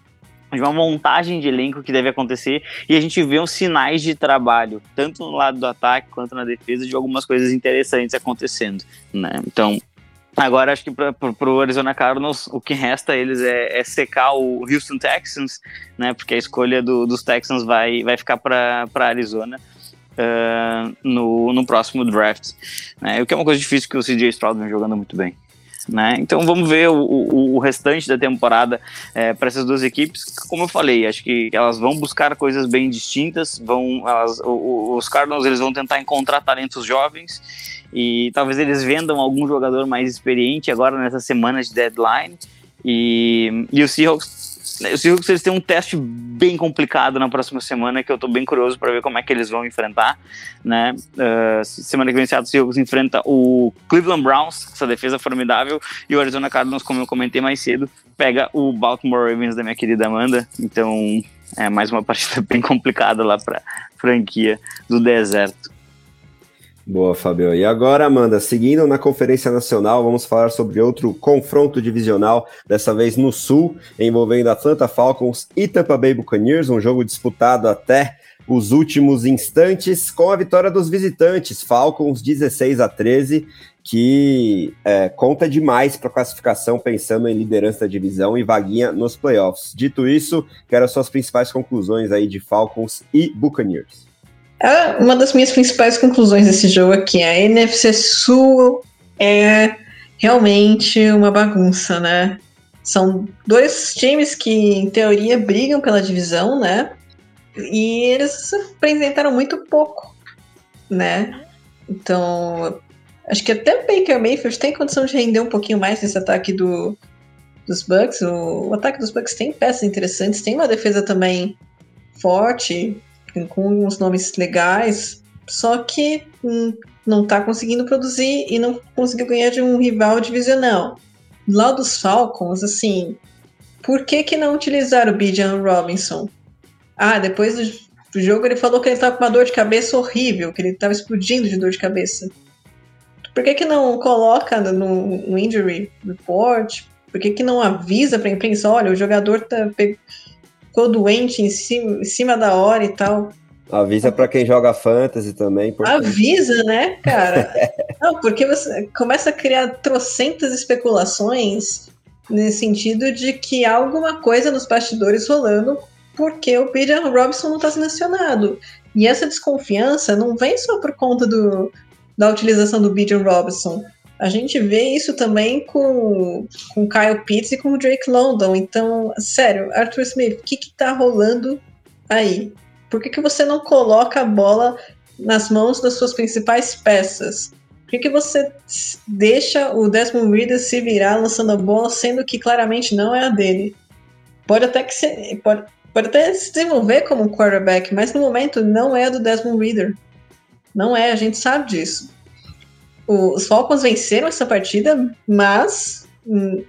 [SPEAKER 2] de uma montagem de elenco que deve acontecer e a gente vê uns sinais de trabalho, tanto no lado do ataque quanto na defesa, de algumas coisas interessantes acontecendo, né? Então, agora acho que para o Arizona Cardinals o que resta a eles é, é, secar o Houston Texans, né? Porque a escolha do, dos Texans vai, vai ficar para Arizona. Uh, no, no próximo draft, né? o que é uma coisa difícil que o CJ Stroud vem jogando muito bem. Né? Então vamos ver o, o, o restante da temporada é, para essas duas equipes. Como eu falei, acho que elas vão buscar coisas bem distintas. Vão, elas, o, os Cardinals eles vão tentar encontrar talentos jovens e talvez eles vendam algum jogador mais experiente agora nessa semana de deadline. E, e o Seahawks os Seahawks eles têm um teste bem complicado na próxima semana que eu tô bem curioso para ver como é que eles vão enfrentar, né? Uh, semana que vem o Seahawks enfrenta o Cleveland Browns, essa defesa formidável, e o Arizona Cardinals, como eu comentei mais cedo, pega o Baltimore Ravens da minha querida Amanda. Então, é mais uma partida bem complicada lá para franquia do deserto.
[SPEAKER 1] Boa, Fabio. E agora, Amanda, seguindo na Conferência Nacional, vamos falar sobre outro confronto divisional, dessa vez no Sul, envolvendo Atlanta Falcons e Tampa Bay Buccaneers, um jogo disputado até os últimos instantes, com a vitória dos visitantes, Falcons 16 a 13, que é, conta demais para a classificação, pensando em liderança da divisão e vaguinha nos playoffs. Dito isso, quero as suas principais conclusões aí de Falcons e Buccaneers.
[SPEAKER 4] É uma das minhas principais conclusões desse jogo aqui. A NFC Sul é realmente uma bagunça, né? São dois times que, em teoria, brigam pela divisão, né? E eles apresentaram muito pouco, né? Então, acho que até Baker Mayfield tem condição de render um pouquinho mais nesse ataque do, dos Bucks. O, o ataque dos Bucks tem peças interessantes, tem uma defesa também forte, com uns nomes legais, só que hum, não está conseguindo produzir e não conseguiu ganhar de um rival divisional. Lá dos Falcons, assim, por que, que não utilizar o Bijan Robinson? Ah, depois do, jogo ele falou que ele estava com uma dor de cabeça horrível, que ele estava explodindo de dor de cabeça. Por que, que não coloca no, no injury report? Por que, que não avisa para a imprensa? Olha, o jogador tá, ficou doente em cima, em cima da hora e tal.
[SPEAKER 1] Avisa para quem joga fantasy também.
[SPEAKER 4] Porque... Avisa, né, cara? Não, porque você começa a criar trocentas especulações nesse sentido de que há alguma coisa nos bastidores rolando porque o Bijan Robinson não está selecionado. E essa desconfiança não vem só por conta do, da utilização do Bijan Robinson. A gente vê isso também com, com Kyle Pitts e com o Drake London. Então, sério, Arthur Smith, o que que tá rolando aí? Por que, que você não coloca a bola nas mãos das suas principais peças? Por que, que você deixa o Desmond Reader se virar lançando a bola, sendo que claramente não é a dele? Pode até que se, pode, pode até se desenvolver como quarterback, mas no momento não é a do Desmond Reader. Não é, a gente sabe disso os Falcons venceram essa partida, mas hum,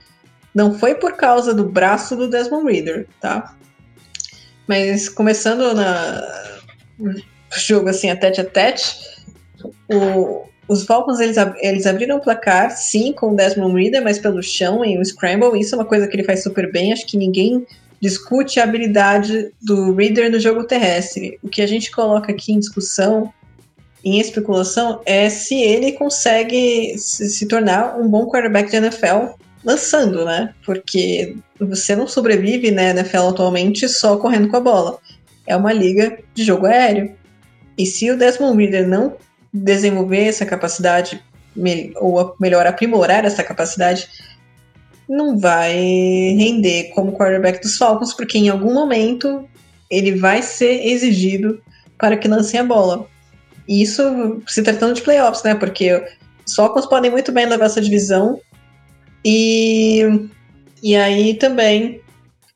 [SPEAKER 4] não foi por causa do braço do Desmond Reader, tá? Mas começando na jogo assim, a tete a tete, o, os Falcons eles, eles abriram o placar, sim, com o Desmond Reader, mas pelo chão, em um scramble. Isso é uma coisa que ele faz super bem. Acho que ninguém discute a habilidade do Reader no jogo terrestre. O que a gente coloca aqui em discussão em especulação é se ele consegue se, se tornar um bom quarterback de NFL lançando, né? Porque você não sobrevive na né, NFL atualmente só correndo com a bola. É uma liga de jogo aéreo. E se o Desmond Reader não desenvolver essa capacidade, ou melhor, aprimorar essa capacidade, não vai render como quarterback dos Falcons, porque em algum momento ele vai ser exigido para que lancem a bola. Isso se tratando de playoffs, né? Porque os Falcons podem muito bem levar essa divisão. E, e aí também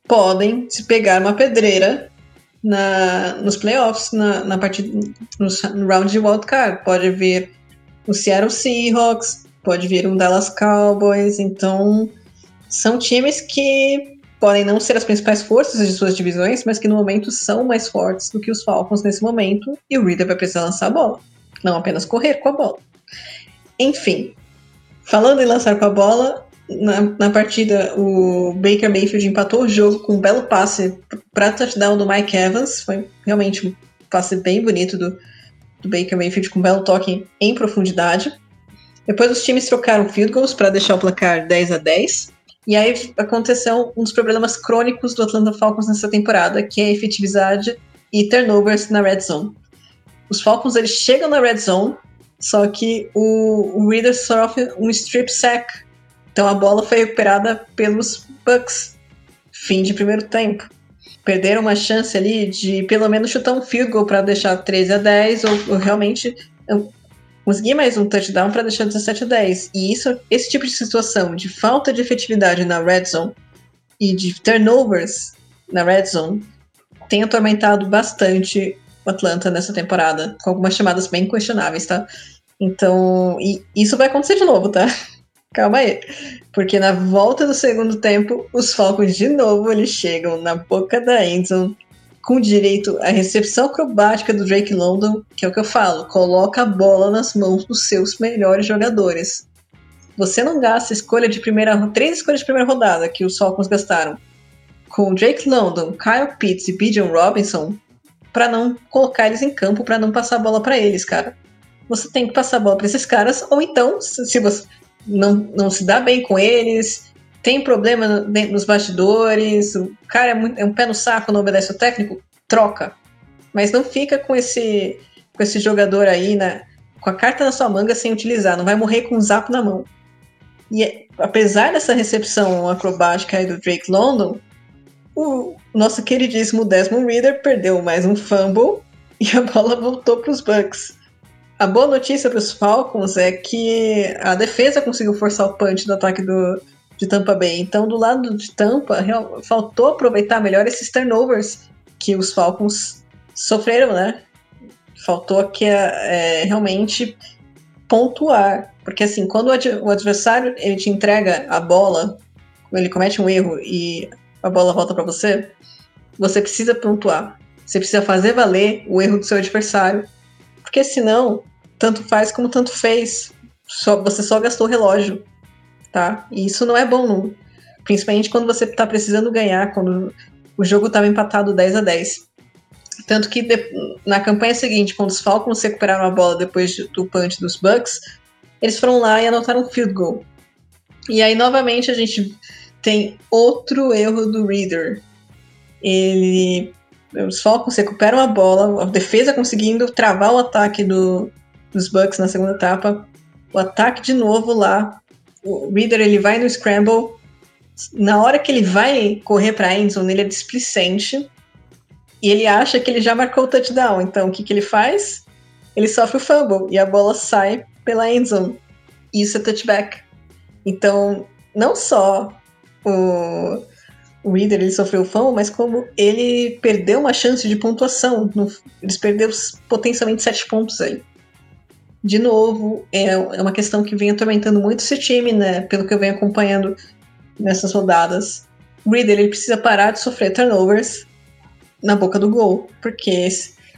[SPEAKER 4] podem se pegar uma pedreira na, nos playoffs, na, na partida, no round de wildcard. Pode vir o Seattle Seahawks, pode vir um Dallas Cowboys. Então, são times que podem não ser as principais forças de suas divisões, mas que no momento são mais fortes do que os Falcons nesse momento, e o Reader vai precisar lançar a bola, não apenas correr com a bola. Enfim, falando em lançar com a bola, na, na partida, o Baker Mayfield empatou o jogo com um belo passe para touchdown do Mike Evans. Foi realmente um passe bem bonito do, do Baker Mayfield com um belo toque em profundidade. Depois os times trocaram field goals para deixar o placar 10 a 10. E aí aconteceu um dos problemas crônicos do Atlanta Falcons nessa temporada, que é a efetividade e turnovers na red zone. Os Falcons eles chegam na red zone, só que o, o Reader sofre um strip sack. Então a bola foi recuperada pelos Bucks. Fim de primeiro tempo. Perderam uma chance ali de pelo menos chutar um field goal para deixar 13 a 10 ou, ou realmente conseguir mais um touchdown para deixar 17 a 10. E isso, esse tipo de situação de falta de efetividade na red zone e de turnovers na red zone tem atormentado bastante o Atlanta nessa temporada, com algumas chamadas bem questionáveis, tá? Então, isso vai acontecer de novo, tá? Calma aí. Porque na volta do segundo tempo, os Falcons de novo eles chegam na boca da endzone com direito à recepção acrobática do Drake London, que é o que eu falo, coloca a bola nas mãos dos seus melhores jogadores. Você não gasta escolha de primeira, três escolhas de primeira rodada que os Falcons gastaram com Drake London, Kyle Pitts e Bijan Robinson para não colocar eles em campo, para não passar a bola para eles, cara. Você tem que passar a bola para esses caras, ou então, se você não, não se dá bem com eles, tem problema nos bastidores, o cara é, muito, é, um pé no saco, não obedece o técnico, troca. Mas não fica com esse, com esse jogador aí, né, com a carta na sua manga sem utilizar, não vai morrer com um zap na mão. E apesar dessa recepção acrobática aí do Drake London, o nosso queridíssimo Desmond Reader perdeu mais um fumble e a bola voltou para os Bucks. A boa notícia para os Falcons é que a defesa conseguiu forçar o punch do ataque do, de Tampa Bay. Então, do lado de Tampa, faltou aproveitar melhor esses turnovers que os Falcons sofreram, né? Faltou que é, realmente pontuar. Porque assim, quando o adversário ele te entrega a bola, ele comete um erro e a bola volta para você, você precisa pontuar. Você precisa fazer valer o erro do seu adversário. Porque senão, tanto faz como tanto fez. Só, você só gastou relógio tá? E isso não é bom, não. principalmente quando você tá precisando ganhar, quando o jogo estava empatado 10 a 10. Tanto que na campanha seguinte, quando os Falcons recuperaram a bola depois do punch dos Bucks, eles foram lá e anotaram um field goal. E aí, novamente, a gente tem outro erro do Reader. Ele. Os Falcons recuperam a bola, a defesa conseguindo travar o ataque do, dos Bucks na segunda etapa. O ataque de novo lá o Reader ele vai no scramble, na hora que ele vai correr para a endzone, ele é displicente e ele acha que ele já marcou o touchdown. Então, o que, que ele faz? Ele sofre o fumble e a bola sai pela endzone. Isso é touchback. Então, não só o, o Reader ele sofreu o fumble, mas como ele perdeu uma chance de pontuação. No, eles perderam potencialmente sete pontos aí de novo, é, é uma questão que vem atormentando muito esse time, né? Pelo que eu venho acompanhando nessas rodadas. Reader ele precisa parar de sofrer turnovers na boca do gol, porque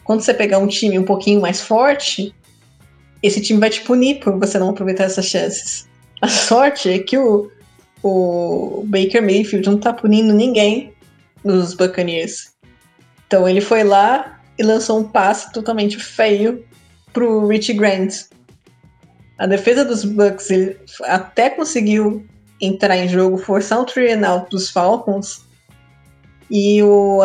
[SPEAKER 4] quando você pegar um time um pouquinho mais forte, esse time vai te punir por você não aproveitar essas chances. A sorte é que o, o Baker Mayfield não tá punindo ninguém nos Buccaneers. Então ele foi lá e lançou um passe totalmente feio pro Rich Grant. A defesa dos Bucks ele até conseguiu entrar em jogo, forçar um three and out dos Falcons. E o,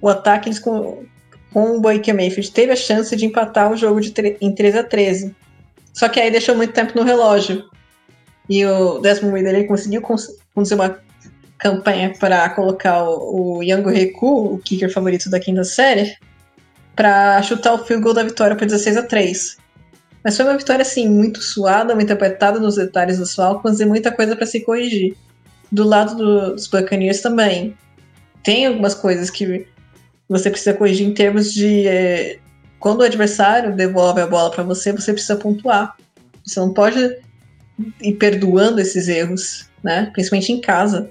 [SPEAKER 4] o ataque eles com, com o Baker Mayfield teve a chance de empatar o jogo de em 13 a 13. Só que aí deixou muito tempo no relógio. E o Desmond Reader conseguiu conduzir uma campanha para colocar o, o Yango Reku, o kicker favorito da quinta série, para chutar o field goal da vitória para 16 a 3. Mas foi uma vitória assim muito suada, muito apertada nos detalhes dos Falcons e muita coisa para se corrigir. Do lado do, dos Buccaneers também tem algumas coisas que você precisa corrigir em termos de é, quando o adversário devolve a bola para você, você precisa pontuar. Você não pode ir perdoando esses erros, né? Principalmente em casa.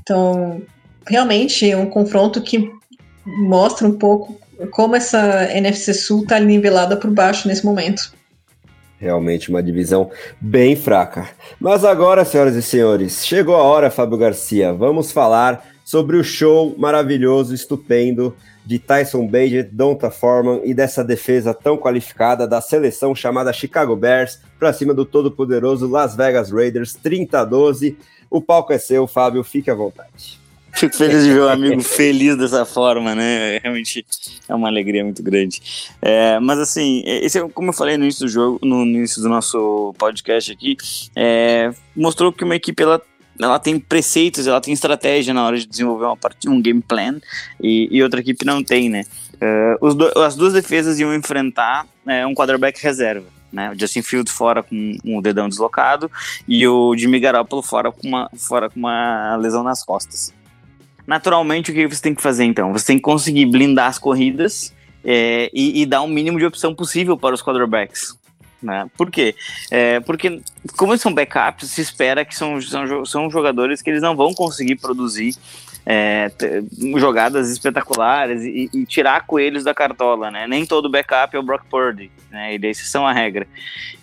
[SPEAKER 4] Então, realmente é um confronto que mostra um pouco como essa NFC Sul tá nivelada por baixo nesse momento.
[SPEAKER 1] Realmente uma divisão bem fraca. Mas agora, senhoras e senhores, chegou a hora, Fábio Garcia. Vamos falar sobre o show maravilhoso, estupendo de Tyson Bagent, Donta Foreman e dessa defesa tão qualificada da seleção chamada Chicago Bears para cima do todo-poderoso Las Vegas Raiders 30 a 12. O palco é seu, Fábio, fique à vontade.
[SPEAKER 2] Fico feliz de ver um amigo feliz dessa forma, né? Realmente é uma alegria muito grande. É, mas assim, esse é, como eu falei no início do jogo, no início do nosso podcast aqui, é, mostrou que uma equipe ela ela tem preceitos, ela tem estratégia na hora de desenvolver uma partida, um game plan, e, e outra equipe não tem, né? Uh, do, as duas defesas iam enfrentar uh, um quarterback reserva, né? O Justin Field fora com um dedão deslocado e o Jimmy Garoppolo fora com uma, fora com uma lesão nas costas. Naturalmente, o que você tem que fazer então? Você tem que conseguir blindar as corridas é, e, e, dar o mínimo de opção possível para os quarterbacks. Né? Por quê? É, porque, como são backups, se espera que são, são, são jogadores que eles não vão conseguir produzir é, jogadas espetaculares e, e, tirar coelhos da cartola, né? Nem todo backup é o Brock Purdy, né? E são a regra.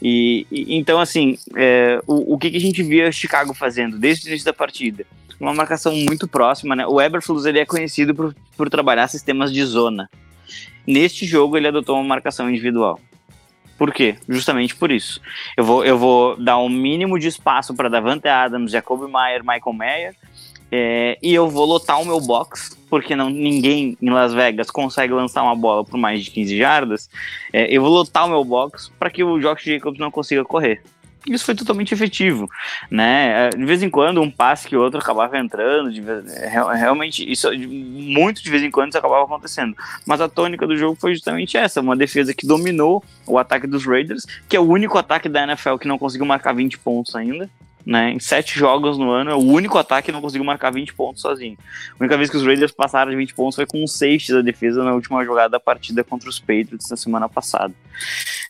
[SPEAKER 2] E, e então, assim, é, o, o que, que a gente via Chicago fazendo desde o início da partida? Uma marcação muito próxima, né? O Eberflus ele é conhecido por, por trabalhar sistemas de zona. Neste jogo ele adotou uma marcação individual. Por quê? Justamente por isso. Eu vou, eu vou dar o um mínimo de espaço para Davante Adams, Jacob Meyer, Michael Mayer, é, e eu vou lotar o meu box, porque não, ninguém em Las Vegas consegue lançar uma bola por mais de 15 jardas. É, eu vou lotar o meu box para que o Josh Jacobs não consiga correr isso foi totalmente efetivo, né? É, de vez em quando, um passe que outro acabava entrando, vez, é, realmente, isso muito de vez em quando isso acabava acontecendo. Mas a tônica do jogo foi justamente essa, uma defesa que dominou o ataque dos Raiders, que é o único ataque da NFL que não conseguiu marcar 20 pontos ainda, né? Em sete jogos no ano, é o único ataque que não conseguiu marcar 20 pontos sozinho. A única vez que os Raiders passaram de 20 pontos foi com um safety da defesa na última jogada da partida contra os Patriots na semana passada.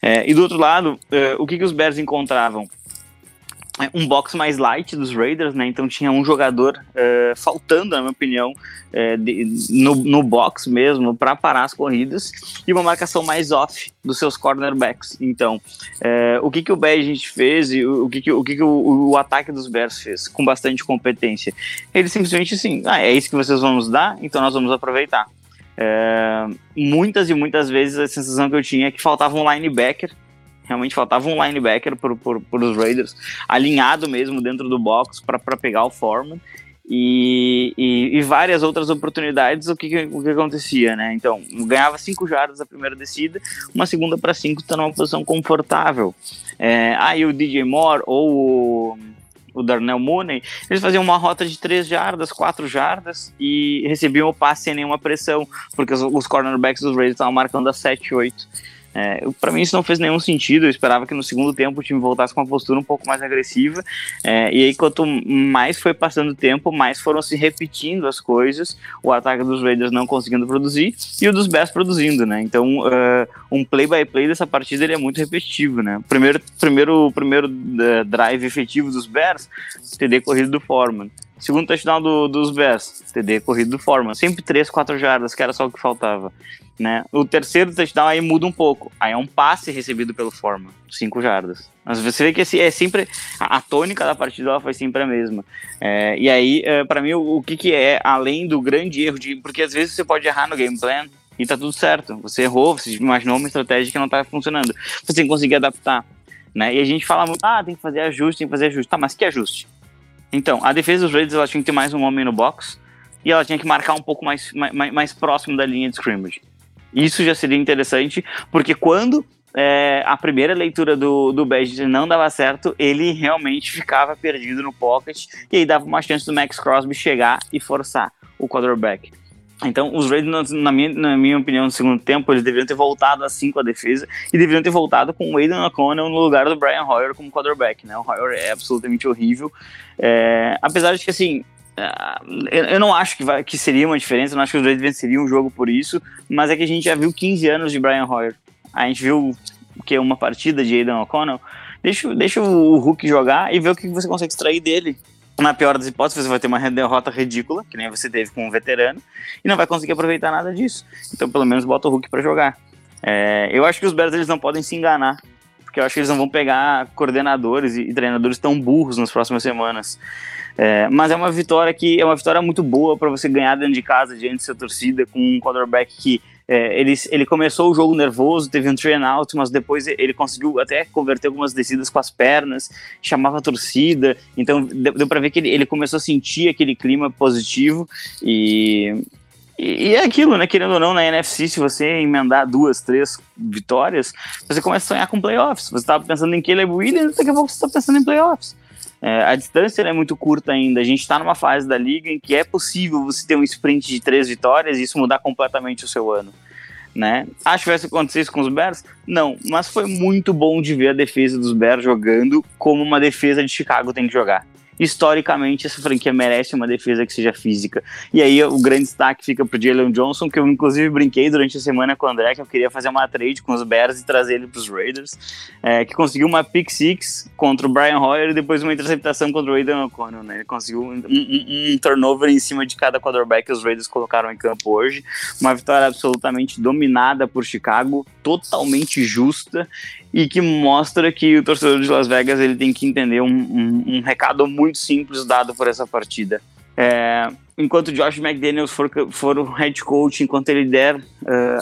[SPEAKER 2] É, e do outro lado, é, o que, que os Bears encontravam? É, um box mais light dos Raiders, né? Então tinha um jogador uh, faltando, na minha opinião, uh, de, no, no box mesmo, para parar as corridas, e uma marcação mais off dos seus cornerbacks. Então, uh, o que, que o a gente fez e o, o que, que, o, que, que o, o, ataque dos Bears fez com bastante competência? Ele simplesmente assim, ah, é isso que vocês vão nos dar, então nós vamos aproveitar. muitas e muitas vezes a sensação que eu tinha é que faltava um linebacker Realmente faltava um linebacker para os Raiders, alinhado mesmo dentro do box para pegar o Foreman. E, e, e, várias outras oportunidades, o que, o que acontecia, né? Então, ganhava cinco jardas a primeira descida, uma segunda para cinco, está numa posição confortável. É, aí o DJ Moore ou o, o Darnell Mooney, eles faziam uma rota de três jardas, quatro jardas e recebiam o passe sem nenhuma pressão, porque os, os cornerbacks dos Raiders estavam marcando a 7, 8. É, para mim isso não fez nenhum sentido. Eu esperava que no segundo tempo o time voltasse com uma postura um pouco mais agressiva. É, e aí, quanto mais foi passando o tempo, mais foram se repetindo as coisas. O ataque dos Raiders não conseguindo produzir e o dos Bears produzindo, né? Então, uh, um play-by-play -play dessa partida ele é muito repetitivo, né? Primeiro, primeiro, primeiro uh, drive efetivo dos Bears, TD corrido do Foreman. Segundo touchdown do, dos Bears, TD corrido do Foreman. Sempre 3, 4 jardas, que era só o que faltava. Né? O terceiro touchdown aí muda um pouco. Aí é um passe recebido pelo Foreman, 5 jardas. Mas você vê que esse é sempre. A, a tônica da partida ela foi sempre a mesma. É, e aí, é, para mim, o, o, que, que é, além do grande erro de. Porque às vezes você pode errar no game plan e tá tudo certo. Você errou, você imaginou uma estratégia que não tá funcionando. Você tem que conseguir adaptar. Né? E a gente fala muito, ah, tem que fazer ajuste, tem que fazer ajuste. Tá, mas que ajuste? Então, a defesa dos Raiders ela tinha que ter mais um homem no box e ela tinha que marcar um pouco mais, mais, mais próximo da linha de scrimmage. Isso já seria interessante, porque quando é, a primeira leitura do, do Badger não dava certo, ele realmente ficava perdido no pocket e aí dava uma chance do Max Crosby chegar e forçar o quarterback. Então, os Raiders, na minha, na minha opinião, no segundo tempo, eles deveriam ter voltado assim com a defesa e deveriam ter voltado com o Aiden O'Connell no lugar do Brian Hoyer como quarterback, né? O Hoyer é absolutamente horrível. É, apesar de que, assim, é, eu não acho que, vai, que seria uma diferença, eu não acho que os Raiders venceriam o jogo por isso, mas é que a gente já viu 15 anos de Brian Hoyer. A gente viu que uma partida de Aiden O'Connell. Deixa, deixa o Hulk jogar e ver o que você consegue extrair dele na pior das hipóteses, você vai ter uma derrota ridícula, que nem você teve com um veterano, e não vai conseguir aproveitar nada disso. Então, pelo menos, bota o Hulk para jogar. É, eu acho que os Bears eles não podem se enganar, porque eu acho que eles não vão pegar coordenadores e, treinadores tão burros nas próximas semanas. É, mas é uma vitória que é uma vitória muito boa para você ganhar dentro de casa, diante da sua torcida, com um quarterback que é, ele, ele começou o jogo nervoso, teve um train out, mas depois ele conseguiu até converter algumas descidas com as pernas, chamava a torcida, então deu, deu para ver que ele, ele começou a sentir aquele clima positivo e, e, é aquilo, né? Querendo ou não, na NFC, se você emendar duas, três vitórias, você começa a sonhar com playoffs. Você estava pensando em Caleb Williams, daqui a pouco você está pensando em playoffs. É, a distância é muito curta ainda. A gente está numa fase da liga em que é possível você ter um sprint de três vitórias e isso mudar completamente o seu ano. Né? Acho que vai acontecer isso com os Bears? Não, mas foi muito bom de ver a defesa dos Bears jogando como uma defesa de Chicago tem que jogar historicamente essa franquia merece uma defesa que seja física. E aí o grande destaque fica pro Jalen Johnson, que eu inclusive brinquei durante a semana com o André, que eu queria fazer uma trade com os Bears e trazer ele pros Raiders, é, que conseguiu uma pick six contra o Brian Hoyer e depois uma interceptação contra o Aidan O'Connell, né? Ele conseguiu um, um, um, turnover em cima de cada quarterback que os Raiders colocaram em campo hoje. Uma vitória absolutamente dominada por Chicago, totalmente justa e que mostra que o torcedor de Las Vegas ele tem que entender um, um, um recado muito simples dado por essa partida. É, enquanto Josh McDaniels for, for o head coach, enquanto ele der uh,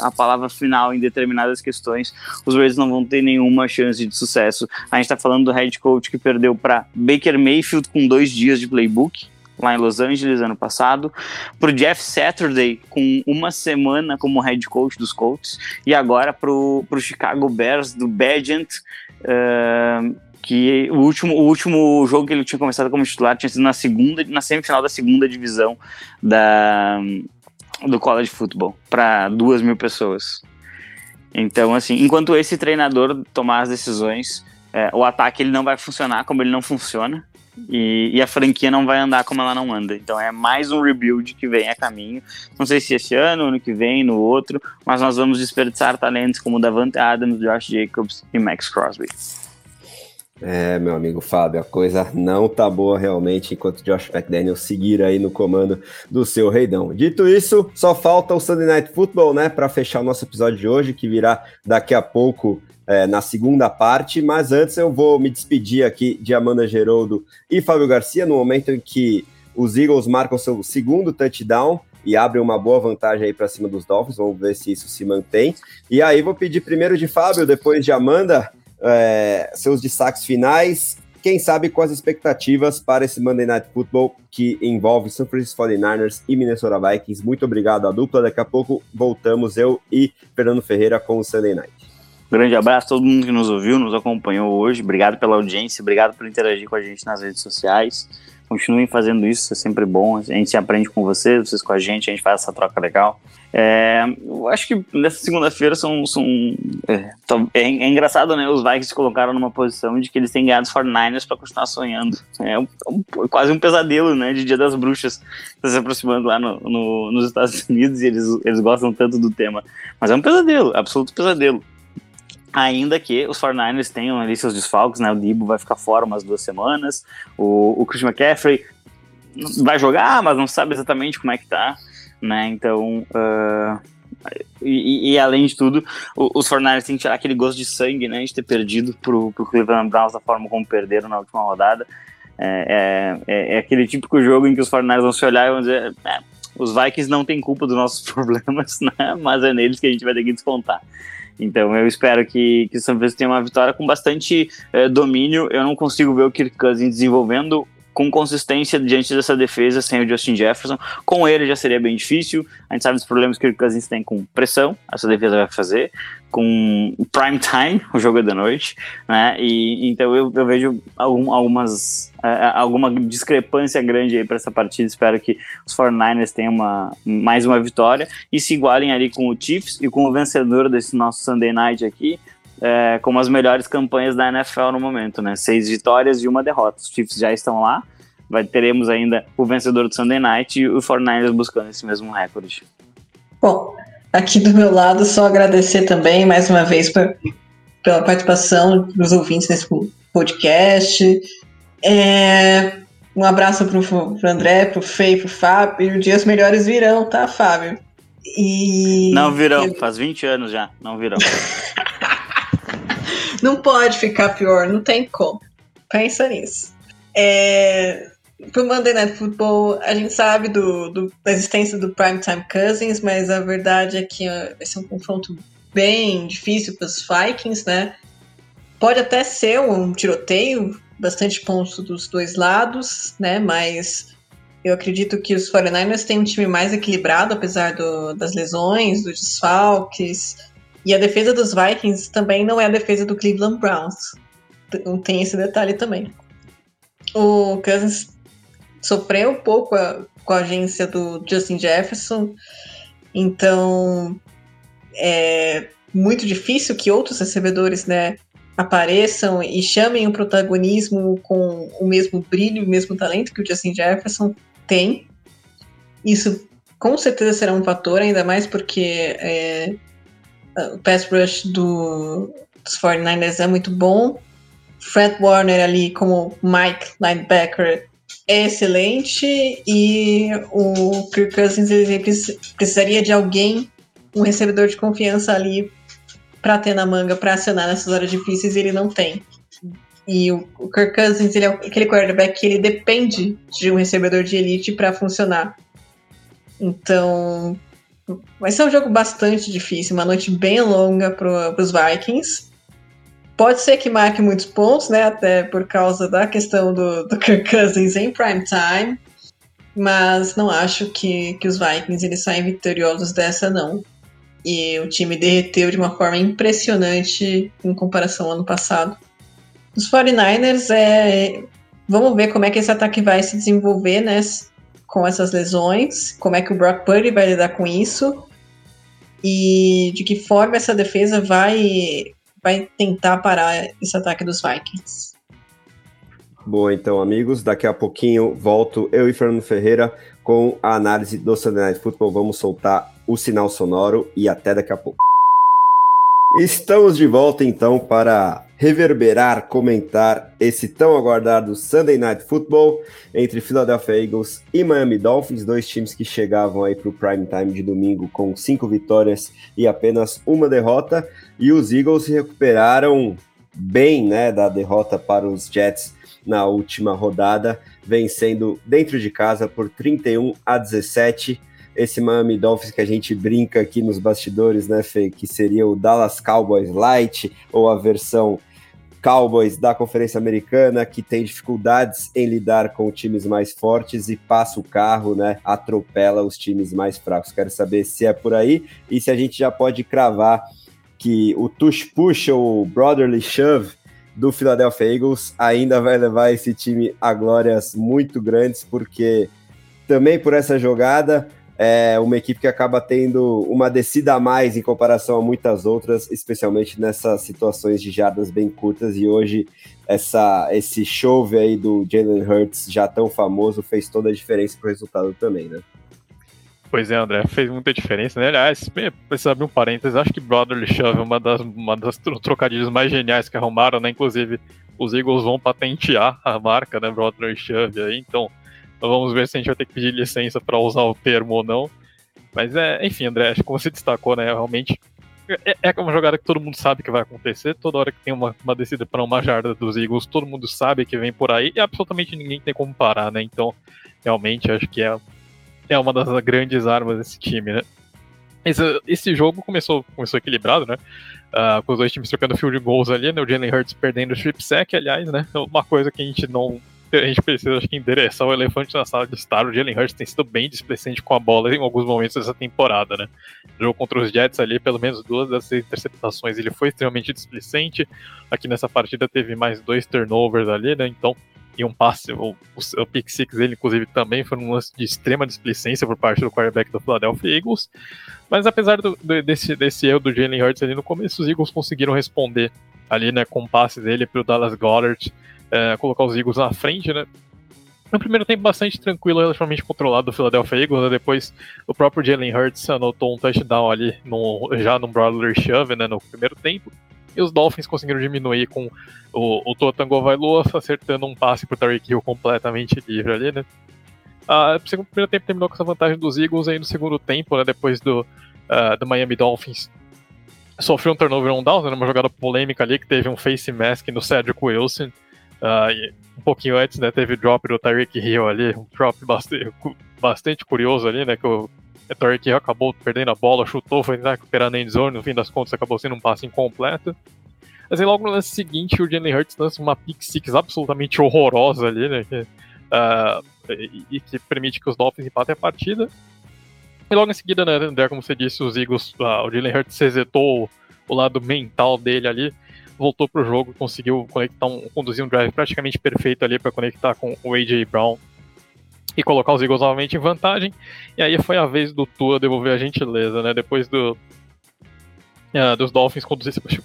[SPEAKER 2] a palavra final em determinadas questões, os Raiders não vão ter nenhuma chance de sucesso. A gente está falando do head coach que perdeu para Baker Mayfield com dois dias de playbook, lá em Los Angeles ano passado, para o Jeff Saturday com uma semana como head coach dos Colts e agora para o Chicago Bears do Badgent, uh, que o último, o último jogo que ele tinha começado como titular tinha sido na segunda, na semifinal da segunda divisão da do college football para duas mil pessoas. Então, assim, enquanto esse treinador tomar as decisões, é, o ataque ele não vai funcionar como ele não funciona. E, e, a franquia não vai andar como ela não anda. Então é mais um rebuild que vem a caminho. Não sei se esse ano, ano que vem, no outro, mas nós vamos desperdiçar talentos como Davante Adams, Josh Jacobs e Max Crosby.
[SPEAKER 1] É, meu amigo Fábio, a coisa não tá boa realmente enquanto Josh McDaniel seguir aí no comando do seu reidão. Dito isso, só falta o Sunday Night Football, né, para fechar o nosso episódio de hoje, que virá daqui a pouco é, na segunda parte, mas antes eu vou me despedir aqui de Amanda Geroldo e Fábio Garcia, no momento em que os Eagles marcam seu segundo touchdown e abrem uma boa vantagem aí para cima dos Dolphins, vamos ver se isso se mantém. E aí vou pedir primeiro de Fábio, depois de Amanda, é, seus destaques finais, quem sabe com as expectativas para esse Monday Night Football que envolve San Francisco 49ers e Minnesota Vikings. Muito obrigado à dupla, daqui a pouco voltamos eu e Fernando Ferreira com o Sunday Night.
[SPEAKER 2] Grande abraço a todo mundo que nos ouviu, nos acompanhou hoje. Obrigado pela audiência, obrigado por interagir com a gente nas redes sociais. Continuem fazendo isso, é sempre bom. A gente se aprende com vocês, vocês com a gente, a gente faz essa troca legal. É, eu acho que nessa segunda-feira são. são é, é, é, engraçado, né? Os Vikings se colocaram numa posição de que eles têm ganhado os 49ers para continuar sonhando. É um, um, quase um pesadelo, né? De Dia das Bruxas. Tá se aproximando lá no, no, nos Estados Unidos e eles, eles gostam tanto do tema. Mas é um pesadelo, absoluto pesadelo. Ainda que os 49ers tenham ali seus desfalques, né? O Debo vai ficar fora umas duas semanas. O, o Christian McCaffrey vai jogar, mas não sabe exatamente como é que tá, né? Então, uh, e, e, além de tudo, os 49ers têm que tirar aquele gosto de sangue, né? De ter perdido pro, pro Cleveland Browns da forma como perderam na última rodada. É, é, é, é aquele típico jogo em que os 49ers vão se olhar e vão dizer: é, os Vikings não têm culpa dos nossos problemas, né? Mas é neles que a gente vai ter que descontar. Então eu espero que, que o São Francisco tenha uma vitória com bastante eh, domínio. Eu não consigo ver o Kirk Cousins desenvolvendo com consistência diante dessa defesa sem o Justin Jefferson. Com ele já seria bem difícil. A gente sabe dos problemas que o Cousins tem com pressão, essa defesa vai fazer, com prime time, o jogo é da noite, né? E então eu, eu vejo algum, algumas uh, alguma discrepância grande aí para essa partida. Espero que os 49ers tenham uma, mais uma vitória e se igualem ali com o Chiefs e com o vencedor desse nosso Sunday Night aqui, é, como as melhores campanhas da NFL no momento, né? Seis vitórias e uma derrota. Os Chiefs já estão lá. Vai, teremos ainda o vencedor do Sunday Night e o 49ers buscando esse mesmo recorde.
[SPEAKER 4] Bom, aqui do meu lado, só agradecer também mais uma vez pra, pela participação dos ouvintes nesse podcast. É, um abraço pro, pro André, pro Fê e pro Fábio. E os dias melhores virão, tá, Fábio?
[SPEAKER 2] E... Não virão, faz 20 anos já, não virão.
[SPEAKER 4] não pode ficar pior, não tem como. Pensa nisso. É, pro Monday Night Football, a gente sabe do, do, da existência do Primetime Cousins, mas a verdade é que vai ser um confronto bem difícil para os Vikings, né? Pode até ser um tiroteio, bastante pontos dos dois lados, né? Mas eu acredito que os 49ers têm um time mais equilibrado, apesar do, das lesões, dos desfalques. E a defesa dos Vikings também não é a defesa do Cleveland Browns. Tem esse detalhe também. O Cousins sofreu um pouco a, com a agência do Justin Jefferson, então é muito difícil que outros recebedores né, apareçam e chamem o protagonismo com o mesmo brilho, o mesmo talento que o Justin Jefferson tem. Isso com certeza será um fator, ainda mais porque é, o pass rush do, dos 49ers é muito bom. Fred Warner ali como Mike linebacker é excelente e o Kirk Cousins ele precisaria de alguém, um recebedor de confiança ali para ter na manga para acionar nessas horas difíceis e ele não tem. E o, Kirk Cousins ele é aquele quarterback que ele depende de um recebedor de elite para funcionar. Então, vai ser um jogo bastante difícil, uma noite bem longa para os Vikings. Pode ser que marque muitos pontos, né? Até por causa da questão do, do Kirk Cousins em prime time. Mas não acho que, que os Vikings eles saem vitoriosos dessa, não. E o time derreteu de uma forma impressionante em comparação ao ano passado. Os 49ers, é, vamos ver como é que esse ataque vai se desenvolver, né? Com essas lesões, como é que o Brock Purdy vai lidar com isso e de que forma essa defesa vai, vai tentar parar esse ataque dos Vikings.
[SPEAKER 1] Boa, então, amigos. Daqui a pouquinho volto eu e Fernando Ferreira com a análise do Sunday Night Football. Vamos soltar o sinal sonoro e até daqui a pouco. Estamos de volta então para reverberar, comentar esse tão aguardado Sunday Night Football entre Philadelphia Eagles e Miami Dolphins, dois times que chegavam aí para o prime time de domingo com cinco vitórias e apenas uma derrota, e os Eagles se recuperaram bem, né, da derrota para os Jets na última rodada, vencendo dentro de casa por 31 a 17 esse Miami Dolphins que a gente brinca aqui nos bastidores, né, Fê, que seria o Dallas Cowboys Light ou a versão Cowboys da Conferência Americana, que tem dificuldades em lidar com times mais fortes e passa o carro, né, atropela os times mais fracos. Quero saber se é por aí e se a gente já pode cravar que o tush push ou brotherly shove do Philadelphia Eagles ainda vai levar esse time a glórias muito grandes, porque também por essa jogada é uma equipe que acaba tendo uma descida a mais em comparação a muitas outras, especialmente nessas situações de jardas bem curtas. E hoje, essa, esse chove aí do Jalen Hurts, já tão famoso, fez toda a diferença para o resultado também, né?
[SPEAKER 3] Pois é, André, fez muita diferença, né? Aliás, precisa abrir um parênteses, acho que Brotherly Shove é uma das, uma das trocadilhos mais geniais que arrumaram, né? Inclusive, os Eagles vão patentear a marca, né? Brotherly Shove aí, então então vamos ver se a gente vai ter que pedir licença para usar o termo ou não. Mas é, enfim, André, acho que como você destacou, né, realmente é, é uma jogada que todo mundo sabe que vai acontecer. Toda hora que tem uma, uma descida para uma jarda dos Eagles, todo mundo sabe que vem por aí e absolutamente ninguém tem como parar, né? Então, realmente, acho que é, é uma das grandes armas desse time, né? Esse, esse jogo começou, começou equilibrado, né? Uh, com os dois times trocando field goals ali, né? O Jalen Hurts perdendo o strip sack, aliás, né? Uma coisa que a gente não a gente precisa acho que endereçar o elefante na sala de estar. O Jalen Hurts tem sido bem displicente com a bola em alguns momentos dessa temporada, né? O jogo contra os Jets ali, pelo menos duas das interceptações, ele foi extremamente displicente. Aqui nessa partida teve mais dois turnovers ali, né? Então, e um passe, o, o, o pick six dele, inclusive, também foi um lance de extrema displicência por parte do quarterback do Philadelphia Eagles. Mas apesar do, do, desse, desse erro do Jalen Hurts ali no começo, os Eagles conseguiram responder ali, né, com o passe dele para o Dallas Goddard é, colocar os Eagles na frente, né? No primeiro tempo, bastante tranquilo, relativamente controlado do Philadelphia Eagles. Né? Depois, o próprio Jalen Hurts anotou um touchdown ali, no, já no Brawler Shove, né, no primeiro tempo. E os Dolphins conseguiram diminuir com o, o Totango Vailoa acertando um passe para o Tariq Hill completamente livre ali, né? Ah, o primeiro tempo terminou com essa vantagem dos Eagles aí no segundo tempo, né, depois do, uh, do Miami Dolphins sofreu um turnover on down, né, uma jogada polêmica ali que teve um face mask no Cedric Wilson. Uh, um pouquinho antes, né, teve drop do Tyreek Hill ali, um drop bastante, bastante curioso ali, né, que o Tyreek Hill acabou perdendo a bola, chutou, foi tentar recuperar na endzone, no fim das contas acabou sendo um passe incompleto. Mas aí logo no lance seguinte, o Jalen Hurts lança uma pick six absolutamente horrorosa ali, né, que, uh, e, e, que permite que os Dolphins empatem a partida. E logo em seguida, né, André, como você disse, os Eagles, uh, o Jalen Hurts resetou o lado mental dele ali, voltou pro jogo, conseguiu conectar um, conduzir um drive praticamente perfeito ali para conectar com o AJ Brown e colocar os Eagles novamente em vantagem. E aí foi a vez do Tua devolver a gentileza, né? Depois do, uh, dos Dolphins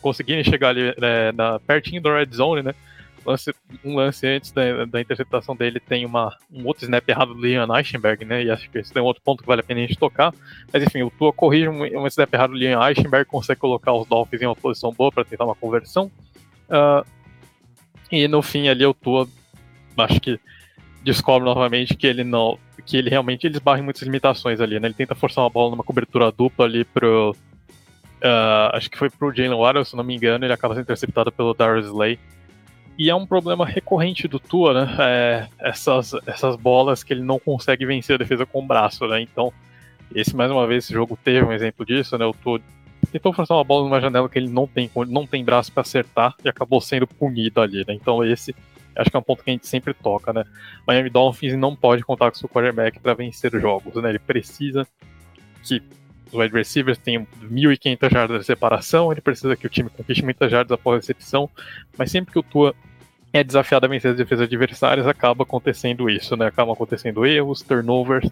[SPEAKER 3] conseguirem chegar ali né, na, pertinho da red zone, né? Lance, um lance antes da, da, interceptação dele tem uma, um outro snap errado do Ian Eichenberg, né? E acho que esse é um outro ponto que vale a pena a gente tocar. Mas enfim, o Tua corrige um, um snap errado do Ian Eichenberg, consegue colocar os Dolphins em uma posição boa para tentar uma conversão. Uh, e no fim ali o Tua, acho que descobre novamente que ele não. que ele realmente ele esbarra em muitas limitações ali, né? Ele tenta forçar uma bola numa cobertura dupla ali pro. Uh, acho que foi pro Jalen Waddle, se não me engano, ele acaba sendo interceptado pelo Darius Slay. E é um problema recorrente do Tua, né? É, essas, essas bolas que ele não consegue vencer a defesa com o braço, né? Então, esse mais uma vez, esse jogo teve um exemplo disso, né? O Tua tentou forçar uma bola numa janela que ele não tem, não tem braço para acertar e acabou sendo punido ali, né? Então, esse acho que é um ponto que a gente sempre toca, né? Miami Dolphins não pode contar com seu quarterback para vencer jogos, né? Ele precisa que os wide receivers tenham 1.500 jardas de separação, ele precisa que o time conquiste muitas jardas após a recepção, mas sempre que o Tua é desafiado a vencer as defesas adversárias, acaba acontecendo isso, né? Acaba acontecendo erros, turnovers,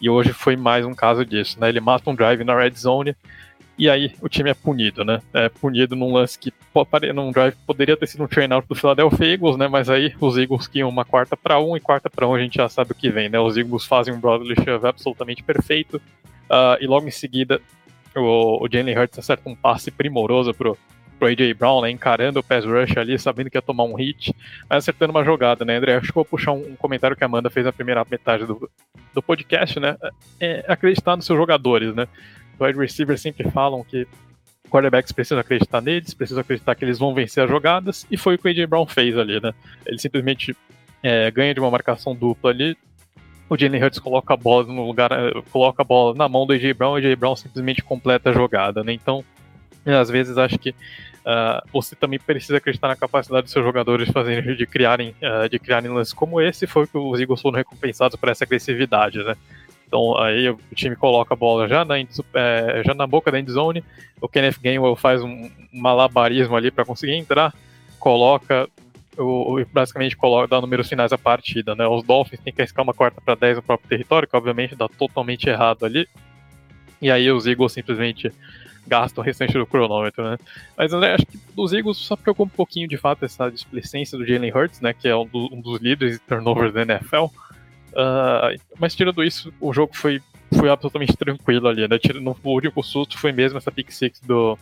[SPEAKER 3] e hoje foi mais um caso disso, né? Ele mata um drive na red zone, e aí o time é punido, né? É punido num lance que num drive poderia ter sido um train out do Philadelphia Eagles, né? Mas aí os Eagles que uma quarta para um e quarta para um a gente já sabe o que vem, né? Os Eagles fazem um Broadway shove absolutamente perfeito uh, e logo em seguida o, o Jalen Hurts acerta um passe primoroso pro, pro AJ Brown, né? Encarando o pass rush ali, sabendo que ia tomar um hit, mas acertando uma jogada, né, André? Acho que vou puxar um, um comentário que a Amanda fez na primeira metade do, do podcast, né? É acreditar nos seus jogadores, né? wide receivers sempre falam que quarterbacks precisam acreditar neles, precisam acreditar que eles vão vencer as jogadas, e foi o que o AJ Brown fez ali, né? Ele simplesmente é, ganha de uma marcação dupla ali, o Jalen Hurts coloca a bola no lugar, é, coloca a bola na mão do AJ Brown, o AJ Brown simplesmente completa a jogada, né? Então, às vezes acho que uh, você também precisa acreditar na capacidade dos seus jogadores fazerem, de criarem, uh, de criarem lances como esse, foi que os Eagles foram recompensados por essa agressividade, né? Então aí o time coloca a bola já na, é, já na boca da endzone, o Kenneth Gainwell faz um malabarismo ali para conseguir entrar, coloca o, basicamente coloca, dá números finais à partida, né? Os Dolphins têm que arriscar uma quarta para 10 no próprio território, que obviamente dá totalmente errado ali. E aí os Eagles simplesmente gastam o restante do cronômetro, né? Mas André, acho que dos Eagles só preocupa um pouquinho de fato essa displicência do Jalen Hurts, né? Que é um, do, um dos líderes de turnovers da NFL. Uh, mas tirando isso, o jogo foi, foi absolutamente tranquilo ali, né? Tirando, o único susto foi mesmo essa pick six do,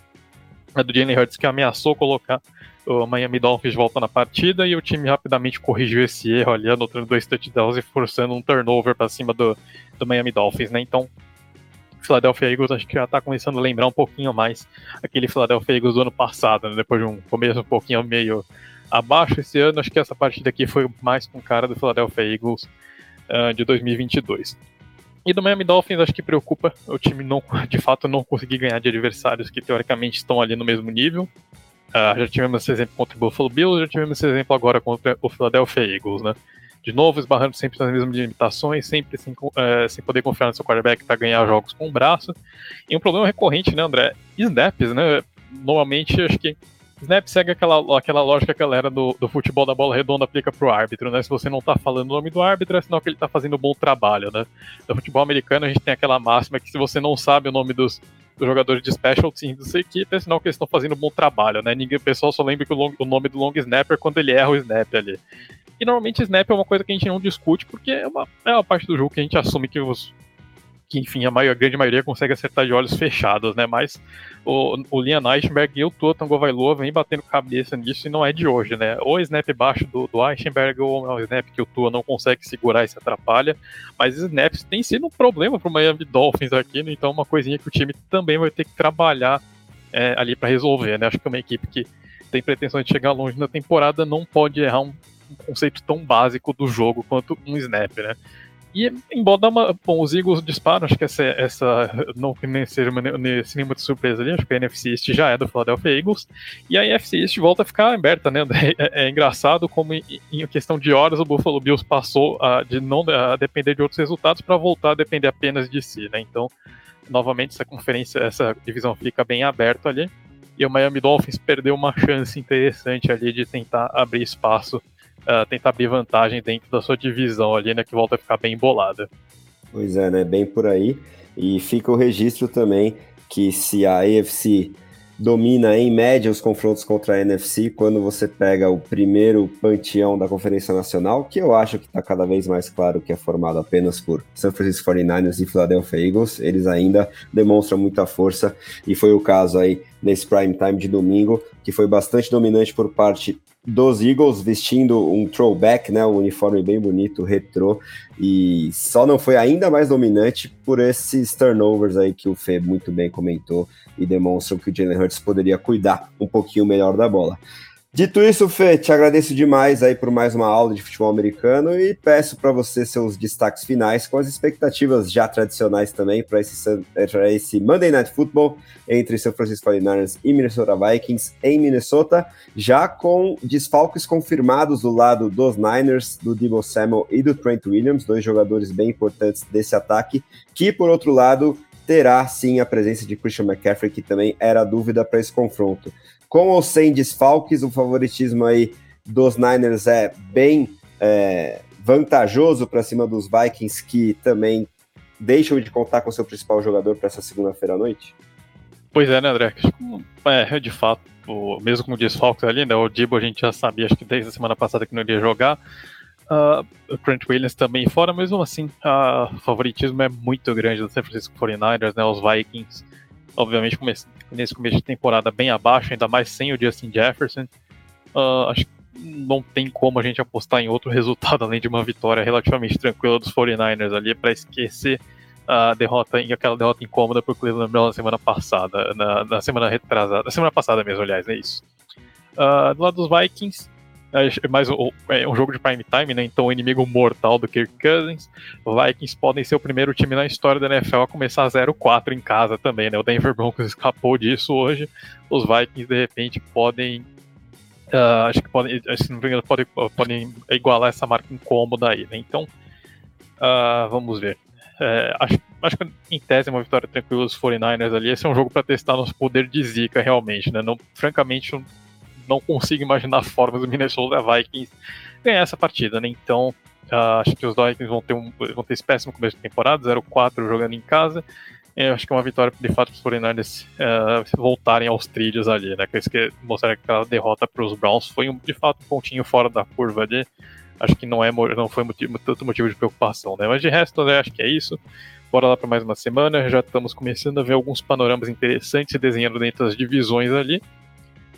[SPEAKER 3] do Jalen Hurts que ameaçou colocar o Miami Dolphins de volta na partida e o time rapidamente corrigiu esse erro ali, anotando dois touchdowns e forçando um turnover para cima do, do Miami Dolphins, né? Então, Philadelphia Eagles acho que já tá começando a lembrar um pouquinho mais aquele Philadelphia Eagles do ano passado, né? Depois de um começo um pouquinho meio abaixo esse ano, acho que essa partida aqui foi mais com cara do Philadelphia Eagles uh, de 2022. E do Miami Dolphins, acho que preocupa o time não, de fato não conseguir ganhar de adversários que teoricamente estão ali no mesmo nível. Uh, já tivemos esse exemplo contra o Buffalo Bills, já tivemos esse exemplo agora contra o Philadelphia Eagles, né? De novo, esbarrando sempre nas mesmas limitações, sempre sem, uh, sem poder confiar no seu quarterback para ganhar jogos com o braço. E um problema recorrente, né, André? Snaps, né? Normalmente, acho que Snap segue aquela, aquela lógica que a galera do, do futebol da bola redonda aplica pro árbitro, né? Se você não tá falando o nome do árbitro, é sinal que ele tá fazendo um bom trabalho, né? No futebol americano, a gente tem aquela máxima que se você não sabe o nome dos, dos jogadores de special teams da sua equipe, é sinal que eles estão fazendo um bom trabalho, né? Ninguém, o pessoal só lembra que o, long, o nome do long snapper quando ele erra o snap ali. E normalmente snap é uma coisa que a gente não discute, porque é uma, é uma parte do jogo que a gente assume que os, que enfim, a, maior, a grande maioria consegue acertar de olhos fechados, né? Mas o, o Liam Eichenberg e o Tua Tagovailoa vem batendo cabeça nisso e não é de hoje, né? Ou snap baixo do, do Eichenberg ou é um snap que o Tua não consegue segurar e se atrapalha, mas snaps tem sido um problema para o Miami Dolphins aqui, né? então uma coisinha que o time também vai ter que trabalhar é, ali para resolver, né? Acho que uma equipe que tem pretensão de chegar longe na temporada não pode errar um, um conceito tão básico do jogo quanto um snap, né? E embora uma. Bom, os Eagles disparam, acho que essa, essa não nem seja nesse nenhuma de surpresa ali, acho que a NFC East já é do Philadelphia Eagles, e a NFC East volta a ficar aberta, né? É, é engraçado como em, em, questão de horas o Buffalo Bills passou a, de não a depender de outros resultados para voltar a depender apenas de si, né? Então, novamente, essa conferência, essa divisão fica bem aberta ali. E o Miami Dolphins perdeu uma chance interessante ali de tentar abrir espaço uh, tentar abrir vantagem dentro da sua divisão ali, né? Que volta a ficar bem embolada.
[SPEAKER 1] Pois é, né? Bem por aí. E fica o registro também que se a AFC domina em média os confrontos contra a NFC quando você pega o primeiro panteão da Conferência Nacional, que eu acho que está cada vez mais claro que é formado apenas por San Francisco 49ers e Philadelphia Eagles. Eles ainda demonstram muita força e foi o caso aí nesse prime time de domingo, que foi bastante dominante por parte dos Eagles vestindo um throwback, né, um uniforme bem bonito, retrô, e só não foi ainda mais dominante por esses turnovers aí que o Fê muito bem comentou e demonstram que o Jalen Hurts poderia cuidar um pouquinho melhor da bola. Dito isso, Fê, te agradeço demais aí por mais uma aula de futebol americano e peço para você seus destaques finais com as expectativas já tradicionais também para esse, esse Monday Night Football entre São Francisco 49ers e Minnesota Vikings em Minnesota, já com desfalques confirmados do lado dos Niners, do Debo Samuel e do Trent Williams, dois jogadores bem importantes desse ataque, que por outro lado terá sim a presença de Christian McCaffrey, que também era dúvida para esse confronto com ou sem desfalques, o favoritismo aí dos Niners é bem é, vantajoso para cima dos Vikings, que também deixam de contar com seu principal jogador para essa segunda-feira à noite?
[SPEAKER 3] Pois é, né, André? É, de fato, mesmo com desfalques ali, né, o Dibo a gente já sabia, acho que desde a semana passada que não iria jogar. Uh, o Trent Williams também fora, mesmo assim, uh, o favoritismo é muito grande do San Francisco 49ers, né, os Vikings obviamente nesse começo de temporada bem abaixo, ainda mais sem o Justin Jefferson. Uh, acho que não tem como a gente apostar em outro resultado além de uma vitória relativamente tranquila dos 49ers ali para esquecer a derrota, aquela derrota incômoda por Cleveland na semana passada, na, na, semana retrasada, na semana passada mesmo, aliás, é isso. Uh, do lado dos Vikings, é mais um, é um jogo de prime time, né? Então o inimigo mortal do Kirk Cousins. Vikings podem ser o primeiro time na história da NFL a começar 0-4 em casa também, né? O Denver Broncos escapou disso hoje. Os Vikings de repente podem uh, acho que podem, se não me engano, podem, podem igualar essa marca incômoda aí, né? Então, uh, vamos ver. É, acho, acho que em tese é uma vitória tranquila dos 49ers ali. Esse é um jogo para testar nosso poder de zica realmente, né? Não, francamente, não consigo imaginar formas do Minnesota Vikings ganhar essa partida, né? Então, uh, acho que os Vikings vão ter, um, vão ter esse péssimo começo de temporada, 0-4 jogando em casa. Eu acho que é uma vitória, de fato, para os 49ers uh, voltarem aos trilhos ali, né? Que mostrar que aquela derrota para os Browns foi, um, de fato, um pontinho fora da curva ali. Acho que não, é, não foi motivo, tanto motivo de preocupação, né? Mas de resto, né, acho que é isso. Bora lá para mais uma semana. Já estamos começando a ver alguns panoramas interessantes se desenhando dentro das divisões ali.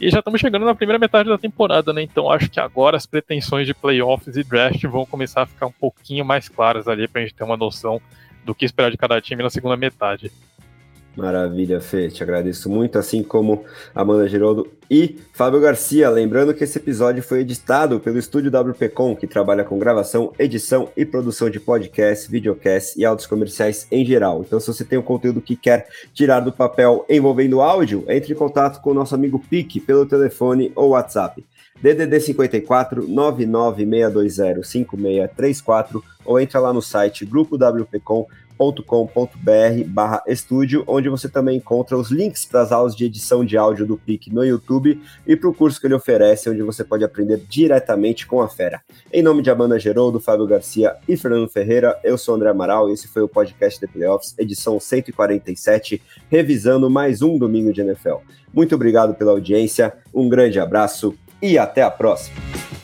[SPEAKER 3] E já estamos chegando na primeira metade da temporada, né? Então acho que agora as pretensões de playoffs e draft vão começar a ficar um pouquinho mais claras ali para a gente ter uma noção do que esperar de cada time na segunda metade.
[SPEAKER 1] Maravilha, Fê. Te agradeço muito, assim como Amanda Geraldo e Fábio Garcia. Lembrando que esse episódio foi editado pelo estúdio WPcom, que trabalha com gravação, edição e produção de podcasts, videocasts e áudios comerciais em geral. Então, se você tem um conteúdo que quer tirar do papel envolvendo áudio, entre em contato com o nosso amigo Pique pelo telefone ou WhatsApp. DDD 54 99620 5634 ou entra lá no site grupo WPcom com.br barra estúdio, onde você também encontra os links para as aulas de edição de áudio do PIC no YouTube e para o curso que ele oferece, onde você pode aprender diretamente com a fera. Em nome de Amanda Geroldo, Fábio Garcia e Fernando Ferreira, eu sou André Amaral e esse foi o podcast The Playoffs, edição 147, revisando mais um domingo de NFL. Muito obrigado pela audiência, um grande abraço e até a próxima!